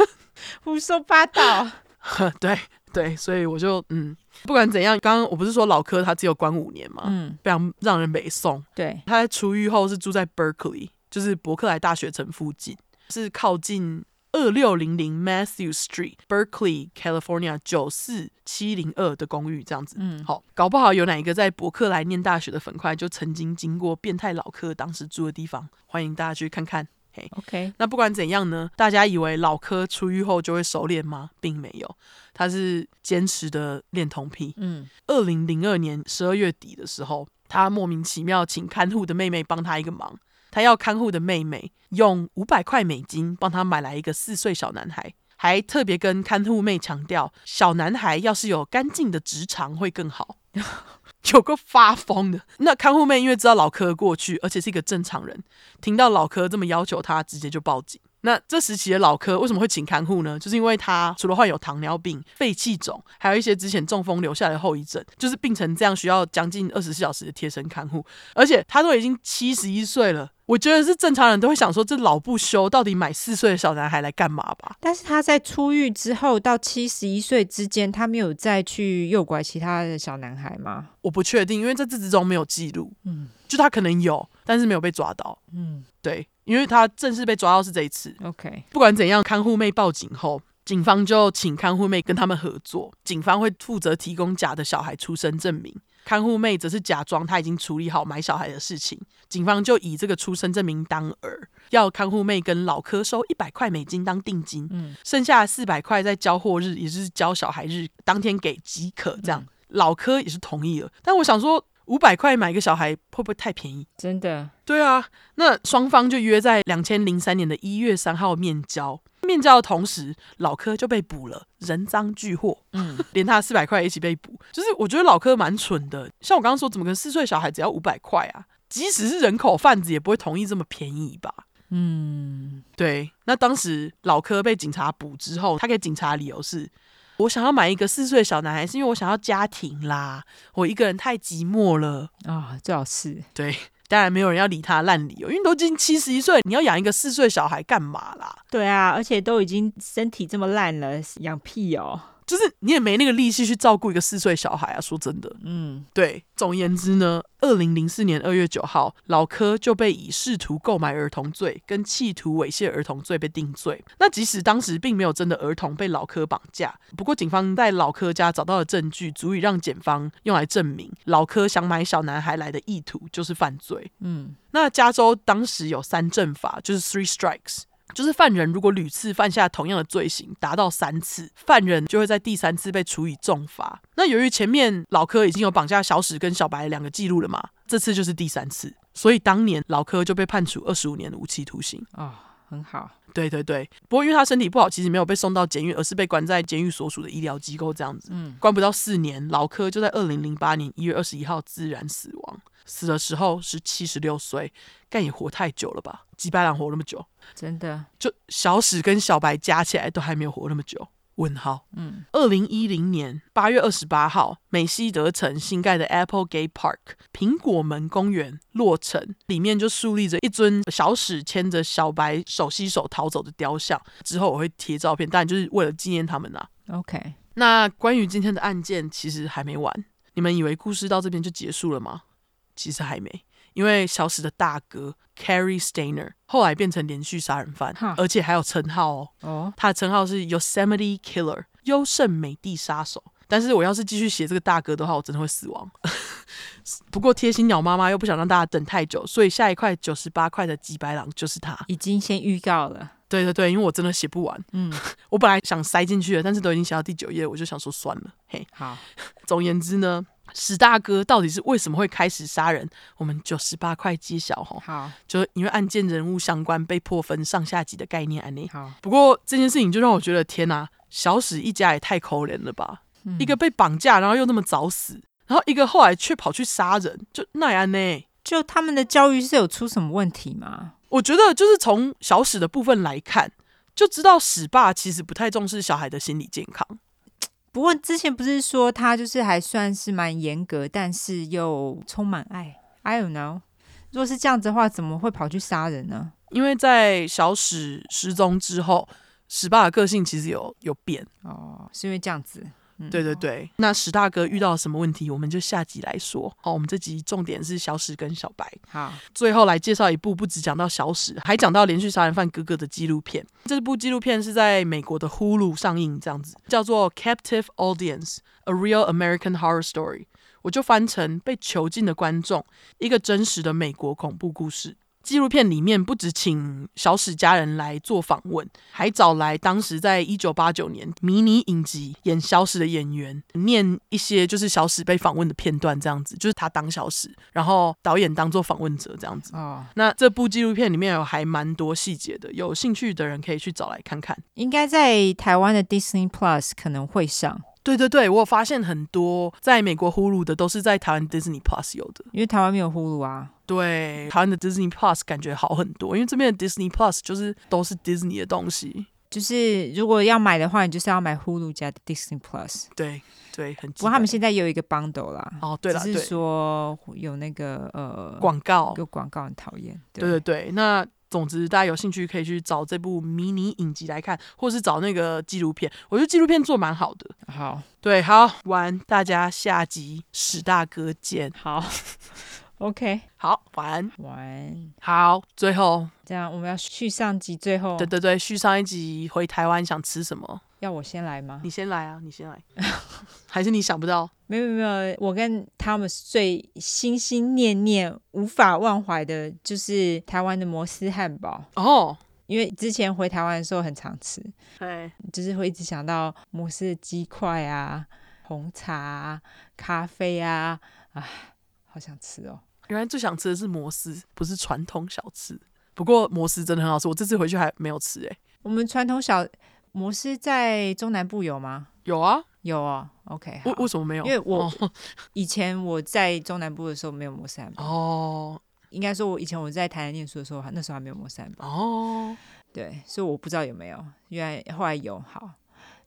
胡说八道。*laughs* 对。对，所以我就嗯，不管怎样，刚刚我不是说老柯他只有关五年嘛？嗯，非常让人北宋。对，他在出狱后是住在 Berkeley，就是伯克莱大学城附近，是靠近二六零零 Matthew Street，Berkeley California 九四七零二的公寓这样子。嗯，好，搞不好有哪一个在伯克莱念大学的粉块就曾经经过变态老柯当时住的地方，欢迎大家去看看。OK，那不管怎样呢？大家以为老柯出狱后就会熟练吗？并没有，他是坚持的恋童癖。嗯，二零零二年十二月底的时候，他莫名其妙请看护的妹妹帮他一个忙，他要看护的妹妹用五百块美金帮他买来一个四岁小男孩，还特别跟看护妹强调，小男孩要是有干净的直肠会更好。*laughs* 有个发疯的，那看护妹因为知道老柯过去，而且是一个正常人，听到老柯这么要求他，直接就报警。那这时期的老柯为什么会请看护呢？就是因为他除了患有糖尿病、肺气肿，还有一些之前中风留下来的后遗症，就是病成这样需要将近二十四小时的贴身看护，而且他都已经七十一岁了。我觉得是正常人都会想说，这老不休，到底买四岁的小男孩来干嘛吧？但是他在出狱之后到七十一岁之间，他没有再去诱拐其他的小男孩吗？我不确定，因为在这之中没有记录。嗯，就他可能有，但是没有被抓到。嗯，对，因为他正式被抓到是这一次。OK，不管怎样，看护妹报警后，警方就请看护妹跟他们合作，警方会负责提供假的小孩出生证明。看护妹则是假装她已经处理好买小孩的事情，警方就以这个出生证明当饵，要看护妹跟老柯收一百块美金当定金，嗯，剩下四百块在交货日，也就是交小孩日当天给即可。这样，嗯、老柯也是同意了。但我想说，五百块买一个小孩会不会太便宜？真的？对啊，那双方就约在两千零三年的一月三号面交。面交的同时，老柯就被捕了，人赃俱获。嗯，*laughs* 连他四百块一起被捕。就是我觉得老柯蛮蠢的，像我刚刚说，怎么可能四岁小孩只要五百块啊？即使是人口贩子，也不会同意这么便宜吧？嗯，对。那当时老柯被警察捕之后，他给警察的理由是：我想要买一个四岁小男孩，是因为我想要家庭啦，我一个人太寂寞了啊。最好是对。当然没有人要理他烂理由，因为都已经七十一岁，你要养一个四岁小孩干嘛啦？对啊，而且都已经身体这么烂了，养屁哦！就是你也没那个力气去照顾一个四岁小孩啊！说真的，嗯，对。总而言之呢，二零零四年二月九号，老柯就被以试图购买儿童罪跟企图猥亵儿童罪被定罪。那即使当时并没有真的儿童被老柯绑架，不过警方在老柯家找到的证据，足以让检方用来证明老柯想买小男孩来的意图就是犯罪。嗯，那加州当时有三正法，就是 three strikes。就是犯人如果屡次犯下同样的罪行，达到三次，犯人就会在第三次被处以重罚。那由于前面老柯已经有绑架小史跟小白两个记录了嘛，这次就是第三次，所以当年老柯就被判处二十五年的无期徒刑。啊、很好。对对对，不过因为他身体不好，其实没有被送到监狱，而是被关在监狱所属的医疗机构这样子。嗯，关不到四年，老柯就在二零零八年一月二十一号自然死亡。死的时候是七十六岁，但也活太久了吧？几百人活那么久，真的？就小史跟小白加起来都还没有活那么久？问号。嗯，二零一零年八月二十八号，美西德城新盖的 Applegate Park 苹果门公园落成，里面就树立着一尊小史牵着小白手洗手逃走的雕像。之后我会贴照片，但就是为了纪念他们呐。OK，那关于今天的案件，其实还没完。你们以为故事到这边就结束了吗？其实还没，因为小史的大哥 Cary Stainer 后来变成连续杀人犯，而且还有称号哦。哦，他的称号是 Yosemite Killer，优胜美地杀手。但是我要是继续写这个大哥的话，我真的会死亡。*laughs* 不过贴心鸟妈妈又不想让大家等太久，所以下一块九十八块的吉白狼就是他。已经先预告了。对对对，因为我真的写不完。嗯，*laughs* 我本来想塞进去的，但是都已经写到第九页，我就想说算了。嘿，好。总而言之呢，史大哥到底是为什么会开始杀人？我们九十八块揭晓哈。好，就因为案件人物相关被迫分上下级的概念案例。好，不过这件事情就让我觉得天哪，小史一家也太可怜了吧！嗯、一个被绑架，然后又那么早死，然后一个后来却跑去杀人，就那样呢？就他们的教育是有出什么问题吗？我觉得就是从小史的部分来看，就知道史爸其实不太重视小孩的心理健康。不过之前不是说他就是还算是蛮严格，但是又充满爱。I don't know，如果是这样子的话，怎么会跑去杀人呢？因为在小史失踪之后，史爸的个性其实有有变哦，是因为这样子。对对对，那史大哥遇到了什么问题，我们就下集来说。好，我们这集重点是小史跟小白。好，最后来介绍一部不只讲到小史，还讲到连续杀人犯哥哥的纪录片。这部纪录片是在美国的 Hulu 上映，这样子叫做《Captive Audience: A Real American Horror Story》，我就翻成被囚禁的观众，一个真实的美国恐怖故事。纪录片里面不只请小史家人来做访问，还找来当时在一九八九年迷你影集演小史的演员，念一些就是小史被访问的片段，这样子就是他当小史，然后导演当做访问者这样子。哦，那这部纪录片里面有还蛮多细节的，有兴趣的人可以去找来看看。应该在台湾的 Disney Plus 可能会上。对对对，我有发现很多在美国 Hulu 的都是在台湾 Disney Plus 有的，因为台湾没有 Hulu 啊。对，台湾的 Disney Plus 感觉好很多，因为这边的 Disney Plus 就是都是 Disney 的东西。就是如果要买的话，你就是要买 Hulu 加的 Disney Plus。对对，很。不过他们现在有一个 bundle 啦。哦，对了，只是说有那个呃广告，有广告很讨厌。对对对对，那。总之，大家有兴趣可以去找这部迷你影集来看，或是找那个纪录片。我觉得纪录片做蛮好的。好，对，好，晚安，大家下集史大哥见。好，OK，*laughs* 好，晚安，晚安。好，最后这样我们要续上集，最后，对对对，续上一集回台湾想吃什么？要我先来吗？你先来啊，你先来，*laughs* 还是你想不到？没有没有，我跟他们最心心念念、无法忘怀的，就是台湾的摩斯汉堡哦。因为之前回台湾的时候很常吃，对，就是会一直想到摩斯的鸡块啊、红茶啊、咖啡啊，啊，好想吃哦。原来最想吃的是摩斯，不是传统小吃。不过摩斯真的很好吃，我这次回去还没有吃哎。我们传统小摩斯在中南部有吗？有啊，有哦。OK，为为什么没有？因为我 *laughs* 以前我在中南部的时候没有摩斯汉堡哦。应该说，我以前我在台南念书的时候，那时候还没有摩斯汉堡哦。对，所以我不知道有没有。原来后来有，好，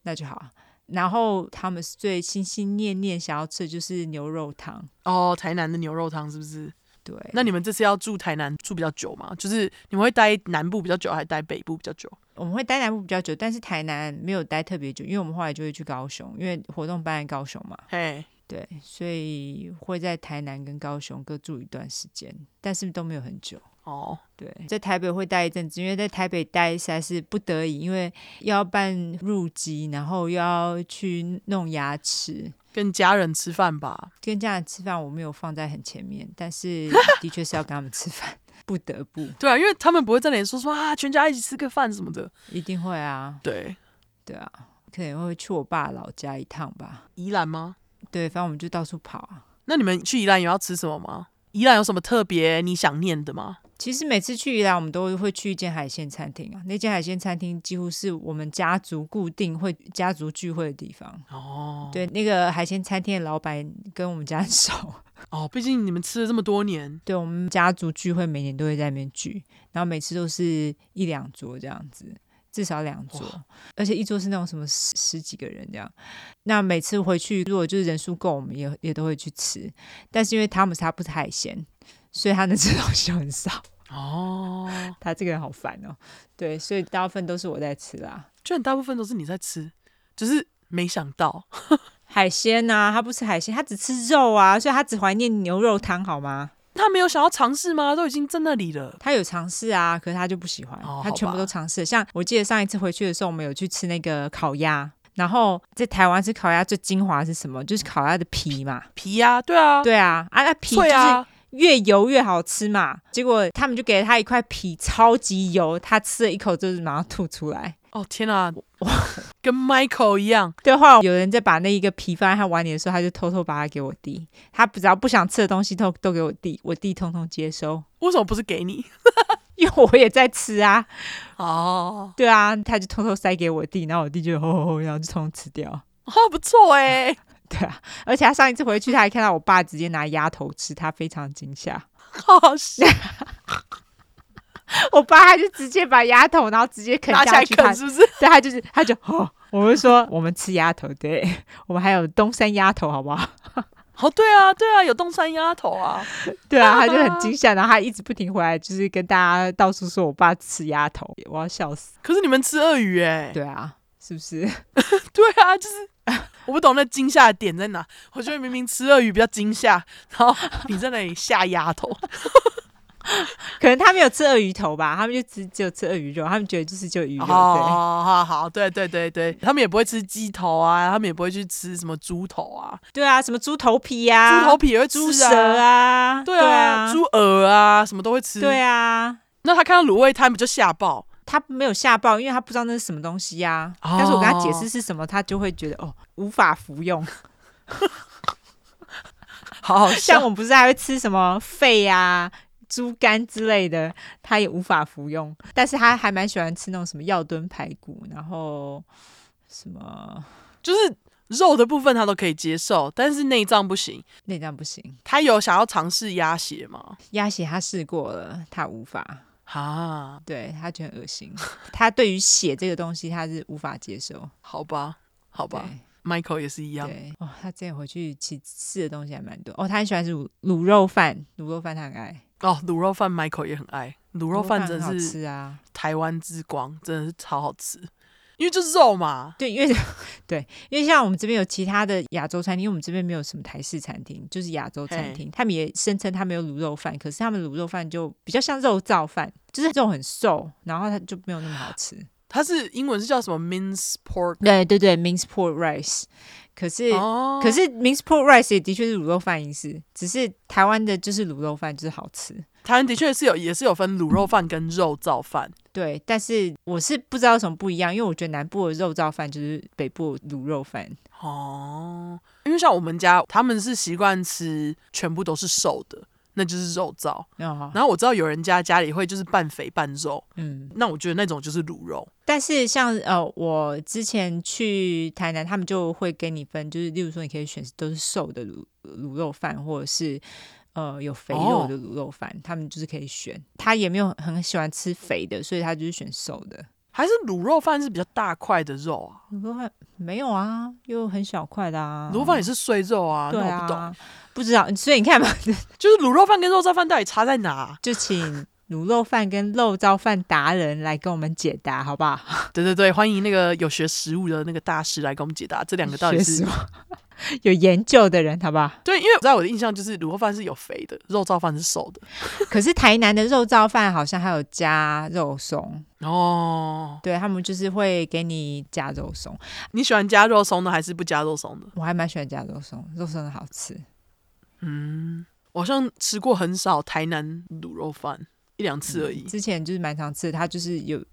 那就好。然后他们最心心念念想要吃的就是牛肉汤哦，台南的牛肉汤是不是？对，那你们这次要住台南住比较久吗？就是你们会待南部比较久，还是待北部比较久？我们会待南部比较久，但是台南没有待特别久，因为我们后来就会去高雄，因为活动办在高雄嘛。嘿，对，所以会在台南跟高雄各住一段时间，但是都没有很久。哦，对，在台北会待一阵子，因为在台北待实在是不得已，因为要办入籍，然后又要去弄牙齿。跟家人吃饭吧，跟家人吃饭我没有放在很前面，但是的确是要跟他们吃饭，不得不。对啊，因为他们不会在那里说说啊，全家一起吃个饭什么的，一定会啊。对，对啊，可能会去我爸老家一趟吧。宜兰吗？对，反正我们就到处跑啊。那你们去宜兰有要吃什么吗？宜兰有什么特别你想念的吗？其实每次去宜兰，我们都会去一间海鲜餐厅啊。那间海鲜餐厅几乎是我们家族固定会家族聚会的地方。哦，对，那个海鲜餐厅的老板跟我们家很熟。哦，毕竟你们吃了这么多年。对，我们家族聚会每年都会在那边聚，然后每次都是一两桌这样子，至少两桌，而且一桌是那种什么十十几个人这样。那每次回去，如果就是人数够，我们也也都会去吃。但是因为汤姆斯他不吃海鲜，所以他能吃 *laughs* 东西很少。哦，他这个人好烦哦。对，所以大部分都是我在吃啦。就很大部分都是你在吃，只、就是没想到海鲜呐、啊，他不吃海鲜，他只吃肉啊，所以他只怀念牛肉汤，好吗？他没有想要尝试吗？都已经在那里了。他有尝试啊，可是他就不喜欢，哦、他全部都尝试。像我记得上一次回去的时候，我们有去吃那个烤鸭，然后在台湾吃烤鸭最精华是什么？就是烤鸭的皮嘛，皮呀、啊，对啊，对啊，啊那皮就是。越油越好吃嘛。结果他们就给了他一块皮，超级油，他吃了一口就是马上吐出来。哦天哪，哇，*laughs* 跟 Michael 一样。对，后来有人在把那一个皮放在他碗里的时候，他就偷偷把它给我弟。他只要不想吃的东西都都给我弟，我弟通通接收。为什么不是给你？*laughs* 因为我也在吃啊。哦，对啊，他就偷偷塞给我弟，然后我弟就吼吼吼，然后就通通吃掉。哦，不错哎。对啊，而且他上一次回去，他还看到我爸直接拿鸭头吃，他非常惊吓。好好笑。我爸他就直接把鸭头，然后直接啃下去，啃是不是？对，他就是，他就哦，我们说我们吃鸭头，对，我们还有东山鸭头，好不好？哦，对啊，对啊，有东山鸭头啊，对啊，他就很惊 *laughs* 吓，然后他一直不停回来，就是跟大家到处说我爸吃鸭头，我要笑死。可是你们吃鳄鱼哎？对啊，是不是？*laughs* 对啊，就是我不懂那惊吓的点在哪。我觉得明明吃鳄鱼比较惊吓，然后你在那里吓丫头。*laughs* 可能他没有吃鳄鱼头吧，他们就只只有吃鳄鱼肉，他们觉得就是就鱼肉。哦好好，对对对对，他们也不会吃鸡头啊，他们也不会去吃什么猪头啊。对啊，什么猪头皮啊，猪头皮也会吃猪舌啊，对啊，猪耳啊，什么都会吃。对啊，那他看到卤味摊不就吓爆？他没有吓爆，因为他不知道那是什么东西呀。但是我跟他解释是什么，他就会觉得哦，无法服用。*laughs* 好好像我们不是还会吃什么肺呀？猪肝之类的，他也无法服用，但是他还蛮喜欢吃那种什么药炖排骨，然后什么就是肉的部分他都可以接受，但是内脏不行，内脏不行。他有想要尝试鸭血吗？鸭血他试过了，他无法啊，对他觉得恶心，他对于血这个东西他是无法接受。好吧，好吧，Michael 也是一样。对哦，他之前回去其实吃的东西还蛮多哦，他很喜欢吃卤卤肉饭，卤肉饭他很爱。哦，卤肉饭 Michael 也很爱，卤肉饭真的是吃啊，台湾之光，真的是超好吃，因为就是肉嘛。对，因为对，因为像我们这边有其他的亚洲餐厅，因为我们这边没有什么台式餐厅，就是亚洲餐厅，他们也声称他们有卤肉饭，可是他们卤肉饭就比较像肉燥饭，就是肉很瘦，然后它就没有那么好吃。它是英文是叫什么 minced pork？对对对，minced pork rice。可是，哦、可是 minced pork rice 也的确是卤肉饭意思，只是台湾的就是卤肉饭就是好吃。台湾的确是有，也是有分卤肉饭跟肉燥饭。对，但是我是不知道什么不一样，因为我觉得南部的肉燥饭就是北部卤肉饭。哦，因为像我们家他们是习惯吃全部都是瘦的。那就是肉燥，哦、然后我知道有人家家里会就是半肥半肉，嗯，那我觉得那种就是卤肉。但是像呃，我之前去台南，他们就会给你分，就是例如说你可以选都是瘦的卤卤肉饭，或者是呃有肥肉的卤肉饭，哦、他们就是可以选。他也没有很喜欢吃肥的，所以他就是选瘦的。还是卤肉饭是比较大块的肉啊？卤肉饭没有啊，又很小块的啊。卤肉饭也是碎肉啊，对啊，那我不懂。不知道，所以你看嘛，*laughs* 就是卤肉饭跟肉燥饭到底差在哪？就请卤肉饭跟肉燥饭达人来跟我们解答，好不好？*laughs* 对对对，欢迎那个有学食物的那个大师来跟我们解答这两个到底是 *laughs* 有研究的人，好不好？对，因为在我的印象就是卤肉饭是有肥的，肉燥饭是瘦的。*laughs* 可是台南的肉燥饭好像还有加肉松哦，对，他们就是会给你加肉松。你喜欢加肉松的还是不加肉松的？我还蛮喜欢加肉松，肉松的好吃。嗯，我好像吃过很少台南卤肉饭，一两次而已。嗯、之前就是蛮常吃的，它就是有，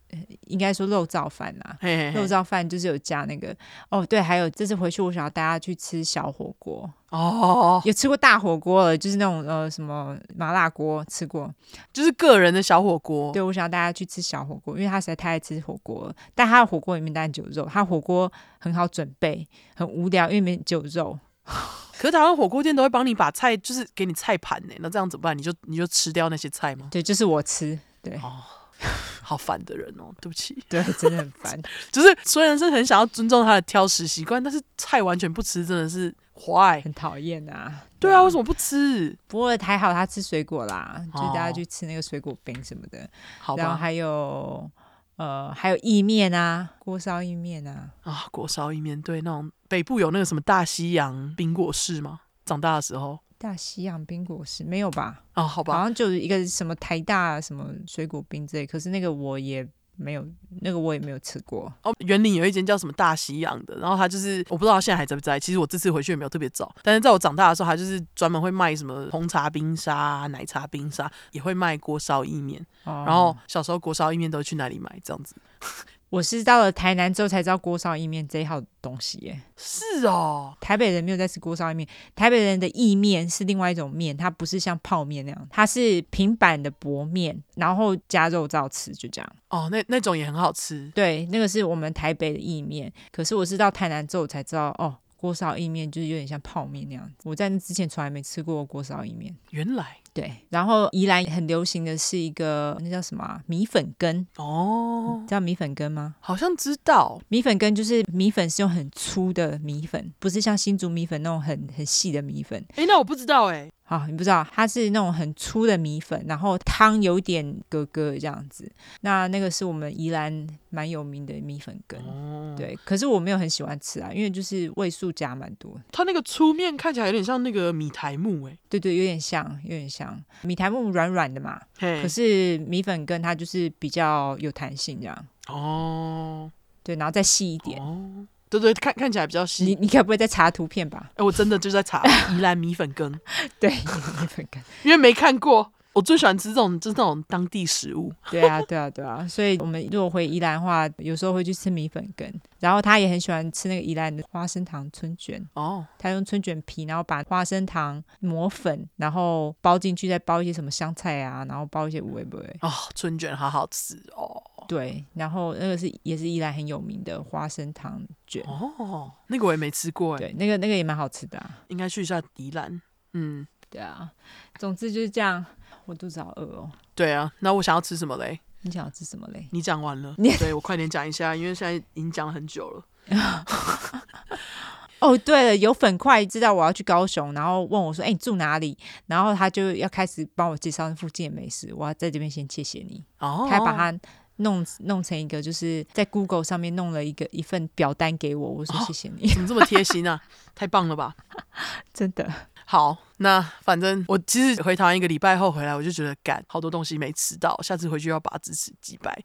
应该说肉燥饭呐，嘿嘿嘿肉燥饭就是有加那个。哦，对，还有这次回去，我想要带大家去吃小火锅。哦，有吃过大火锅了，就是那种呃什么麻辣锅，吃过，就是个人的小火锅。对，我想要带大家去吃小火锅，因为他实在太爱吃火锅了。但他的火锅里面当然有肉，他火锅很好准备，很无聊，因为里面只有肉。*laughs* 可是台湾火锅店都会帮你把菜，就是给你菜盘呢。那这样怎么办？你就你就吃掉那些菜吗？对，就是我吃。对，哦，*laughs* 好烦的人哦，对不起。*laughs* 对，真的很烦。就是虽然是很想要尊重他的挑食习惯，但是菜完全不吃，真的是坏，很讨厌啊。对啊，为什么不吃？不过还好他吃水果啦，就大家去吃那个水果冰什么的。好吧。然后还有。呃，还有意面啊，锅烧意面啊，啊，锅烧意面，对，那种北部有那个什么大西洋冰果室吗？长大的时候，大西洋冰果室没有吧？哦，好吧，好像就是一个什么台大什么水果冰之类，可是那个我也没有那个我也没有吃过。哦，园林有一间叫什么大西洋的，然后他就是我不知道他现在还在不在。其实我这次回去也没有特别早，但是在我长大的时候，他就是专门会卖什么红茶冰沙、奶茶冰沙，也会卖锅烧意面。哦、然后小时候锅烧意面都去哪里买？这样子。我是到了台南之后才知道锅烧意面这一号东西耶。是哦，台北人没有在吃锅烧意面，台北人的意面是另外一种面，它不是像泡面那样，它是平板的薄面，然后加肉燥吃，就这样。哦，那那种也很好吃。对，那个是我们台北的意面，可是我是到台南之后才知道，哦。锅烧意面就是有点像泡面那样，我在那之前从来没吃过锅烧意面。原来对，然后宜兰很流行的是一个那叫什么、啊、米粉羹哦，知道米粉羹吗？好像知道，米粉羹就是米粉是用很粗的米粉，不是像新竹米粉那种很很细的米粉。哎，那我不知道哎。好，你不知道，它是那种很粗的米粉，然后汤有点咯咯这样子。那那个是我们宜兰蛮有名的米粉羹，哦、对。可是我没有很喜欢吃啊，因为就是味素加蛮多。它那个粗面看起来有点像那个米苔目，哎，对对，有点像，有点像米苔木软软的嘛。可是米粉羹它就是比较有弹性这样。哦，对，然后再细一点。哦对对，看看起来比较稀。你你该不会在查图片吧？哎，我真的就在查宜兰米粉羹。*laughs* 对，米粉羹，因为没看过。我最喜欢吃这种，就是那种当地食物。*laughs* 对啊，对啊，对啊。所以我们如果回宜兰的话，有时候会去吃米粉羹。然后他也很喜欢吃那个宜兰的花生糖春卷。哦。他用春卷皮，然后把花生糖磨粉，然后包进去，再包一些什么香菜啊，然后包一些五味不味。哦，春卷好好吃哦。对，然后那个是也是宜兰很有名的花生糖卷。哦，那个我也没吃过哎。对，那个那个也蛮好吃的啊。应该去一下宜兰。嗯，对啊。总之就是这样。我肚子好饿哦。对啊，那我想要吃什么嘞？你想要吃什么嘞？你讲完了，*laughs* 对，我快点讲一下，因为现在已经讲了很久了。*laughs* 哦，对了，有粉块知道我要去高雄，然后问我说：“哎，你住哪里？”然后他就要开始帮我介绍附近的美食。我要在这边先谢谢你。哦。他还把它弄弄成一个，就是在 Google 上面弄了一个一份表单给我。我说：“谢谢你。”怎么这么贴心啊？太棒了吧！真的。好，那反正我其实回台湾一个礼拜后回来，我就觉得干好多东西没吃到，下次回去要把支持击败。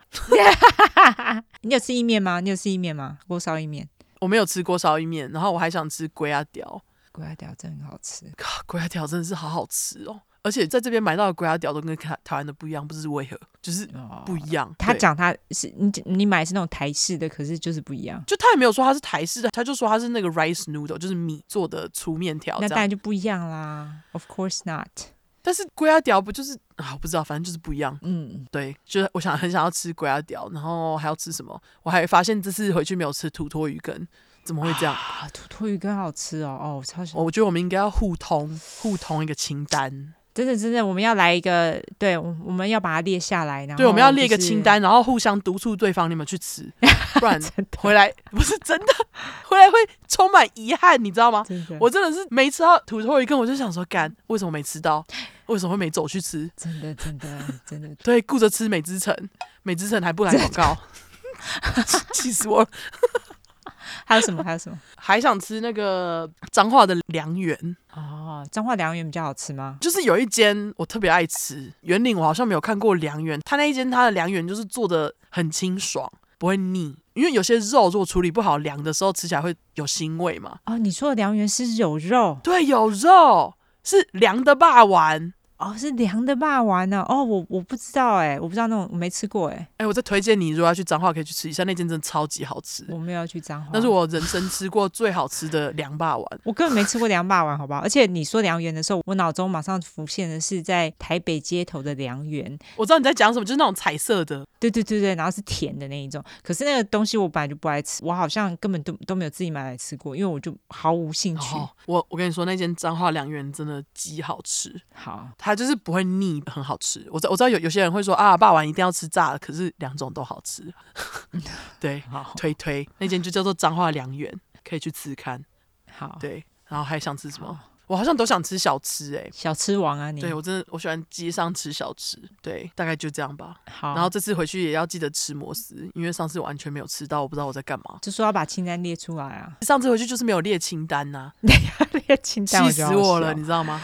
*laughs* 你有吃意面吗？你有吃意面吗？锅烧意面？我没有吃锅烧意面，然后我还想吃龟啊条，龟啊条真的很好吃，龟啊条真的是好好吃哦。而且在这边买到的粿仔条都跟台台湾的不一样，不知为何，就是不一样。哦、他讲他是你你买是那种台式的，可是就是不一样。就他也没有说他是台式的，他就说他是那个 rice noodle，就是米做的粗面条。那当然就不一样啦，Of course not。但是粿仔条不就是啊？我不知道，反正就是不一样。嗯，对，就是我想很想要吃粿仔条，然后还要吃什么？我还发现这次回去没有吃土托鱼羹，怎么会这样？啊，土托鱼羹好吃哦！哦，我超喜欢。我觉得我们应该要互通互通一个清单。真的，真的，我们要来一个，对，我们要把它列下来，然后、就是、对，我们要列一个清单，然后互相督促对方，你们去吃，*laughs* 不然回来不是真的，回来会充满遗憾，你知道吗？真，我真的是没吃到土豆鱼羹，我就想说，干，为什么没吃到？为什么会没走去吃？真的，真的，*laughs* 真的，对，顾着吃美之城，美之城还不来广告，*laughs* 气死我了。还有什么？还有什么？*laughs* 还想吃那个彰化的凉圆哦。彰化凉圆比较好吃吗？就是有一间我特别爱吃，园林我好像没有看过凉圆。他那一间他的凉圆就是做的很清爽，不会腻。因为有些肉如果处理不好，凉的时候吃起来会有腥味嘛。哦，你说的凉圆是有肉？对，有肉，是凉的霸丸。哦，是凉的霸丸呢。哦，我我不知道哎，我不知道那种我没吃过哎。哎，我再推荐你，如果要去彰化，可以去吃一下那间，真的超级好吃。我没有要去彰化，那是我人生 *laughs* 吃过最好吃的凉霸丸。我根本没吃过凉霸丸，好不好？而且你说凉圆的时候，我脑中马上浮现的是在台北街头的凉圆。我知道你在讲什么，就是那种彩色的。对对对对，然后是甜的那一种。可是那个东西我本来就不爱吃，我好像根本都都没有自己买来吃过，因为我就毫无兴趣。哦、我我跟你说，那间彰化凉圆真的极好吃。好，它就是不会腻。很好吃，我知我知道有有些人会说啊，霸王一定要吃炸的，可是两种都好吃。*laughs* 对，好推推那间就叫做彰化良缘，可以去吃看。好，对，然后还想吃什么？我好像都想吃小吃哎、欸，小吃王啊你！对我真的我喜欢街上吃小吃，对，大概就这样吧。好，然后这次回去也要记得吃摩斯，因为上次完全没有吃到，我不知道我在干嘛。就说要把清单列出来啊！上次回去就是没有列清单呐、*laughs* 啊，列清单，气死我了，你知道吗？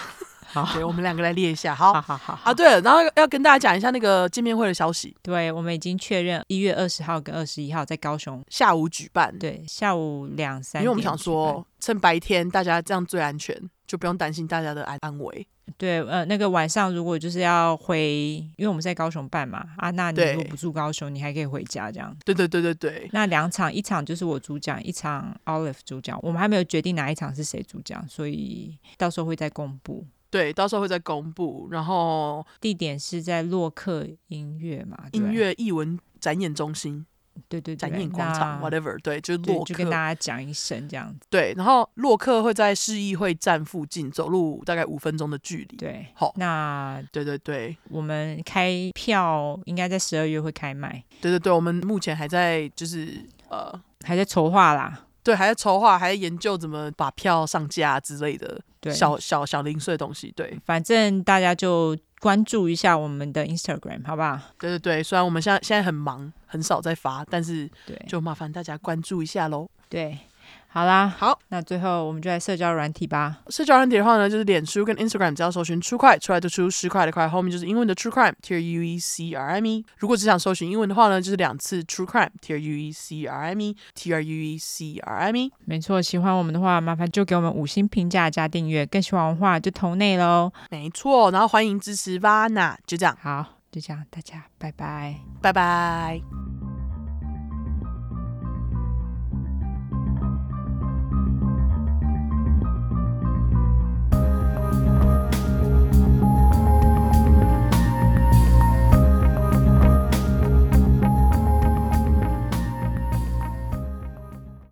好，对，我们两个来列一下。好，好好好，啊，对了，然后要跟大家讲一下那个见面会的消息。对，我们已经确认一月二十号跟二十一号在高雄下午举办。对，下午两三。因为我们想说，趁白天大家这样最安全，就不用担心大家的安安危。对，呃，那个晚上如果就是要回，因为我们在高雄办嘛，啊，那你如果不住高雄，你还可以回家这样。对对对对对。那两场，一场就是我主讲，一场 Olive 主讲，我们还没有决定哪一场是谁主讲，所以到时候会再公布。对，到时候会再公布，然后地点是在洛克音乐嘛，音乐艺文展演中心。对对对，展演广场，whatever，对，就是洛克，就跟大家讲一声这样子。对，然后洛克会在市议会站附近，走路大概五分钟的距离。对，好，那对对对，我们开票应该在十二月会开卖。对对对，我们目前还在就是呃还在筹划啦，对，还在筹划，还在研究怎么把票上架之类的，对，小小小零碎的东西。对，反正大家就。关注一下我们的 Instagram，好不好？对对对，虽然我们现在现在很忙，很少在发，但是对，就麻烦大家关注一下喽。对。好啦，好，那最后我们就来社交软体吧。社交软体的话呢，就是脸书跟 Instagram，只要搜寻 True Crime 出来就出十块的块，后面就是英文的 True Crime，T R U E C R M E。如果只想搜寻英文的话呢，就是两次 True Crime，T R U E C R M E，T R U E C R M E。没错，喜欢我们的话，麻烦就给我们五星评价加订阅。更喜欢的话，就投内喽。没错，然后欢迎支持 Vana，就这样。好，就这样，大家拜拜，拜拜。